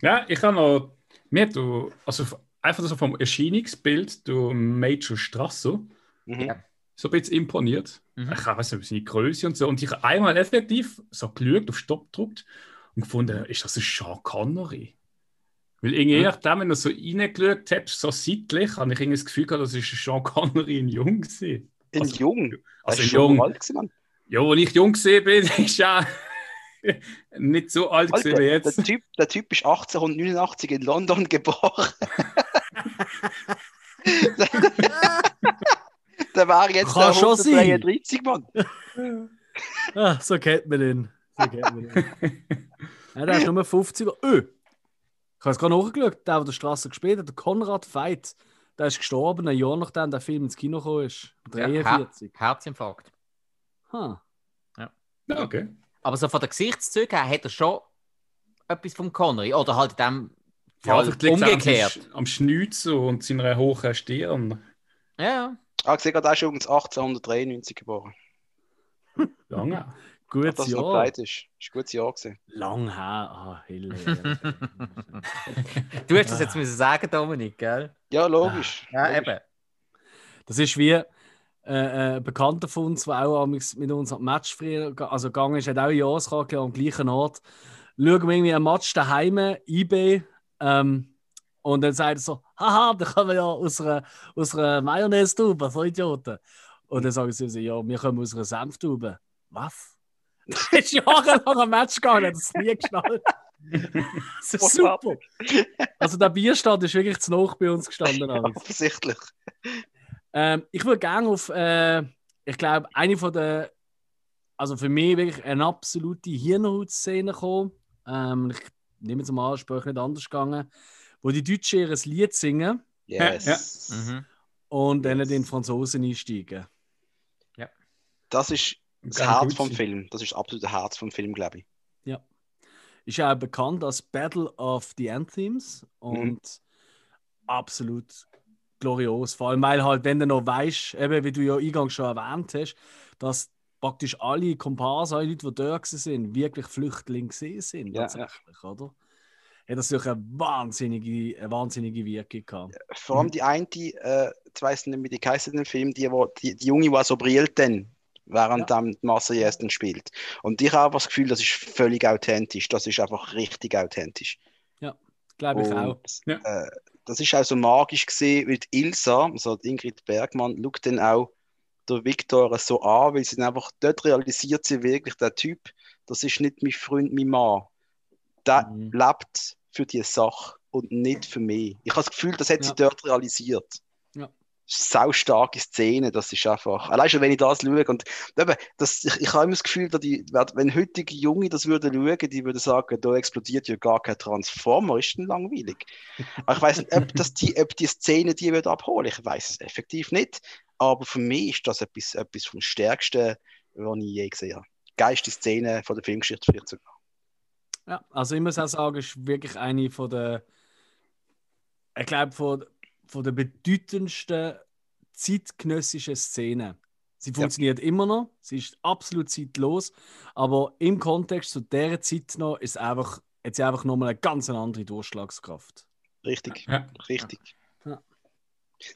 Speaker 3: Ja, ich habe noch. Mir hat du, also einfach so vom Erscheinungsbild, du Major Strasser,
Speaker 4: Mhm.
Speaker 2: Ja.
Speaker 3: so ein bisschen imponiert.
Speaker 2: Mhm.
Speaker 3: Ich weiß nicht, seine Größe und so. Und ich habe einmal effektiv so geschaut, auf Stopp gedrückt und gefunden, ist das ein Sean Connery? Weil irgendwie, je nachdem, wenn du so reingeschaut hast, so seitlich, habe ich irgendwie das Gefühl gehabt, das ist ein Sean Connery in Jung gewesen.
Speaker 4: In
Speaker 3: Also-
Speaker 4: Jung.
Speaker 3: Also in Jung.
Speaker 4: alt gewesen, Mann.
Speaker 3: Ja, als ich jung gesehen bin, ist ja nicht so alt gewesen wie
Speaker 4: Alter,
Speaker 3: jetzt.
Speaker 4: der typ, der typ ist 1889 in London geboren. der war jetzt
Speaker 1: Kann
Speaker 4: der
Speaker 1: schon sein.
Speaker 4: 133, Mann.
Speaker 1: Ah, so kennt man ihn. So kennt man ihn. ja, der ist nur 50. Öh! Ich habe es gerade nachgeschaut, der, der der Straße gespielt hat, der Konrad Veit, der ist gestorben, ein Jahr nachdem der Film ins Kino gekommen ist.
Speaker 2: Ja,
Speaker 1: 43.
Speaker 2: Herzinfarkt.
Speaker 1: Ha.
Speaker 3: Ja, okay.
Speaker 2: Aber so von den Gesichtszügen her hat er schon etwas vom Connery. Oder halt in dem
Speaker 3: Ja,
Speaker 2: Fall
Speaker 3: vielleicht liegt es
Speaker 2: umgekehrt.
Speaker 3: am, am Schnäuzer und seiner hohen Stirn.
Speaker 2: Ja, ja.
Speaker 4: Ah, ich sehe gerade, der ist übrigens 1893 geboren.
Speaker 3: Lange.
Speaker 1: Gutes
Speaker 4: dass er
Speaker 1: Jahr.
Speaker 4: breit ist. Ist ein gutes Jahr gewesen.
Speaker 1: Lang her. Ah.
Speaker 2: Du hast das jetzt müssen sagen, Dominik, gell?
Speaker 4: Ja, logisch.
Speaker 2: Ja,
Speaker 4: logisch.
Speaker 2: eben.
Speaker 1: Das ist wie äh, äh, ein Bekannter von uns, der auch mit uns am Match früher, also gegangen ist, hat auch Jahreskarte am gleichen Ort. Schauen wir irgendwie einen Match daheim, IB, ähm, und dann sagt er so, haha, da kommen wir ja aus einer, aus einer Mayonnaise-Tube, so Idioten. Und dann sagen sie so, ja, wir kommen aus einer Senftube. Was? Das ist jahrelang ein Match gegangen, hat es nie geschnallt. Das ist super. Also der Bierstand ist wirklich zu noch bei uns gestanden. Alex.
Speaker 4: Offensichtlich.
Speaker 1: Ähm, ich würde gerne auf, äh, ich glaube, eine von der, also für mich wirklich eine absolute Hirnhaut-Szene kommen. Ähm, ich nehme jetzt mal an, ist nicht anders gegangen, wo die Deutschen ihr Lied singen
Speaker 4: Yes.
Speaker 2: Mhm.
Speaker 1: und dann
Speaker 4: Yes.
Speaker 1: den Franzosen einsteigen.
Speaker 4: Das ist das
Speaker 3: Kann
Speaker 4: Herz vom
Speaker 3: sein.
Speaker 4: Film. Das ist das absolute Herz vom Film, glaube ich.
Speaker 1: Ist ja auch bekannt als Battle of the Anthems und absolut glorios. Vor allem, weil halt, wenn du noch weißt, eben wie du ja eingangs schon erwähnt hast, dass praktisch alle Komparsen, alle Leute, die dort sind, wirklich Flüchtlinge sind,
Speaker 4: Ja,
Speaker 1: tatsächlich, oder? Hat das natürlich eine wahnsinnige, eine wahnsinnige Wirkung gehabt.
Speaker 4: Vor allem die eine, äh, ich weiß nicht, wie die heißt in dem Film, die, wo, die, die Junge, die so brillt dann, während
Speaker 1: Ja.
Speaker 4: ja. die Marseillaise dann spielt. Und ich habe das Gefühl, das ist völlig authentisch. Das ist einfach richtig authentisch.
Speaker 1: Glaube ich auch.
Speaker 4: Und,
Speaker 3: Ja.
Speaker 4: äh, das ist auch so magisch gesehen, weil Ilsa, also Ingrid Bergmann, schaut dann auch der Viktor so an, weil sie dann einfach dort realisiert sie wirklich, der Typ, das ist nicht mein Freund, mein Mann. Der
Speaker 1: Mhm.
Speaker 4: lebt für die Sache und nicht für mich. Ich habe das Gefühl, das hat
Speaker 1: Ja.
Speaker 4: sie dort realisiert. Sau starke Szene, das ist einfach. Allein schon, wenn ich das schaue. Und eben, das, ich, ich habe immer das Gefühl, dass die, wenn heutige Junge das würden schauen, die würden sagen, da explodiert ja gar kein Transformer, ist denn langweilig. Aber ich weiß nicht, ob, das die, ob die Szene die würde abholen. Ich weiß es effektiv nicht. Aber für mich ist das etwas, etwas vom Stärksten, was ich je gesehen habe. Geilste Szene von der Filmgeschichte vielleicht sogar.
Speaker 1: Ja, also ich muss auch sagen, ist wirklich eine von der, ich glaube, von, von der bedeutendsten zeitgenössischen Szenen. Sie funktioniert immer noch, sie ist absolut zeitlos, aber im Kontext zu dieser Zeit noch ist es einfach, hat sie einfach nochmal eine ganz andere Durchschlagskraft.
Speaker 4: Richtig,
Speaker 3: Ja.
Speaker 4: richtig.
Speaker 1: Ja.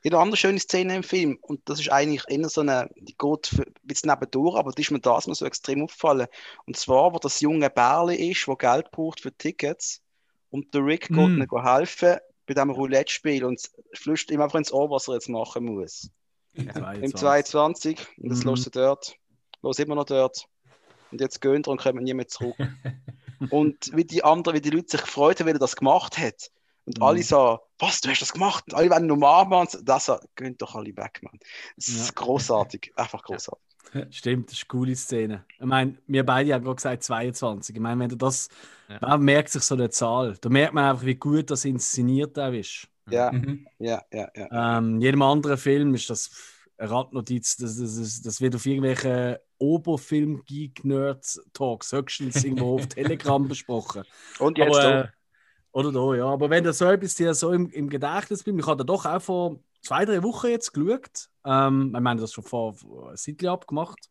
Speaker 4: Die andere schöne Szene im Film und das ist eigentlich eher so eine, die geht für- ein bisschen nebendurch, aber das ist mir das mal so extrem aufgefallen. Und zwar, wo das junge Bärli ist, wo Geld braucht für Tickets und der Rick geht
Speaker 1: Mm.
Speaker 4: ihnen helfen bei diesem Roulette-Spiel und es flüstert ihm einfach ins Ohr, was er jetzt machen muss. Im
Speaker 1: 22.
Speaker 4: 22 und das
Speaker 1: Mhm.
Speaker 4: lässt er dort, los immer noch dort. Und jetzt gehen wir und kommen nie mehr zurück. und wie die anderen, wie die Leute sich gefreut haben, wie er das gemacht hat. Und
Speaker 1: Mhm.
Speaker 4: alle so, was, du hast das gemacht? Und alle werden normal machen. Und Das so, gehen doch alle weg, Mann. Das ist
Speaker 1: Ja.
Speaker 4: großartig, einfach großartig.
Speaker 1: Stimmt, das ist eine coole Szene. Ich meine, wir beide haben gerade gesagt 22. Ich meine, wenn du das,
Speaker 2: Ja.
Speaker 1: man merkt sich so eine Zahl. Da merkt man einfach, wie gut das inszeniert auch ist.
Speaker 4: Ja,
Speaker 3: Mhm.
Speaker 4: ja, ja, ja.
Speaker 1: Ähm, in jedem anderen Film ist das eine Randnotiz, das, das, das, das wird auf irgendwelchen Oberfilm-Geek-Nerd-Talks höchstens irgendwo auf Telegram besprochen.
Speaker 4: Und jetzt
Speaker 1: aber, äh, oder da, ja. Aber wenn das so etwas dir so im, im Gedächtnis bleibt, ich habe da doch auch vor zwei, drei Wochen jetzt geschaut. Ähm, ich meine, das schon vor, Zeitchen abgemacht.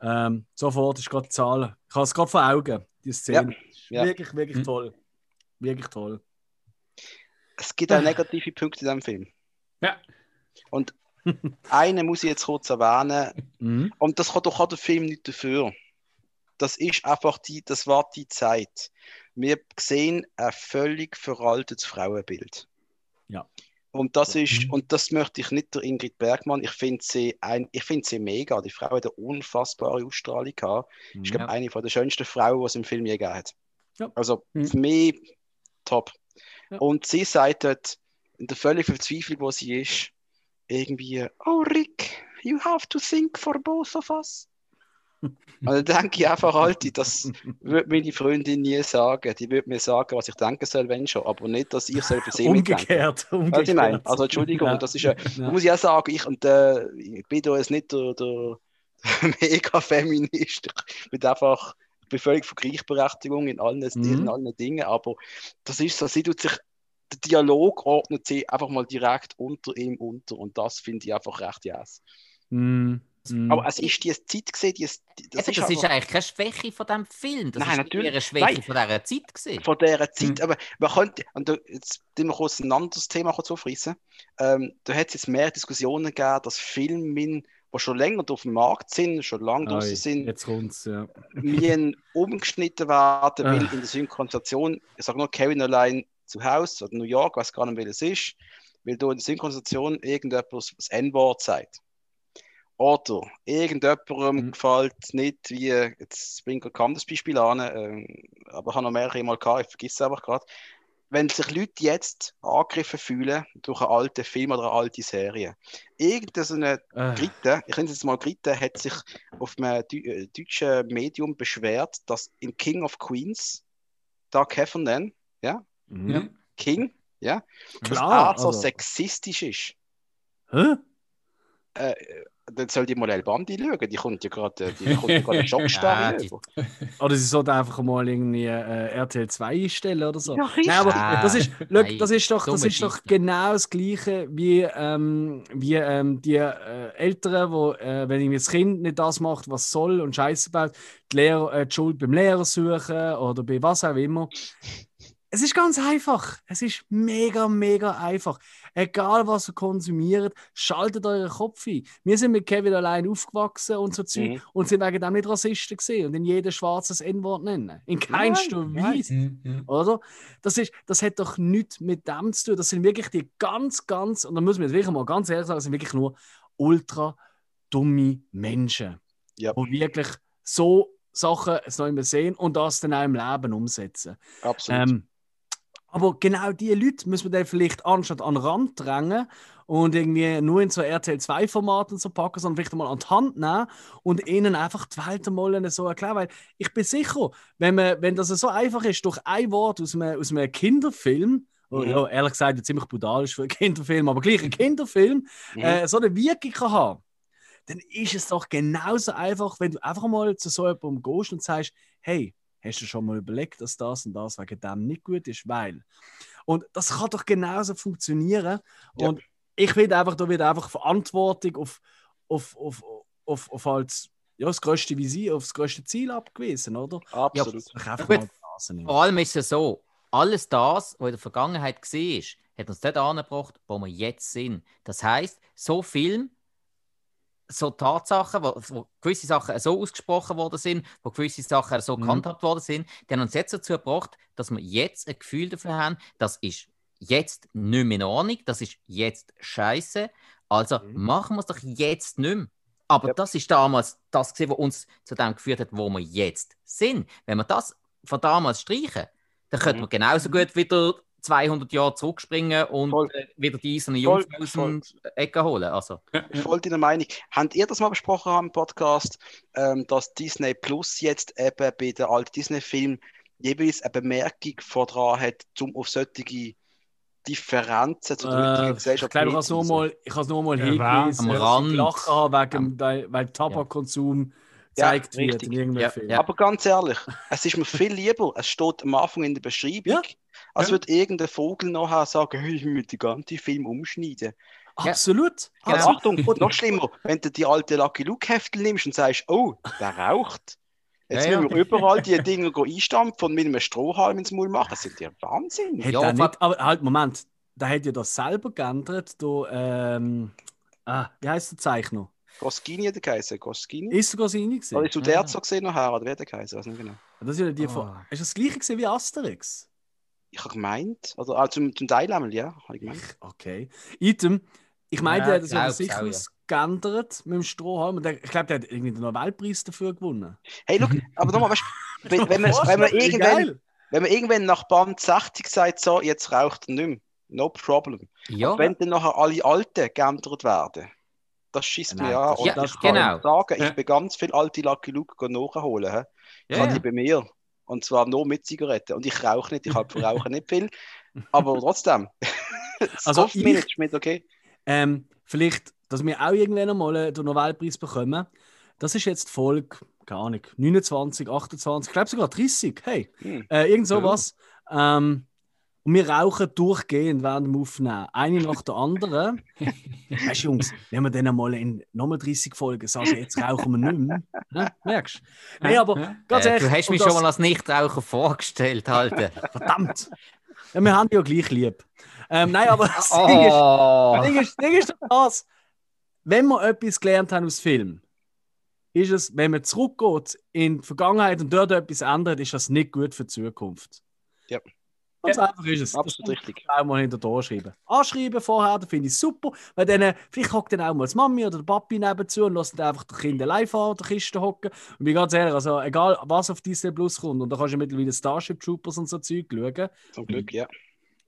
Speaker 1: Ähm, sofort ist gerade die Zahl. Ich habe es gerade vor Augen, die Szene. Ist
Speaker 4: ja.
Speaker 1: Wirklich, wirklich
Speaker 3: Mhm.
Speaker 1: toll. Wirklich toll.
Speaker 4: Es gibt auch negative Punkte in diesem Film.
Speaker 3: Ja.
Speaker 4: Und einen muss ich jetzt kurz erwähnen.
Speaker 1: Mhm.
Speaker 4: Und das kann doch auch der Film nicht dafür. Das ist einfach die, das war die Zeit. Wir sehen ein völlig veraltetes Frauenbild.
Speaker 1: Ja.
Speaker 4: Und das ist,
Speaker 3: Mhm.
Speaker 4: und das möchte ich nicht der Ingrid Bergmann. Ich finde sie ein, ich finde sie mega. Die Frau hat eine unfassbare Ausstrahlung gehabt. Ich glaube,
Speaker 2: Ja.
Speaker 4: eine von der schönsten Frauen, die es im Film je gegeben hat.
Speaker 1: Ja.
Speaker 4: Also
Speaker 3: Mhm.
Speaker 4: für mich top.
Speaker 1: Ja.
Speaker 4: Und sie sagt dort, in der völligen Verzweiflung, wo sie ist, irgendwie, oh Rick, you have to think for both of us. Dann denke ich einfach, Alti, das würde meine Freundin nie sagen. Die würde mir sagen, was ich denken soll, wenn schon, aber nicht, dass ich für sie.
Speaker 1: Umgekehrt. Umgekehrt.
Speaker 4: ich meine, also Entschuldigung,
Speaker 1: Ja.
Speaker 4: das ist ja,
Speaker 1: Ja.
Speaker 4: muss ich auch sagen, ich, und, äh, ich bin da jetzt nicht der, der mega Feminist. Ich bin einfach, völlig für Gleichberechtigung in allen,
Speaker 1: Mhm.
Speaker 4: in allen Dingen, aber das ist so, sie tut sich, der Dialog ordnet sie einfach mal direkt unter ihm unter und das finde ich einfach recht yes.
Speaker 1: Mhm. Mhm.
Speaker 4: Aber es ist die Zeit gesehen, die, das,
Speaker 2: Eben,
Speaker 4: ist
Speaker 2: das ist
Speaker 4: einfach
Speaker 2: eigentlich keine Schwäche von diesem Film. Das
Speaker 4: Nein,
Speaker 2: ist
Speaker 4: natürlich.
Speaker 2: eine Schwäche
Speaker 4: Nein.
Speaker 2: von dieser Zeit gesehen.
Speaker 4: von dieser Zeit,
Speaker 3: Mhm.
Speaker 4: aber man könnte, und da, jetzt tun wir kurz ein anderes Thema kurz aufreißen, ähm, da hat es jetzt mehr Diskussionen gegeben, dass Filme, die schon länger auf dem Markt sind, schon lange draußen sind,
Speaker 1: Jetzt kommt's, ja.
Speaker 4: müssen umgeschnitten werden, weil
Speaker 1: Ah.
Speaker 4: in der Synchronisation, ich sage nur Kevin allein zu Hause oder New York, weiß gar nicht, wer es ist, weil da in der Synchronisation irgendjemand das N-Wort sagt. Oder irgendjemandem
Speaker 1: Mhm.
Speaker 4: gefällt nicht, wie, jetzt bringt gerade das Beispiel an, ähm, aber ich habe noch mehrere Mal gehabt, ich vergesse es einfach gerade. Wenn sich Leute jetzt angegriffen fühlen durch einen alten Film oder eine alte Serie, irgendeine
Speaker 1: Äh,
Speaker 4: Grite, ich nenne es jetzt mal Grite, hat sich auf einem äh, deutschen Medium beschwert, dass in King of Queens, Doug Heffernan,
Speaker 1: mhm.
Speaker 3: Ja.
Speaker 4: King, ja, dass
Speaker 1: Klar,
Speaker 4: er so
Speaker 1: also-
Speaker 4: sexistisch ist.
Speaker 1: Hä?
Speaker 4: Äh, dann soll die Modell Bandi schauen, die kommt ja gerade, die kommt ja gerade eine Schockstarre
Speaker 2: Ja.
Speaker 1: Oder sie sollten einfach mal irgendwie äh, RTL 2 einstellen oder so.
Speaker 4: Ja.
Speaker 1: Nein, aber
Speaker 2: Ah,
Speaker 1: das ist, look,
Speaker 2: nein,
Speaker 1: das ist doch, das ist doch genau das Gleiche wie, ähm, wie ähm, die äh, Eltern, wo, äh, wenn irgendwie das Kind nicht das macht, was soll und Scheiße baut, die, Lehrer, äh, die Schuld beim Lehrer suchen oder bei was auch immer. Es ist ganz einfach. Es ist mega, mega einfach. Egal, was ihr konsumiert, schaltet euren Kopf ein. Wir sind mit Kevin allein aufgewachsen und so Zeug
Speaker 4: Mhm.
Speaker 1: und sind wegen dem nicht Rassisten gesehen und in jedem schwarzes N-Wort nennen. In keinster
Speaker 4: nein.
Speaker 1: Weise.
Speaker 3: Mhm. Mhm.
Speaker 1: Oder? Das, ist, das hat doch nichts mit dem zu tun. Das sind wirklich die ganz, ganz, und da muss man jetzt wirklich mal ganz ehrlich sagen, das sind wirklich nur ultra dumme Menschen,
Speaker 4: Ja.
Speaker 1: die wirklich so Sachen es noch immer sehen und das dann auch im Leben umsetzen.
Speaker 4: Absolut.
Speaker 1: Ähm, aber genau diese Leute müssen wir dann vielleicht anstatt an den Rand drängen und irgendwie nur in so RTL 2-Formaten so packen, sondern vielleicht mal an die Hand nehmen und ihnen einfach die Welt mal so erklären. Weil ich bin sicher, wenn, man, wenn das so einfach ist, durch ein Wort aus einem, aus einem Kinderfilm, oh,
Speaker 4: Mhm.
Speaker 1: ja, ehrlich gesagt, ziemlich brutal ist für einen Kinderfilm, aber gleich ein Kinderfilm,
Speaker 4: Mhm.
Speaker 1: äh, so eine Wirkung kann haben, dann ist es doch genauso einfach, wenn du einfach mal zu so jemandem gehst und sagst, hey, hast du schon mal überlegt, dass das und das wegen dem nicht gut ist, weil. Und das kann doch genauso funktionieren.
Speaker 4: Ja.
Speaker 1: Und ich finde einfach, da wird einfach Verantwortung auf, auf, auf, auf, auf halt, ja, das größte Visier, auf das größte Ziel abgewiesen, oder?
Speaker 4: Absolut.
Speaker 1: Nehmen.
Speaker 2: Vor allem ist es so, alles das, was in der Vergangenheit war, hat uns dort angebracht, wo wir jetzt sind. Das heißt, so Film, so Tatsachen, wo, wo gewisse Sachen so ausgesprochen worden sind, wo gewisse Sachen so
Speaker 1: Mhm.
Speaker 2: gehandhabt worden sind, die haben uns jetzt dazu gebracht, dass wir jetzt ein Gefühl dafür haben, das ist jetzt nicht mehr in Ordnung, das ist jetzt scheiße. Also
Speaker 1: Mhm.
Speaker 2: machen wir es doch jetzt nicht mehr. Aber
Speaker 4: Ja.
Speaker 2: das ist damals das, was uns zu dem geführt hat, wo wir jetzt sind. Wenn wir das von damals streichen, dann könnte
Speaker 4: Mhm.
Speaker 2: man genauso gut wieder 200 Jahre zurückspringen und
Speaker 4: Voll.
Speaker 2: äh, wieder die eiserne
Speaker 4: Voll,
Speaker 2: Jungfrau aus dem Ecke holen. Also,
Speaker 4: Voll deiner Meinung. Habt ihr das mal besprochen im Podcast, ähm, dass Disney Plus jetzt eben bei den alten Disney-Filmen jeweils eine Bemerkung voran hat, um auf solche Differenzen zu der heutigen
Speaker 1: Äh, ich
Speaker 4: Gesellschaft
Speaker 1: glaube, ich habe es nur mal, ich nur mal
Speaker 3: Ja,
Speaker 1: hingewiesen,
Speaker 2: am
Speaker 1: dass
Speaker 2: Rand.
Speaker 1: ich wegen, weil, weil Tabakkonsum
Speaker 4: Ja,
Speaker 1: gezeigt wird
Speaker 4: richtig.
Speaker 1: in irgendeinem
Speaker 2: Ja,
Speaker 1: Film.
Speaker 2: ja.
Speaker 4: Aber ganz ehrlich, es ist mir viel lieber, es steht am Anfang in der Beschreibung,
Speaker 1: Ja.
Speaker 4: Als
Speaker 3: Ja.
Speaker 4: würde irgendein Vogel nachher sagen, hey, ich will den ganzen Film umschneiden.
Speaker 1: Absolut.
Speaker 2: Genau.
Speaker 4: Also Achtung, noch schlimmer, wenn du die alte Lucky Luke-Heftel nimmst und sagst, oh, der raucht. Jetzt
Speaker 2: Ja, ja.
Speaker 4: müssen wir überall die Dinge go einstampfen und mit einem Strohhalm ins Maul machen. Das sind ja Wahnsinn.
Speaker 1: Hat
Speaker 2: Ja,
Speaker 1: er nicht, aber halt, Moment, der hat ja das selber geändert. Da, ähm, ah, wie heißt der Zeichner?
Speaker 4: Goscini hat der geheißen. Goscini?
Speaker 1: Ist sogar seine gewesen?
Speaker 4: Oder ist du der so gesehen nachher? Oder wer hat der geheißen? Weiß nicht genau.
Speaker 1: Das ist ja die
Speaker 2: Ah.
Speaker 1: ist das gleiche gewesen wie Asterix?
Speaker 4: Ich habe gemeint, oder ah, zum, zum Teil einmal, ja, habe ich gemeint.
Speaker 1: Okay. Item, ich meine,
Speaker 2: Ja,
Speaker 1: der hat das ja sicher
Speaker 2: ja.
Speaker 1: geändert mit dem Strohhalm. Und der, ich glaube, der hat irgendwie den Nobelpreis dafür gewonnen.
Speaker 4: Hey, look, aber nochmal, weißt du, wenn, wenn, man, wenn, man irgendwann, wenn man irgendwann nach Band 60 sagt, so, jetzt raucht er nicht mehr, no problem.
Speaker 2: ja,
Speaker 4: Wenn dann nachher alle Alten geändert werden, das schießt
Speaker 1: Nein,
Speaker 4: mir an.
Speaker 1: das-
Speaker 4: Und
Speaker 2: ja
Speaker 1: das
Speaker 4: ich kann
Speaker 2: genau.
Speaker 4: sagen, ich
Speaker 3: Ja.
Speaker 4: bin ganz viel alte Lucky Luke nachholen. Ich
Speaker 2: Ja,
Speaker 4: habe
Speaker 2: ja.
Speaker 4: die bei mir. Und zwar nur mit Zigaretten. Und ich rauche nicht, ich habe von Rauchen nicht viel. Aber trotzdem.
Speaker 1: Also ich-
Speaker 4: Kopfmanagement, okay?
Speaker 1: Ähm, vielleicht, dass wir auch irgendwann einmal den Nobelpreis bekommen. Das ist jetzt Folge, keine Ahnung, 29, 28, ich glaube sogar 30. Hey,
Speaker 4: Hm.
Speaker 1: äh, irgend sowas. Ähm, und wir rauchen durchgehend während dem Aufnehmen. Eine nach der anderen. Weißt du, Jungs, wenn wir dann mal in nochmal 30 Folgen sagen, jetzt rauchen wir nicht mehr. Ne? Merkst du? Nee, aber
Speaker 3: Ja.
Speaker 1: ganz
Speaker 2: äh,
Speaker 1: ehrlich.
Speaker 2: du hast mich
Speaker 1: das-
Speaker 2: schon mal als Nichtraucher vorgestellt, Alter.
Speaker 1: Verdammt! Ja, wir haben die ja gleich lieb. Ähm, nein, aber das Ding ist,
Speaker 2: oh.
Speaker 1: Das Ding ist, das Ding ist doch das, wenn wir etwas gelernt haben aus Film, ist es, wenn man zurückgeht in die Vergangenheit und dort etwas ändert, ist das nicht gut für die Zukunft.
Speaker 4: Ja.
Speaker 1: Ganz einfach ist es.
Speaker 4: Absolut richtig.
Speaker 1: auch mal hinter da schreiben. Anschreiben vorher, das finde ich super, weil dann, vielleicht hockt dann auch mal die Mami oder der Papi nebenzu und lässt dann einfach das Kind live an der Kiste hocken. Und bin ganz ehrlich, also egal was auf Disney Plus kommt, und da kannst du mittlerweile Starship Troopers und so Zeug schauen,
Speaker 4: Zum Glück, ja.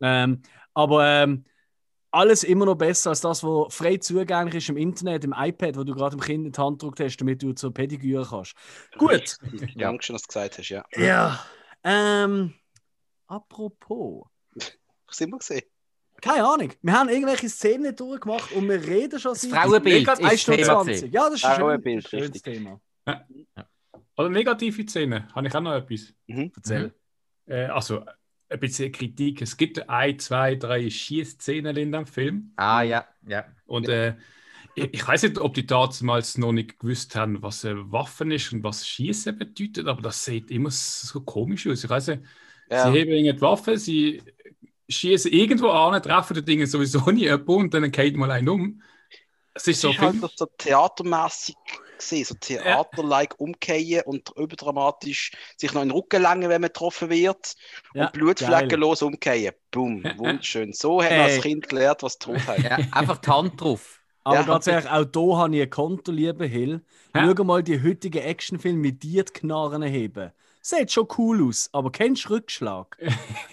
Speaker 1: ähm, aber ähm, alles immer noch besser als das, was frei zugänglich ist im Internet, im iPad, wo du gerade dem Kind in die Hand gedrückt hast, damit du zur Pediküre kannst. Gut.
Speaker 4: Ja. Dankeschön, dass du gesagt hast, ja.
Speaker 1: Ja. Ähm, apropos.
Speaker 4: Was sind wir gesehen?
Speaker 1: Keine Ahnung. Wir haben irgendwelche Szenen durchgemacht und wir reden schon
Speaker 2: Das Frauenbild ist
Speaker 1: 1 Stunde
Speaker 2: Thema
Speaker 1: 20. Ja, das ist ein schön,
Speaker 4: Frauenbild,
Speaker 1: schönes
Speaker 4: richtig.
Speaker 1: Thema.
Speaker 3: Oder negative Szenen, habe ich auch noch etwas.
Speaker 1: Erzähl.
Speaker 3: Äh, also, ein bisschen Kritik. Es gibt ein, zwei, drei Schießszenen in dem Film.
Speaker 2: Ah, ja, ja.
Speaker 3: Und äh, ich, ich weiß nicht, ob die damals noch nicht gewusst haben, was eine Waffe ist und was Schießen bedeutet, aber das sieht immer so komisch aus. Ich weiß nicht,
Speaker 4: Ja.
Speaker 3: sie heben irgendeine Waffe, sie schießen irgendwo an, treffen das Ding sowieso nie jemanden und dann geht mal einen um. Es ist so
Speaker 4: ist halt so theatermäßig gesehen, so Theater-like umkehren und überdramatisch sich noch in den Rücken längen, wenn man getroffen wird
Speaker 1: Ja,
Speaker 4: und blutfleckenlos umkehren. Boom, wunderschön. So hat man
Speaker 1: Ey.
Speaker 4: als Kind gelernt, was tot heißt.
Speaker 2: ja. Einfach die Hand drauf.
Speaker 1: Aber
Speaker 4: Ja.
Speaker 1: ganz ehrlich, auch hier habe ich ein Konto, lieber Hill.
Speaker 3: Ja.
Speaker 1: Schau mal die heutigen Actionfilme mit dir die Knarren heben. Sieht schon cool aus, aber kennst du Rückschlag?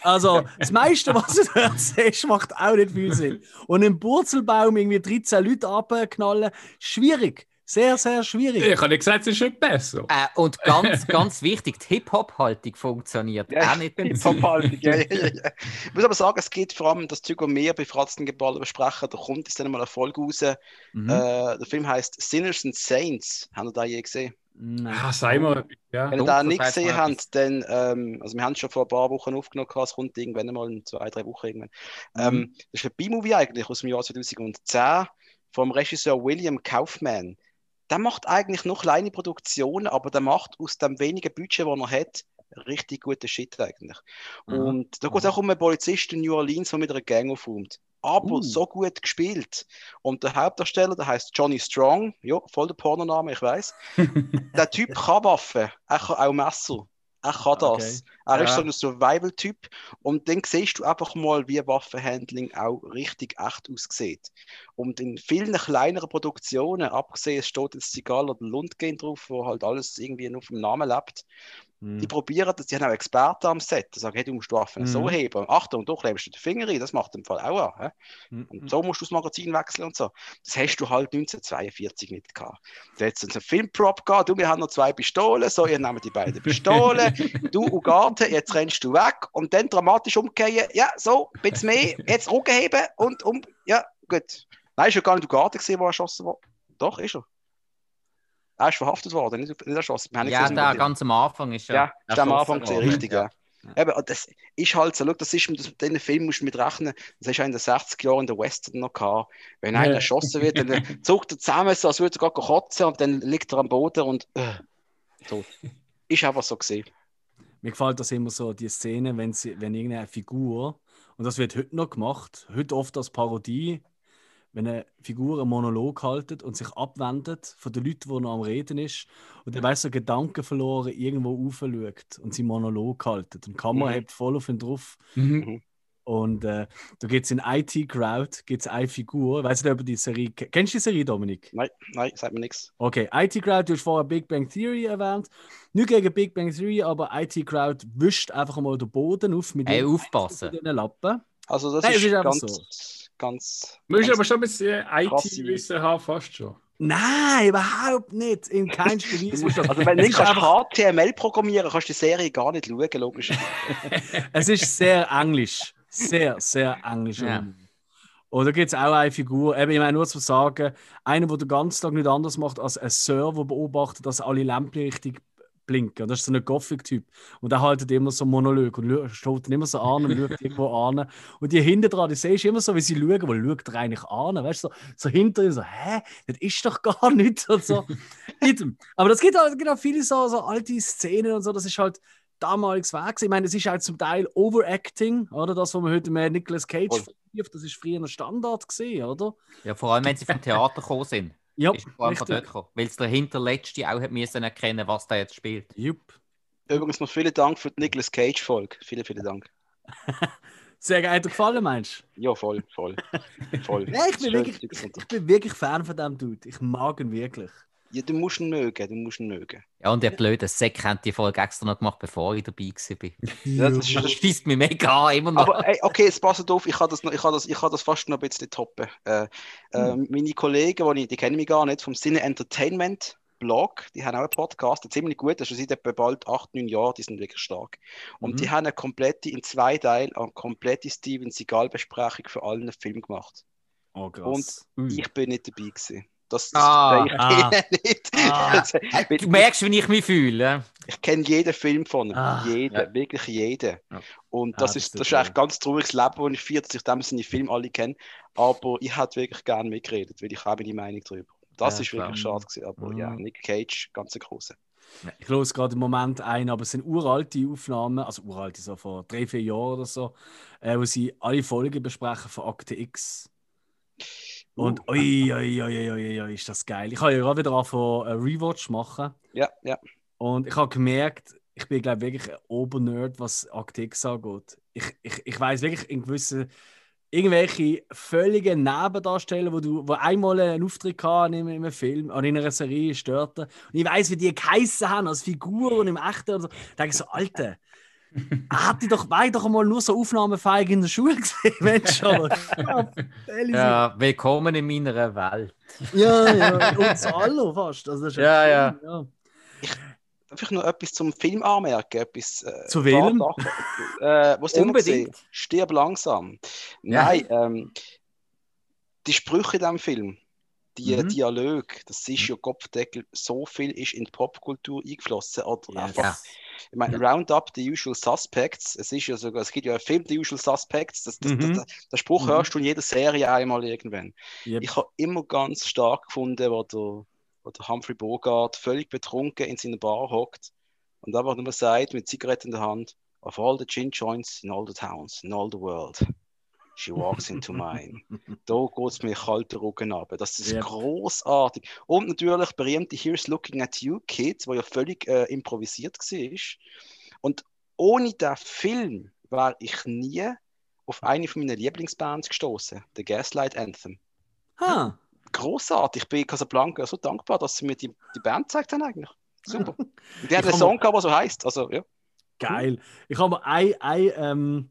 Speaker 1: Also, das meiste, was du dort siehst, macht auch nicht viel Sinn. Und im Purzelbaum irgendwie 13 Leute abknallen, schwierig. Sehr, sehr schwierig.
Speaker 3: Ich habe nicht gesagt, es ist schon besser.
Speaker 2: Äh, und ganz, ganz wichtig, die Hip-Hop-Haltung funktioniert
Speaker 4: Ja,
Speaker 2: auch nicht.
Speaker 4: Die Verwaltung, ja, ja, ja. Ich muss aber sagen, es geht vor allem das Zeug, was wir bei Fratzengeballer besprechen. Da kommt jetzt dann mal eine Folge raus.
Speaker 1: Mhm.
Speaker 4: Äh, der Film heißt Sinners and Saints. Haben ihr da je gesehen?
Speaker 1: Nein.
Speaker 3: Ah, sei mal. Ja.
Speaker 4: Wenn ihr da nicht
Speaker 2: sagt's
Speaker 4: gesehen habt, dann, ähm, also wir haben es schon vor ein paar Wochen aufgenommen, es kommt irgendwann mal in zwei, drei Wochen irgendwann. Ähm, das ist ein B-Movie eigentlich aus dem Jahr 2010 vom Regisseur William Kaufman. der macht eigentlich noch kleine Produktionen, aber der macht aus dem wenigen Budget, das er hat, richtig guten Shit eigentlich.
Speaker 1: Mhm.
Speaker 4: Und da geht es auch um einen Polizisten in New Orleans, der mit einer Gang aufräumt. Aber
Speaker 1: Uh.
Speaker 4: so gut gespielt. Und der Hauptdarsteller, der heißt Johnny Strong, ja, voll der Pornoname, ich weiß. der Typ kann Waffen, er kann auch Messer. Er kann das. Er ist
Speaker 3: Ja.
Speaker 4: so ein Survival-Typ. Und dann siehst du einfach mal, wie Waffenhandling auch richtig echt aussieht. Und in vielen kleineren Produktionen, abgesehen, es steht jetzt Sigal oder Lundgren drauf, wo halt alles irgendwie nur vom Namen lebt,
Speaker 1: Hm.
Speaker 4: die probieren das, die haben auch Experten am Set, die sagen, hey, du musst die Waffen
Speaker 1: Mhm.
Speaker 4: so heben. Achtung, du klebst dir den Finger rein, das macht im Fall auch an.
Speaker 1: Mhm.
Speaker 4: Und so musst du das Magazin wechseln und so. Das hast du halt 1942 nicht gehabt. Da hat es einen Filmprop gehabt, du, wir haben noch zwei Pistolen, so, ihr nehmt die beiden Pistolen, du Ugarte, jetzt rennst du weg und dann dramatisch umkehren, ja, so, ein bisschen mehr, jetzt Rücken heben und um, ja, gut. Nein, ist ja gar nicht Ugarte gesehen, wo er erschossen wurde. Doch, ist er. Er ist verhaftet worden, nicht, nicht erschossen. Wir haben nicht
Speaker 2: Ja, der ganz am Anfang ist
Speaker 4: ja,
Speaker 2: ja.
Speaker 4: ist am Anfang gesehen, richtig, ja. Eben, und das ist halt so, schau, das ist mit diesen Film musst du mit rechnen, das ist ja in den 60er Jahren in der Western noch gehabt. Wenn einer
Speaker 3: Ja.
Speaker 4: erschossen wird, dann zuckt er zusammen, so als würde er gerade kotzen und dann liegt er am Boden und äh, tot. Ist einfach so gesehen.
Speaker 1: Mir gefällt das immer so, die Szene, wenn, sie, wenn irgendeine Figur, und das wird heute noch gemacht, heute oft als Parodie, wenn eine Figur einen Monolog haltet und sich abwendet von den Leuten, die noch am Reden ist, und dann weißt du, so Gedanken verloren irgendwo aufschaut und sie Monolog haltet. Und die Kamera
Speaker 4: Mhm.
Speaker 1: hebt voll auf ihn drauf.
Speaker 3: Mhm.
Speaker 1: Und äh, da gibt es in IT Crowd gibt's eine Figur, weißt du, ob du die Serie kennst du die Serie, Dominik?
Speaker 4: Nein, nein, sagt mir nichts.
Speaker 1: Okay, IT Crowd, du hast vorher Big Bang Theory erwähnt. Nicht gegen Big Bang Theory, aber IT Crowd wischt einfach mal den Boden auf mit
Speaker 2: Hey, aufpassen.
Speaker 1: mit ihren Lappen.
Speaker 4: Also das
Speaker 1: Nein,
Speaker 4: ist,
Speaker 1: ist einfach
Speaker 4: ganz,
Speaker 1: so.
Speaker 4: Ganz. Ganz-
Speaker 3: aber schon ein bisschen IT-Wissen haben, fast schon.
Speaker 1: Nein, überhaupt nicht. In keinster Weise.
Speaker 4: Also wenn du nicht kannst
Speaker 1: einfach-
Speaker 4: HTML programmieren, kannst du die Serie gar nicht schauen, logisch.
Speaker 1: Es ist sehr englisch. Sehr, sehr englisch.
Speaker 2: Ja.
Speaker 1: Und da gibt es auch eine Figur, eben, ich meine nur zu sagen, einer, der den ganzen Tag nicht anders macht, als ein Server beobachtet, dass alle Lämpchen richtig blinken. Und das ist so ein Gothic-Typ. Und der haltet immer so einen Monolog und schaut dann immer so an und schaut irgendwo an. Und die hinten dran, die siehst du immer so, wie sie schauen, wo schaut er eigentlich an? Weißt du, so, so hinter ihm so, hä, das ist doch gar nichts und so. Aber das gibt auch, gibt auch viele so, so alte Szenen und so, das ist halt damaliges Weg. Ich meine, das ist halt zum Teil Overacting, oder? Das, was man heute mit Nicolas Cage verknüpft, das ist früher ein Standard gesehen, oder?
Speaker 2: Ja, vor allem, wenn sie vom Theater gekommen sind.
Speaker 1: Ja,
Speaker 2: Ist vor allem von dort
Speaker 1: richtig.
Speaker 2: gekommen. Weil es der Hinterletzte auch hat müssen erkennen was der jetzt spielt.
Speaker 1: Jupp.
Speaker 4: Übrigens noch vielen Dank für die Nicolas Cage-Folge. Vielen, vielen Dank.
Speaker 1: Sehr geil, dir gefallen, meinst
Speaker 4: Ja, voll, voll. voll.
Speaker 1: du? Ja, ich bin, wirklich,
Speaker 4: und-
Speaker 1: ich bin wirklich Fan von dem Dude. Ich mag ihn wirklich.
Speaker 4: Ja, du musst ihn mögen, du musst ihn mögen.
Speaker 2: Ja, und der blöde Sack hat die Folge extra noch gemacht, bevor ich dabei war.
Speaker 4: Ja, das ist,
Speaker 2: Das
Speaker 4: das
Speaker 2: schießt mich mega an, immer noch.
Speaker 4: Aber ey, okay, es passt auf, ich kann das, noch- ich kann das, ich kann das fast noch ein bisschen toppen. Äh, äh, meine Kollegen, die, ich, die kennen mich gar nicht, vom Sinne Entertainment Blog, die haben auch einen Podcast, der ziemlich gut, das ist schon seit etwa bald acht, neun Jahren, die sind wirklich stark. Und
Speaker 1: Mhm.
Speaker 4: die haben eine komplette, in zwei Teilen, eine komplette Steven Seagal-Besprechung für alle Filme gemacht.
Speaker 1: Oh, krass.
Speaker 4: Ich bin nicht dabei gewesen. Das, das
Speaker 2: Ah,
Speaker 4: ich
Speaker 1: ah.
Speaker 4: nicht.
Speaker 1: Ah.
Speaker 4: Also,
Speaker 2: Du merkst, wie ich mich fühle.
Speaker 4: ich kenne jeden Film von ihm.
Speaker 1: Ah,
Speaker 4: jeden,
Speaker 2: ja.
Speaker 4: wirklich jeden.
Speaker 2: Ja.
Speaker 4: Und
Speaker 1: Ah,
Speaker 4: das,
Speaker 1: das
Speaker 4: ist,
Speaker 1: ist
Speaker 4: das ist eigentlich ein ganz trauriges Leben, das ich führe, dass ich dem seine Filme alle kenne. Aber ich hätte wirklich gerne mitgeredet, weil ich habe meine Meinung darüber. Das
Speaker 2: Ja,
Speaker 4: ist wirklich
Speaker 1: klar.
Speaker 4: schade gewesen. Aber
Speaker 1: Mhm.
Speaker 4: ja, Nick Cage, ganz ein großer.
Speaker 1: Ich höre gerade im Moment ein, aber es sind uralte Aufnahmen, also uralte, so vor drei, vier Jahren oder so, äh, wo sie alle Folgen besprechen von Akte X. Und
Speaker 4: Uh.
Speaker 1: ui, ui, ui, ui, ui, ist das geil. Ich habe ja gerade wieder angefangen, einen Rewatch machen.
Speaker 4: Ja, ja.
Speaker 1: Und ich habe gemerkt, ich bin, glaube wirklich ein Obernerd, was X angeht. Ich, ich, ich weiß wirklich in gewissen, irgendwelche völligen Nebendarsteller, wo du wo einmal einen Auftritt hatten in einem Film oder in einer Serie störten. Und ich weiß, wie die geheissen haben als Figuren im Echten. Und so. Da denke ich so, Alter, hat die doch, war ich doch mal nur so aufnahmefähig in der Schule gesehen, Mensch. schon. Ja.
Speaker 2: Ja, willkommen in meiner Welt.
Speaker 1: ja, ja. Und zu alle fast. Also das ist
Speaker 2: Ja, ja.
Speaker 1: ja.
Speaker 4: Darf ich noch etwas zum Film anmerken? Etwas, äh,
Speaker 1: Zu?
Speaker 4: Sachen. Äh, was immer
Speaker 2: Unbedingt.
Speaker 4: gesehen? Stirb langsam.
Speaker 2: Ja.
Speaker 4: Nein, ähm, die Sprüche in diesem Film, die
Speaker 1: Mhm.
Speaker 4: Dialoge, das ist ja Kopfdeckel, so viel ist in die Popkultur eingeflossen. Oder
Speaker 1: Yes.
Speaker 4: einfach,
Speaker 2: Ja.
Speaker 4: ich meine, Roundup, The Usual Suspects, es ist ja sogar, es gibt ja einen Film, The Usual Suspects, das, das,
Speaker 1: Mhm.
Speaker 4: das, der Spruch
Speaker 1: Mhm.
Speaker 4: hörst du in jeder Serie einmal irgendwann.
Speaker 1: Yep.
Speaker 4: Ich habe immer ganz stark gefunden, wo der, wo der Humphrey Bogart völlig betrunken in seiner Bar hockt und einfach nur sagt, mit Zigaretten in der Hand, of all the gin joints in all the towns, in all the world, she walks into mine. da geht es mir kalter Rücken ab. Das ist
Speaker 1: Yep.
Speaker 4: großartig. Und natürlich berühmte Here's Looking at You Kids, wo ja völlig äh, improvisiert war. Und ohne den Film wäre ich nie auf eine von meinen Lieblingsbands gestoßen, The Gaslight Anthem.
Speaker 1: Ha.
Speaker 4: Großartig. Ich bin Casablanca so dankbar, dass sie mir die, die Band gezeigt haben eigentlich. Super. Und die hat einen Song gehabt, der so heißt. Also, ja.
Speaker 1: Geil. Ich habe ein, ein, ähm,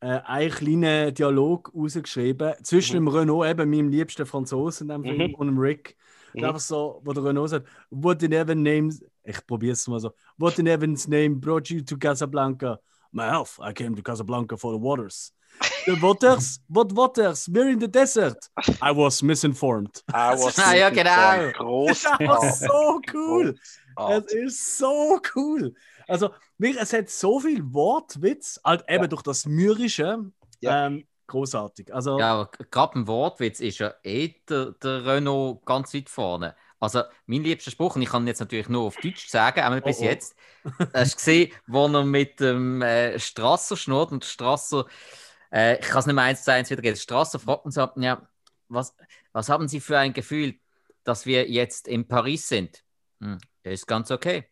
Speaker 1: äh, einen kleinen Dialog rausgeschrieben zwischen dem Renault, eben meinem liebsten Franzosen in dem Film,
Speaker 4: Mhm.
Speaker 1: und dem Rick.
Speaker 4: Mhm.
Speaker 1: Einfach so, wo der Renault sagt, What in heaven names, ich probiere es mal so, What in heaven's name brought you to Casablanca? My health, I came to Casablanca for the waters. The waters? What waters? We're in the desert. I was misinformed.
Speaker 4: I was
Speaker 2: Ah, ja, genau.
Speaker 1: Das ist so cool. Es
Speaker 4: Großartig.
Speaker 1: ist so cool. Also, wirklich, es hat so viel Wortwitz, halt eben
Speaker 4: Ja.
Speaker 1: durch das Mürrische.
Speaker 4: Ja.
Speaker 1: Ähm, großartig. Also,
Speaker 2: Ja, aber gerade beim Wortwitz ist ja eh der, der Renault ganz weit vorne. Also, mein liebster Spruch, und ich kann ihn jetzt natürlich nur auf Deutsch sagen, einmal bis
Speaker 1: Oh, oh.
Speaker 2: jetzt, hast du gesehen, wo er mit dem äh, Strasser schnurrt und Strasser, äh, ich kann es nicht mehr eins zu eins wiedergeben, Strasser fragt uns ab, ja, was, was haben Sie für ein Gefühl, dass wir jetzt in Paris sind? Hm, ist ganz okay.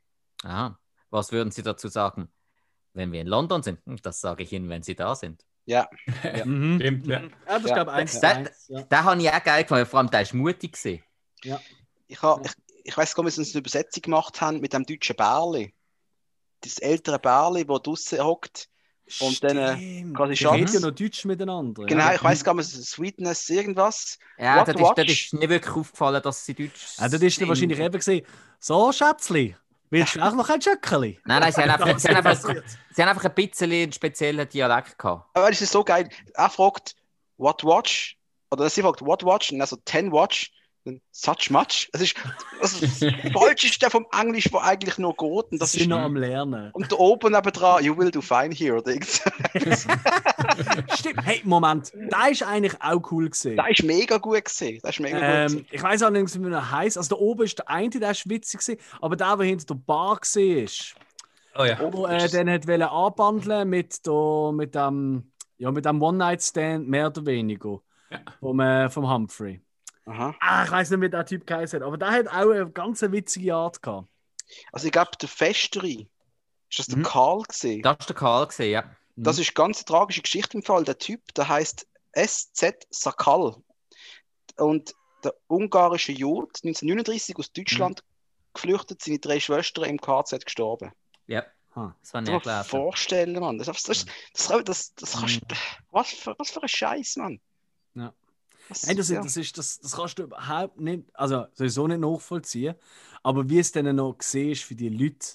Speaker 2: Aha. Was würden Sie dazu sagen, wenn wir in London sind? Hm, das sage ich Ihnen, wenn Sie da sind.
Speaker 4: Ja,
Speaker 1: mhm.
Speaker 3: Stimmt, ja.
Speaker 1: Ja, das ist,
Speaker 4: Ja.
Speaker 1: glaube ich, eins
Speaker 2: Da-
Speaker 1: eins. Ja.
Speaker 2: Den habe ich auch geil gefunden, vor allem der ist mutig gewesen.
Speaker 4: ich, ha, ich, ich weiß gar nicht, ob sie eine Übersetzung gemacht haben mit dem deutschen Bärli. Das ältere Bärli, das draußen hockt. Und dann, äh,
Speaker 1: Stimmt.
Speaker 4: quasi
Speaker 1: Die
Speaker 4: Schatz.
Speaker 1: reden ja noch Deutsch miteinander.
Speaker 4: Genau,
Speaker 1: ja.
Speaker 4: ich weiß gar nicht, Sweetness, irgendwas.
Speaker 2: Ja,
Speaker 4: What
Speaker 2: das ist, das ist nicht wirklich aufgefallen, dass sie Deutsch
Speaker 1: Ja, das ist dann
Speaker 2: sind.
Speaker 1: wahrscheinlich eben gesehen. So, Schätzli, willst du auch noch ein Schöckeli?
Speaker 2: Nein, nein, sie haben einfach, sie haben einfach, sie haben einfach ein bisschen einen speziellen Dialekt gehabt.
Speaker 4: Aber das ist so geil. Er fragt, what watch? Oder sie fragt, what watch? Und also 10 watch. Dann such much. Das ist, das ist das Falscheste vom Englisch, wo eigentlich nur geht. Und
Speaker 1: Das sind
Speaker 4: ist,
Speaker 1: noch am Lernen.
Speaker 4: und da oben nebendran, you will do fine here.
Speaker 1: Stimmt. Hey, Moment. Da ist eigentlich auch cool gesehen.
Speaker 4: Das ist mega gut gesehen. Das ist mega gut
Speaker 1: Ähm,
Speaker 4: gesehen.
Speaker 1: ich weiß auch nicht, wie er heißt. Also, da oben ist der eine, der ist witzig, gewesen, aber der, der hinter der Bar gesehen ist,
Speaker 3: Oh ja.
Speaker 1: wo äh, den hat wollen anbandeln mit, der, mit dem, ja, mit dem One-Night-Stand, mehr oder weniger,
Speaker 3: Ja.
Speaker 1: vom, äh, vom Humphrey.
Speaker 4: Aha.
Speaker 1: Ah, ich weiß nicht, wie der Typ geheißen hat, aber der hat auch eine ganz witzige Art gehabt.
Speaker 4: Also ich glaube, der Festere, ist das der
Speaker 1: Mhm.
Speaker 4: Karl gesehen?
Speaker 2: Das war der Karl, gewesen, ja.
Speaker 4: Das ist eine ganz tragische Geschichte im Fall. Der Typ, der heißt SZ Sakal. Und der ungarische Jude, 1939 aus Deutschland geflüchtet, seine drei Schwestern im KZ gestorben.
Speaker 2: Ja,
Speaker 1: Ha.
Speaker 2: das war
Speaker 4: Kannst
Speaker 2: nicht
Speaker 4: du dir
Speaker 2: gelesen.
Speaker 4: vorstellen, Mann. Das, das, das, das, das, das kannst, was, für, was für ein Scheiß, Mann.
Speaker 1: Ja. Nein, das,
Speaker 4: ja.
Speaker 1: das, ist, das, das kannst du überhaupt nicht, also sowieso nicht nachvollziehen. Aber wie es dann noch gesehen ist für die Leute,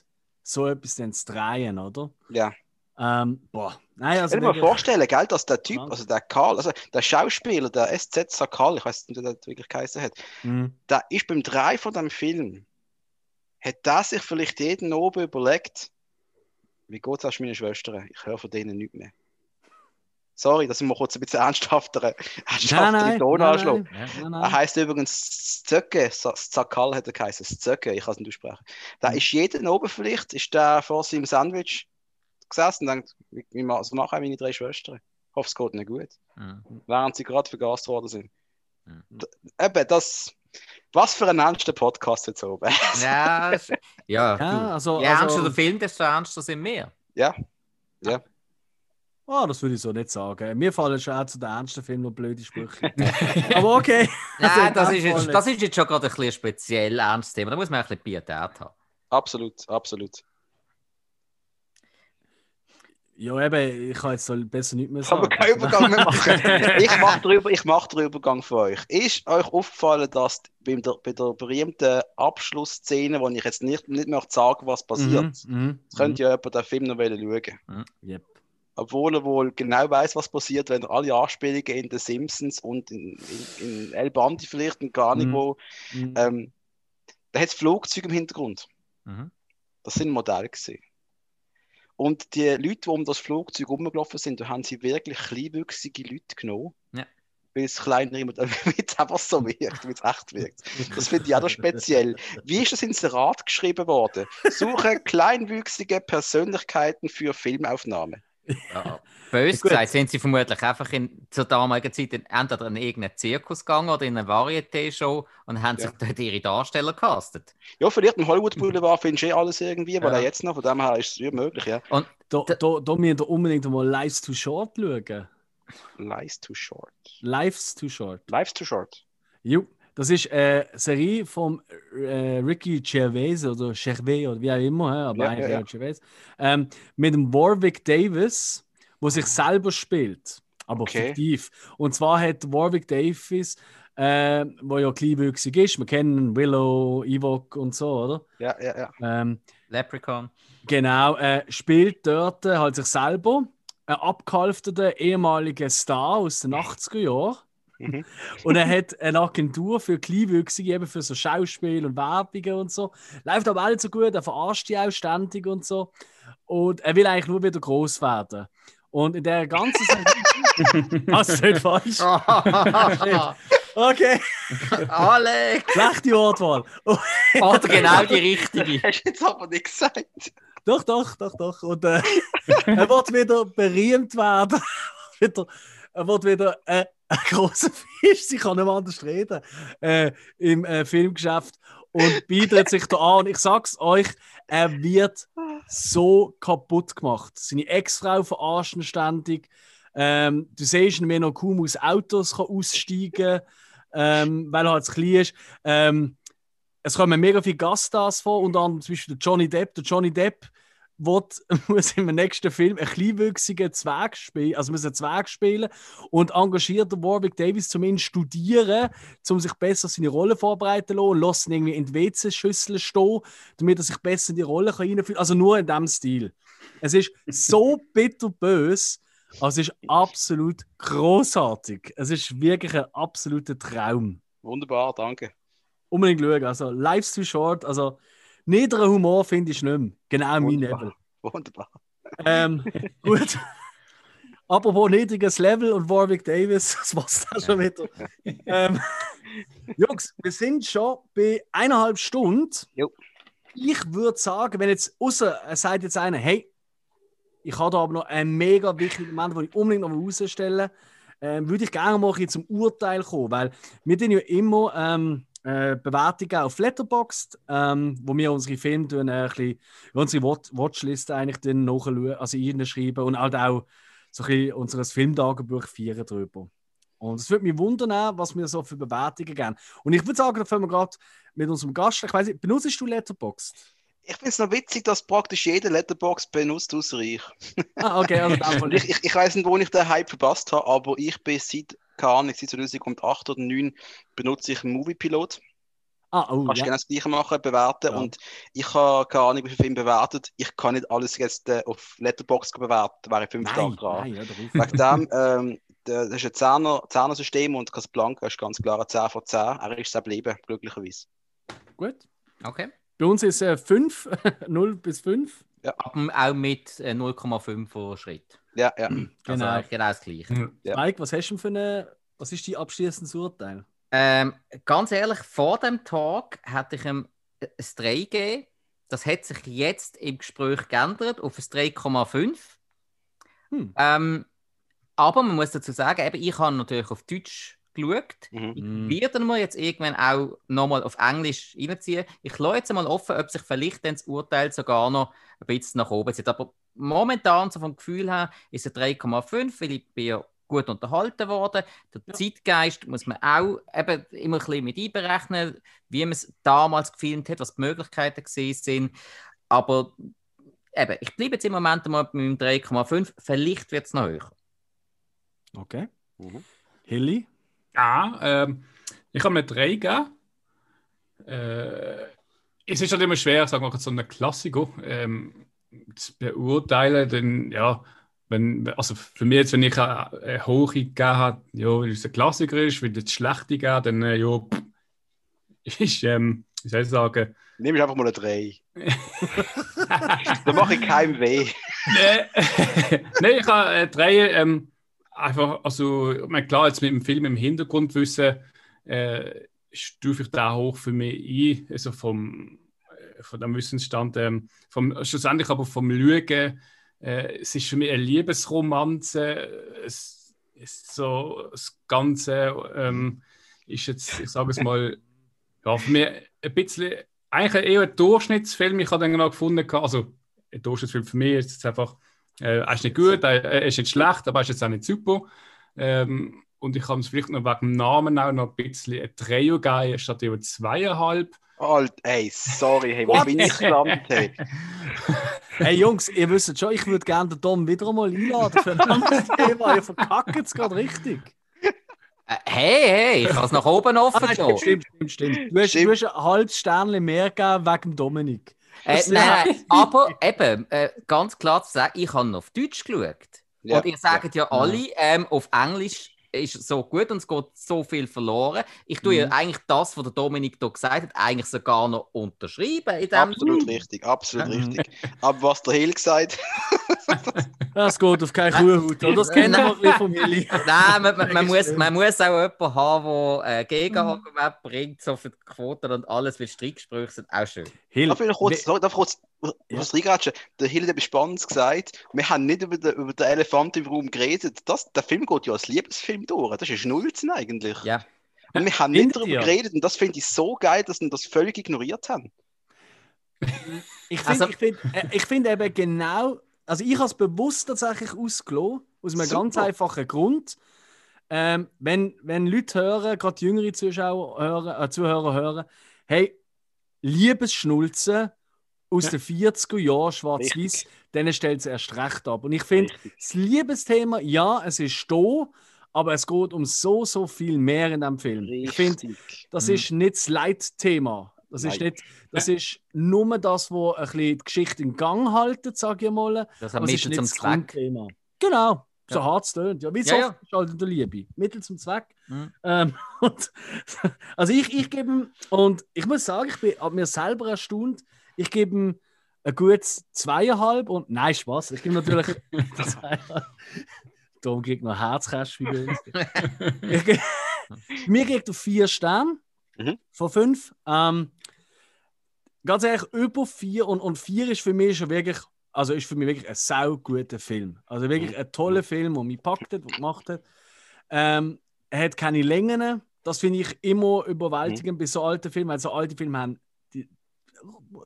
Speaker 1: so etwas dann zu drehen, oder?
Speaker 4: ja.
Speaker 1: Ähm, boah, nein, also
Speaker 4: Ich kann mir vorstellen, gell, dass der Typ, also der Karl, also der Schauspieler, der SZ Sakal, ich weiß nicht, wie der wirklich geheißen hat,
Speaker 1: Mhm.
Speaker 4: der ist beim Drei von dem Film, hat der sich vielleicht jeden oben überlegt, wie geht es meinen Schwestern? Ich höre von denen nichts mehr. Sorry, dass ich mal kurz ein bisschen ernsthafter, ernsthafter Ton
Speaker 1: nein,
Speaker 4: anschlage.
Speaker 1: nein, nein,
Speaker 4: Er heißt übrigens Zöcke, Zakal hat er geheißen, Zöcke, ich kann es nicht aussprechen. Da
Speaker 1: Mhm.
Speaker 4: ist jeden oben vielleicht, ist der vor seinem Sandwich gesessen und denkt, was machen meine drei Schwestern? Ich hoffe, es geht ihnen gut.
Speaker 2: Mhm.
Speaker 4: Während sie gerade vergast worden sind.
Speaker 2: Mhm.
Speaker 4: Eben, das, was für ein ernster Podcast jetzt oben.
Speaker 2: Ja, ja,
Speaker 1: Ja,
Speaker 2: du.
Speaker 1: also,
Speaker 2: Je ernster
Speaker 1: also
Speaker 2: der Film, desto ernster sind wir.
Speaker 4: ja,
Speaker 1: oh, das würde ich so nicht sagen. Mir fallen schon auch zu den ernsten Filmen noch blöde Sprüche. aber okay. Also,
Speaker 2: Nein, das
Speaker 1: in
Speaker 2: ist, jetzt, das ist jetzt schon gerade ein bisschen speziell ernstes Thema. Da muss man ein bisschen Pietät haben.
Speaker 4: absolut, absolut.
Speaker 1: Ja, eben, ich kann jetzt so besser nicht mehr
Speaker 4: kann
Speaker 1: sagen.
Speaker 4: mir keinen Übergang mehr machen. ich mache den, Über- mach den Übergang für euch. Ist euch aufgefallen, dass beim der, bei der berühmten Abschlussszene, wo ich jetzt nicht, nicht möchte sagen, was passiert,
Speaker 1: Mhm, mhm,
Speaker 4: könnt ihr jemand den Film noch schauen.
Speaker 1: mhm. Yep.
Speaker 4: Obwohl er wohl genau weiß, was passiert, wenn er alle Anspielungen in The Simpsons und in, in, in El Bandi vielleicht und gar nicht
Speaker 1: Mhm.
Speaker 4: wo.
Speaker 1: Mhm.
Speaker 4: Ähm, da hat es Flugzeuge im Hintergrund.
Speaker 2: Mhm.
Speaker 4: Das sind Modelle gesehen. Und die Leute, die um das Flugzeug rumgelaufen sind, da haben sie wirklich kleinwüchsige Leute genommen.
Speaker 2: Ja.
Speaker 4: weil es kleinere Modelle, damit es einfach so wirkt, damit es echt wirkt. Das finde ich auch noch speziell. Wie ist das ins Rat geschrieben worden? Suche kleinwüchsige Persönlichkeiten für Filmaufnahme.
Speaker 2: Ja. Bös
Speaker 1: Gut.
Speaker 2: gesagt, sind sie vermutlich einfach in, zur damaligen Zeit in, entweder in irgendeinen Zirkus gegangen oder in eine Varieté-Show und haben sich dort ihre Darsteller castet.
Speaker 4: Ja, vielleicht im Hollywood Boulevard findest du eh alles irgendwie, weil
Speaker 2: Ja.
Speaker 4: er jetzt noch, von dem her ist es ja möglich, ja.
Speaker 2: Und
Speaker 1: Da,
Speaker 2: Da-
Speaker 1: da, da müssen wir unbedingt mal Lives too Short schauen.
Speaker 4: Life's too short.
Speaker 1: Lives too Short.
Speaker 4: Life's too short.
Speaker 1: Jo, das ist eine Serie von äh, Ricky Gervais oder Gervais oder wie auch immer, aber
Speaker 4: Ja,
Speaker 1: eigentlich
Speaker 4: ja, ja.
Speaker 1: Gervais, ähm, mit dem Warwick Davis, wo sich selber spielt, aber
Speaker 4: Okay.
Speaker 1: fiktiv. Und zwar hat Warwick Davis, äh, wo ja kleinwüchsig ist, wir kennen Willow, Ewok und so, oder?
Speaker 4: Ja, ja, ja.
Speaker 1: Ähm,
Speaker 2: Leprechaun.
Speaker 1: Genau, äh, spielt dort äh, halt sich selber, ein abgehalfterter ehemaliger Star aus den 80er Jahren.
Speaker 4: Mhm.
Speaker 1: Und er hat eine Agentur für Kleinwüchsige, eben für so Schauspiel und Werbungen und so. Läuft aber auch nicht so gut, er verarscht die auch ständig und so. Und er will eigentlich nur wieder groß werden. Und in der ganzen Serie. Hast du nicht falsch? Okay,
Speaker 2: Alex!
Speaker 1: schlechte Wortwahl.
Speaker 2: Oder genau die richtige.
Speaker 4: Hast du jetzt aber nicht gesagt.
Speaker 1: Doch, doch, doch, doch. Und äh, er wird wieder berühmt werden. wieder, er wird wieder äh, ein großer Fisch, sie kann nicht anders reden, äh, im äh, Filmgeschäft und bietet sich da an. Und ich sag's euch, er wird so kaputt gemacht. Seine Ex-Frau verarscht ihn ständig. Ähm, du siehst ihn, wie noch kaum aus Autos kann aussteigen kann, ähm, weil er halt zu klein ist. Ähm, es kommen mega viele Gaststars vor, unter anderem zum Beispiel der Johnny Depp. Der Johnny Depp wird, muss im nächsten Film einen kleinwüchsigen Zwerg spielen, also muss einen Zwerg spielen und engagiert Warwick Davis zum ihn studieren, um sich besser seine Rolle vorbereiten zu lassen lässt ihn irgendwie in die WC-Schüssel stehen, damit er sich besser in die Rolle reinfühlen kann. Also nur in diesem Stil. Es ist so bitterbös, also es ist absolut großartig. Es ist wirklich ein absoluter Traum
Speaker 4: Wunderbar, danke.
Speaker 1: unbedingt schauen. Also, Life's too short. Also, niederen Humor finde ich nicht mehr. Genau mein. Level.
Speaker 4: Wunderbar.
Speaker 1: Ähm, gut. Apropos niedriges Level und Warwick Davis, das war's dann schon wieder. ähm, Jungs, wir sind schon bei eineinhalb Stunden.
Speaker 4: Jo.
Speaker 1: Ich würde sagen, wenn jetzt, außer es sagt jetzt einer, hey, ich habe da aber noch einen mega wichtigen Moment, den ich unbedingt noch herausstellen ähm, würde ich gerne mal zum Urteil kommen, weil wir tun ja immer ähm, äh, Bewertungen auf Letterboxd, ähm, wo wir unsere Filme tun, äh, ein bisschen, unsere Watch Watchliste eigentlich dann nachschauen, also schreiben und halt auch so ein bisschen unser Filmtagebuch feiern drüber. Und es würde mich wundern, was wir so für Bewertungen geben. Und ich würde sagen, da fangen wir gerade mit unserem Gast. Ich weiß nicht, benutzt du Letterboxd?
Speaker 4: Ich finde es noch witzig, dass praktisch jeder Letterbox benutzt, außer ich.
Speaker 1: Ah, okay, also
Speaker 4: ich, ich, ich weiß nicht, wo ich den Hype verpasst habe, aber ich bin seit, keine Ahnung, seit 2008 oder 2009 benutze ich einen Moviepilot.
Speaker 1: Ah, oh,
Speaker 4: Kannst du
Speaker 1: ja.
Speaker 4: genau das Gleiche machen, bewerten.
Speaker 1: Ja.
Speaker 4: Und ich habe keine Ahnung, wie viele Filme bewertet. Ich kann nicht alles jetzt äh, auf Letterbox bewerten, da wäre ich fünf Tage dran.
Speaker 1: nein, ja.
Speaker 4: Wegen dem, ähm, das ist ein Zehner, Zehner-System und Casablanca ist ganz klar ein 10 von 10. Er ist es geblieben, glücklicherweise.
Speaker 1: Gut.
Speaker 2: Okay.
Speaker 1: Bei uns ist es 5, 0 bis 5.
Speaker 2: Aber auch mit äh, 0,5 Schritt.
Speaker 4: Ja, ja.
Speaker 2: Also
Speaker 1: Genau.
Speaker 2: eigentlich genau das Gleiche.
Speaker 4: Ja.
Speaker 1: Mike, was hast du denn für eine, was ist dein abschließendes Urteil?
Speaker 2: Ähm, ganz ehrlich, vor dem Tag hätte ich ihm ein 3 gegeben. Das hat sich jetzt im Gespräch geändert auf ein 3,5.
Speaker 1: Hm.
Speaker 2: Ähm, aber man muss dazu sagen, eben, ich habe natürlich auf Deutsch geschaut.
Speaker 4: Mhm.
Speaker 2: Ich werde mal jetzt irgendwann auch nochmal auf Englisch reinziehen. Ich lasse jetzt mal offen, ob sich vielleicht dann das Urteil sogar noch ein bisschen nach oben zieht. Aber momentan, so vom Gefühl her, ist es 3,5, weil ich bin ja gut unterhalten worden. Der
Speaker 1: Ja.
Speaker 2: Zeitgeist muss man auch eben immer ein bisschen mit einberechnen, wie man es damals gefilmt hat, was die Möglichkeiten gewesen sind. Aber eben, ich bleibe jetzt im Moment mal mit meinem 3,5. Vielleicht wird es noch höher.
Speaker 1: Okay.
Speaker 4: Mhm.
Speaker 1: Hilly?
Speaker 3: Ja, ähm, ich habe mir drei gegeben. Äh, es ist halt immer schwer, sagen wir mal, so einen Klassiker ähm, beurteilen. Denn, ja, wenn, also für mich jetzt, wenn ich eine, eine hohe gegeben habe, ja, weil es ein Klassiker ist, wenn ich jetzt schlechte geben, dann äh, ja, ist, ähm, wie soll ich sagen,
Speaker 4: Nehme ich einfach mal eine 3. da mache ich keinem weh.
Speaker 3: nee, nee, ich habe äh, drei, ähm, einfach, also, ich meine, klar, jetzt mit dem Film im Hintergrundwissen äh, stufe ich da hoch für mich ein, also vom, von dem Wissensstand, ähm, vom, schlussendlich aber vom Lügen. Äh, es ist für mich eine Liebesromanze. Es ist so das Ganze ähm, ist jetzt, ich sage es mal, ja, für mich ein bisschen, eigentlich eher ein Durchschnittsfilm. Ich habe dann genau gefunden, also ein Durchschnittsfilm für mich ist jetzt einfach, äh, er ist nicht gut, er ist nicht schlecht, aber er ist jetzt auch nicht super. Ähm, und ich habe es vielleicht noch wegen dem Namen auch noch ein bisschen ein Trio gegeben, statt über zweieinhalb.
Speaker 4: Alt, ey, sorry, hey, wo bin ich gelandet? Hey?
Speaker 1: hey Jungs, ihr wisst schon, ich würde gerne den Dom wieder einmal einladen für ein anderes Thema. Ihr verkackt es gerade richtig.
Speaker 2: Äh, hey, hey, ich habe es nach oben offen
Speaker 1: ah, stimmt, stimmt, stimmt, stimmt. Du hast, du hast ein halbes Sternchen mehr gegeben wegen Dominik.
Speaker 2: Äh, nein, aber eben, äh, ganz klar zu sagen, ich habe auf Deutsch geschaut. Ja, und ihr sagt ja, ja alle, ähm, auf Englisch ist so gut und es geht so viel verloren. Ich tue mhm. ja eigentlich das, was der Dominik hier gesagt hat, eigentlich sogar noch unterschreiben.
Speaker 4: absolut Sinn. richtig, absolut mhm. richtig. Aber was der Hill gesagt
Speaker 1: Das geht auf keinen Kuhhut. Das kennen wir von mir.
Speaker 2: Nein, man, man, man, muss, man muss auch jemanden haben, der äh, Gegenargument bringt, so für die Quoten und alles, weil Strickgespräche sind auch schön.
Speaker 4: Hill, darf ich noch kurz, darf ich kurz was ja. Der hat spannend gesagt, wir haben nicht über den, über den Elefant im Raum geredet. Das, der Film geht ja als Liebesfilm durch. Das ist Schnulzen eigentlich.
Speaker 2: Ja.
Speaker 4: Und wir haben nicht darüber geredet und das finde ich so geil, dass wir das völlig ignoriert haben.
Speaker 1: Ich finde also, find, äh, find eben genau, also ich habe es bewusst tatsächlich ausgelassen, aus einem Super. ganz einfachen Grund. Ähm, wenn, wenn Leute hören, gerade jüngere Zuschauer hören, äh, Zuhörer hören, hey, Liebesschnulzen aus den 40er Jahren, schwarz-weiß, dann stellt es erst recht ab. Und ich finde, das Liebesthema, ja, es ist da, aber es geht um so, so viel mehr in dem Film. Richtig. Ich finde, das mhm. ist nicht das Leitthema. Das ist, nicht, das ist nur das, was ein bisschen die Geschichte in Gang haltet, sage ich mal.
Speaker 2: Das hat Mittel zum Zweck.
Speaker 1: Genau, so ja. hart es tönt. Ja, wie so ja, ja. halt in der Liebe. Mittel zum Zweck. Mhm. Ähm, und, also ich, ich gebe und ich muss sagen, ich bin mir selber erstaunt, ich gebe ihm ein gutes zweieinhalb und nein, Spaß. Ich gebe natürlich. Darum kriegt noch Herzkästchen bei uns. mir kriegt er vier Sterne mhm. von fünf. Ähm, ganz ehrlich, über vier und, und vier ist für mich schon wirklich, also ist für mich wirklich ein sau guter Film. Also wirklich ein toller Film, der mich packt hat, der gemacht hat. Ähm, er hat keine Längen. Das finde ich immer überwältigend mhm. bei so alten Filmen, weil so alte Filme haben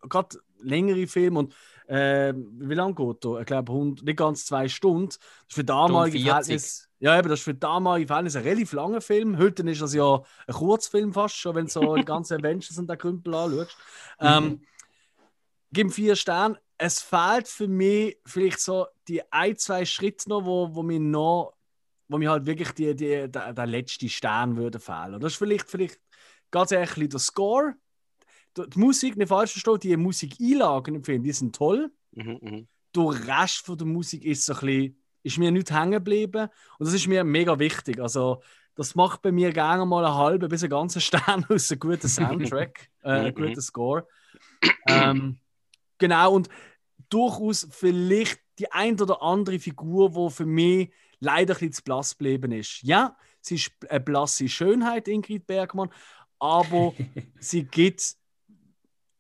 Speaker 1: gerade längere Filme und äh, wie lange geht der? Ich glaube, nicht ganz zwei Stunden. Das ist für damalige Verhältnis. Ja, eben, das ist für damalige Verhältnis ein relativ langer Film. Heute ist das ja ein Kurzfilm fast schon, wenn du so die ganzen Avengers und der Krümpel anschaust. Mhm. Ähm, gib vier Sterne. Es fehlt für mich vielleicht so die ein, zwei Schritte noch, wo, wo mir noch, wo mir halt wirklich die, die, der, der letzte Stern würde fehlen. Das ist vielleicht, vielleicht ganz ehrlich der Score die Musik, nicht falsch verstehen, die Musikeinlagen im Film, die sind toll. Mhm, mh. Der Rest von der Musik ist so ein bisschen, ist mir nicht hängen geblieben und das ist mir mega wichtig. Also das macht bei mir gerne mal einen halben bis einen ganzen Stern aus einem guten Soundtrack, äh, einem mhm, guten Score. Ähm, genau, und durchaus vielleicht die ein oder andere Figur, die für mich leider ein bisschen zu blass geblieben ist. Ja, sie ist eine blasse Schönheit, Ingrid Bergmann, aber sie gibt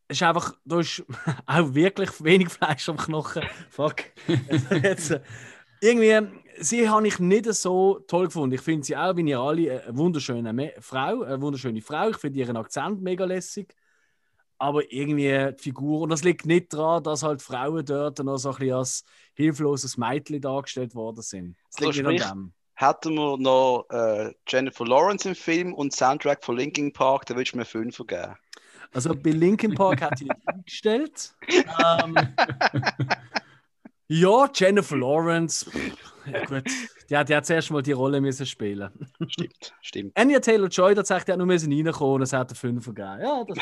Speaker 1: es ist einfach, du hast auch wirklich wenig Fleisch am Knochen. Fuck. Jetzt, äh, irgendwie, sie habe ich nicht so toll gefunden. Ich finde sie auch, wie ihr alle, eine wunderschöne Frau, eine wunderschöne Frau. Ich finde ihren Akzent mega lässig. Aber irgendwie die Figur, und das liegt nicht daran, dass halt Frauen dort noch so ein bisschen als hilfloses Mädchen dargestellt worden sind. Das liegt
Speaker 4: also nicht an dem. Hätten wir noch äh, Jennifer Lawrence im Film und Soundtrack von Linkin Park, dann würde ich mir fünf geben.
Speaker 1: Also bei Linkin Park hat sie nicht eingestellt. Ähm, ja, Jennifer Lawrence. Ja, gut. Die hat, die hat zuerst mal die Rolle müssen spielen.
Speaker 4: Stimmt, stimmt.
Speaker 1: Anya Taylor Joy, da sagt, er nur müssen reinkommen und es hat einen Fünfer gegeben. Ja, das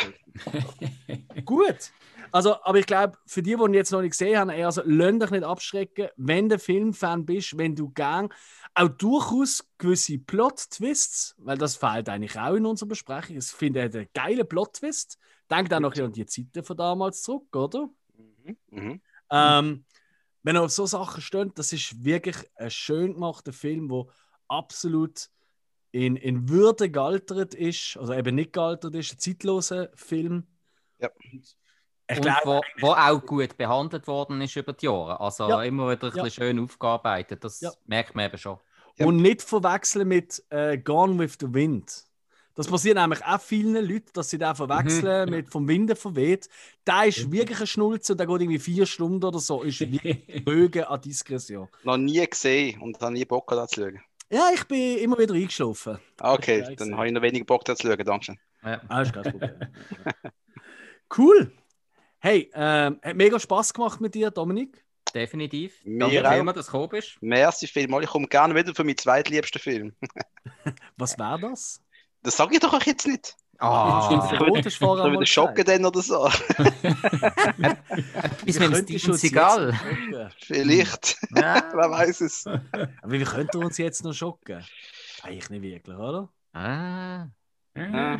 Speaker 1: ist gut. Also, aber ich glaube, für die, die ihn jetzt noch nicht gesehen haben, also, lasst dich nicht abschrecken, wenn du Filmfan bist, wenn du gern auch durchaus gewisse Plot-Twists, weil das fehlt eigentlich auch in unserer Besprechung. Ich finde einen geilen Plot-Twist. Denkt auch noch an die Zeiten von damals zurück, oder? Mhm. Mhm. Ähm, wenn er auf so Sachen steht, das ist wirklich ein schön gemachter Film, der absolut in, in Würde gealtert ist, also eben nicht gealtert ist, ein zeitloser Film.
Speaker 4: Ja.
Speaker 1: Ich
Speaker 2: und
Speaker 1: glaube,
Speaker 2: wo, wo auch gut behandelt worden ist über die Jahre. Also
Speaker 1: Ja.
Speaker 2: immer wieder ein
Speaker 1: Ja.
Speaker 2: bisschen schön aufgearbeitet. Das
Speaker 1: Ja.
Speaker 2: merkt man eben schon.
Speaker 4: Ja.
Speaker 1: Und nicht verwechseln mit äh, Gone with the Wind. Das passiert nämlich auch vielen Leuten, dass sie den verwechseln mit vom Winde verweht. Der ist wirklich ein Schnulze und der geht irgendwie vier Stunden oder so. Ist wirklich Bögen an Diskretion.
Speaker 4: Noch nie gesehen und habe nie Bock gehabt, das zu schauen.
Speaker 1: Ja, ich bin immer wieder eingeschlafen.
Speaker 4: Ah, Okay, dann habe ich noch weniger Bock, das zu schauen. Dankeschön.
Speaker 2: Ja.
Speaker 1: Ah, ist kein Problem. cool. Hey, ähm, hat mega Spaß gemacht mit dir, Dominik.
Speaker 2: Definitiv.
Speaker 4: Mir
Speaker 2: Danke
Speaker 4: auch.
Speaker 2: vielmals, dass du gekommen bist.
Speaker 4: Merci vielmals. Ich komme gerne wieder für meinen zweitliebsten Film.
Speaker 1: Was wäre das?
Speaker 4: Das sage ich doch euch jetzt nicht.
Speaker 2: Ah,
Speaker 1: Der Rot ist vorher
Speaker 4: Soll
Speaker 1: mal
Speaker 4: wieder schocken denn oder so?
Speaker 2: bis
Speaker 1: Wir
Speaker 2: mit Steven
Speaker 1: uns
Speaker 2: Seagal.
Speaker 4: Vielleicht.
Speaker 2: Ja.
Speaker 4: Wer weiß es.
Speaker 1: Aber wie könnten wir uns jetzt noch schocken? Eigentlich nicht wirklich, oder?
Speaker 2: Ah.
Speaker 4: Ja.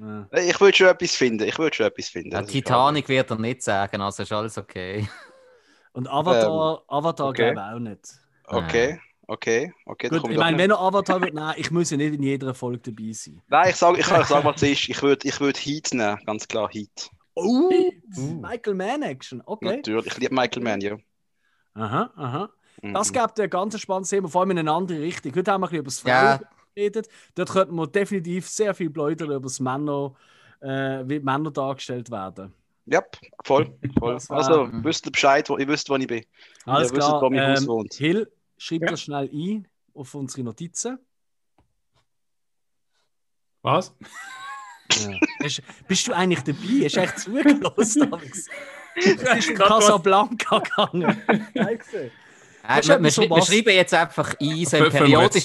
Speaker 1: Ja.
Speaker 4: Ich würde schon etwas finden. Ich würde schon etwas finden.
Speaker 2: Ja, Titanic wird er nicht sagen, also ist alles okay.
Speaker 1: Und Avatar, Avatar
Speaker 4: okay.
Speaker 1: glaube ich auch nicht.
Speaker 4: Okay, okay, okay.
Speaker 1: Gut, ich meine, wenn er Avatar wird, nein, ich muss ja nicht in jeder Folge dabei sein.
Speaker 4: Nein, ich sage, ich kann euch sagen, was es ist. Ich würde ich würd Heat nehmen, ganz klar Heat.
Speaker 1: Oh, Michael Mann Action, okay.
Speaker 4: Natürlich. Ich liebe Michael Mann, ja.
Speaker 1: Aha, aha.
Speaker 4: Mhm.
Speaker 1: Das gibt ein ganz spannendes Thema, vor allem in eine andere Richtung. Heute haben wir ein bisschen über das Frauen geredet. Dort könnten wir definitiv sehr viel plaudern über das Männer, äh, wie Männer dargestellt werden.
Speaker 4: Ja, voll. voll.
Speaker 1: War-
Speaker 4: Also, wisst ihr Bescheid, wo, ihr wisst, wo ich bin.
Speaker 1: Alles
Speaker 4: Ihr wisst,
Speaker 1: klar.
Speaker 4: wo mein Haus
Speaker 1: Ähm,
Speaker 4: wohnt.
Speaker 1: Hill, schreib
Speaker 3: Ja.
Speaker 1: das schnell ein auf unsere Notizen.
Speaker 3: Was?
Speaker 1: Ja. Hast, bist du eigentlich dabei? Hast du echt zugelassen? Alex? Es ist
Speaker 3: was-
Speaker 1: Casablanca gegangen. Gesehen.
Speaker 2: Äh, wir, wir, wir schreiben jetzt einfach ein, so im
Speaker 3: Fangen wir jetzt
Speaker 2: periodisch?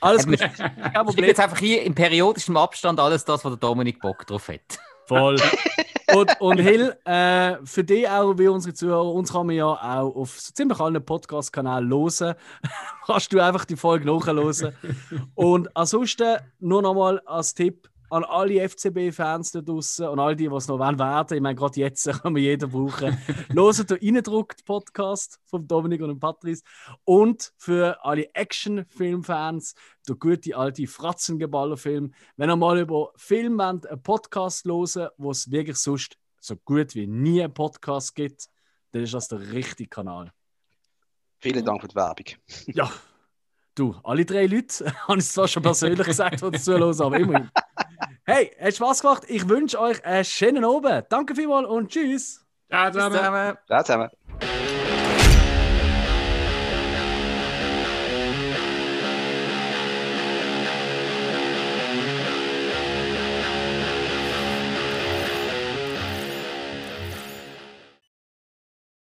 Speaker 1: Alles gut.
Speaker 2: schreiben
Speaker 1: Problem.
Speaker 2: jetzt einfach hier im periodischen Abstand alles das, was der Dominik Bock drauf hat.
Speaker 1: Voll. Und, und Hill, äh, für dich auch, wie unsere Zuhörer, uns kann man ja auch auf so ziemlich allen Podcast-Kanälen hören. Kannst du einfach die Folge nachhören. Und ansonsten nur nochmal als Tipp an alle FCB-Fans da draußen und all die, die es noch werden werden. Ich meine, gerade jetzt kann man jeden brauchen. Hören den Reindruckt Podcast von Dominik und dem Patrice. Und für alle Action-Film-Fans, der gute alte Fratzengeballer-Film. Wenn ihr mal über Film wollt, einen Podcast hören wo es wirklich sonst so gut wie nie einen Podcast gibt, dann ist das der richtige Kanal.
Speaker 4: Vielen Dank für die Werbung.
Speaker 1: Ja, du, alle drei Leute, habe ich zwar schon persönlich gesagt, die zuhören, aber immerhin. Hey, hat Spaß gemacht. Ich wünsche euch einen schönen Abend. Danke vielmals und tschüss.
Speaker 3: Ciao
Speaker 2: zusammen.
Speaker 4: Ciao zusammen.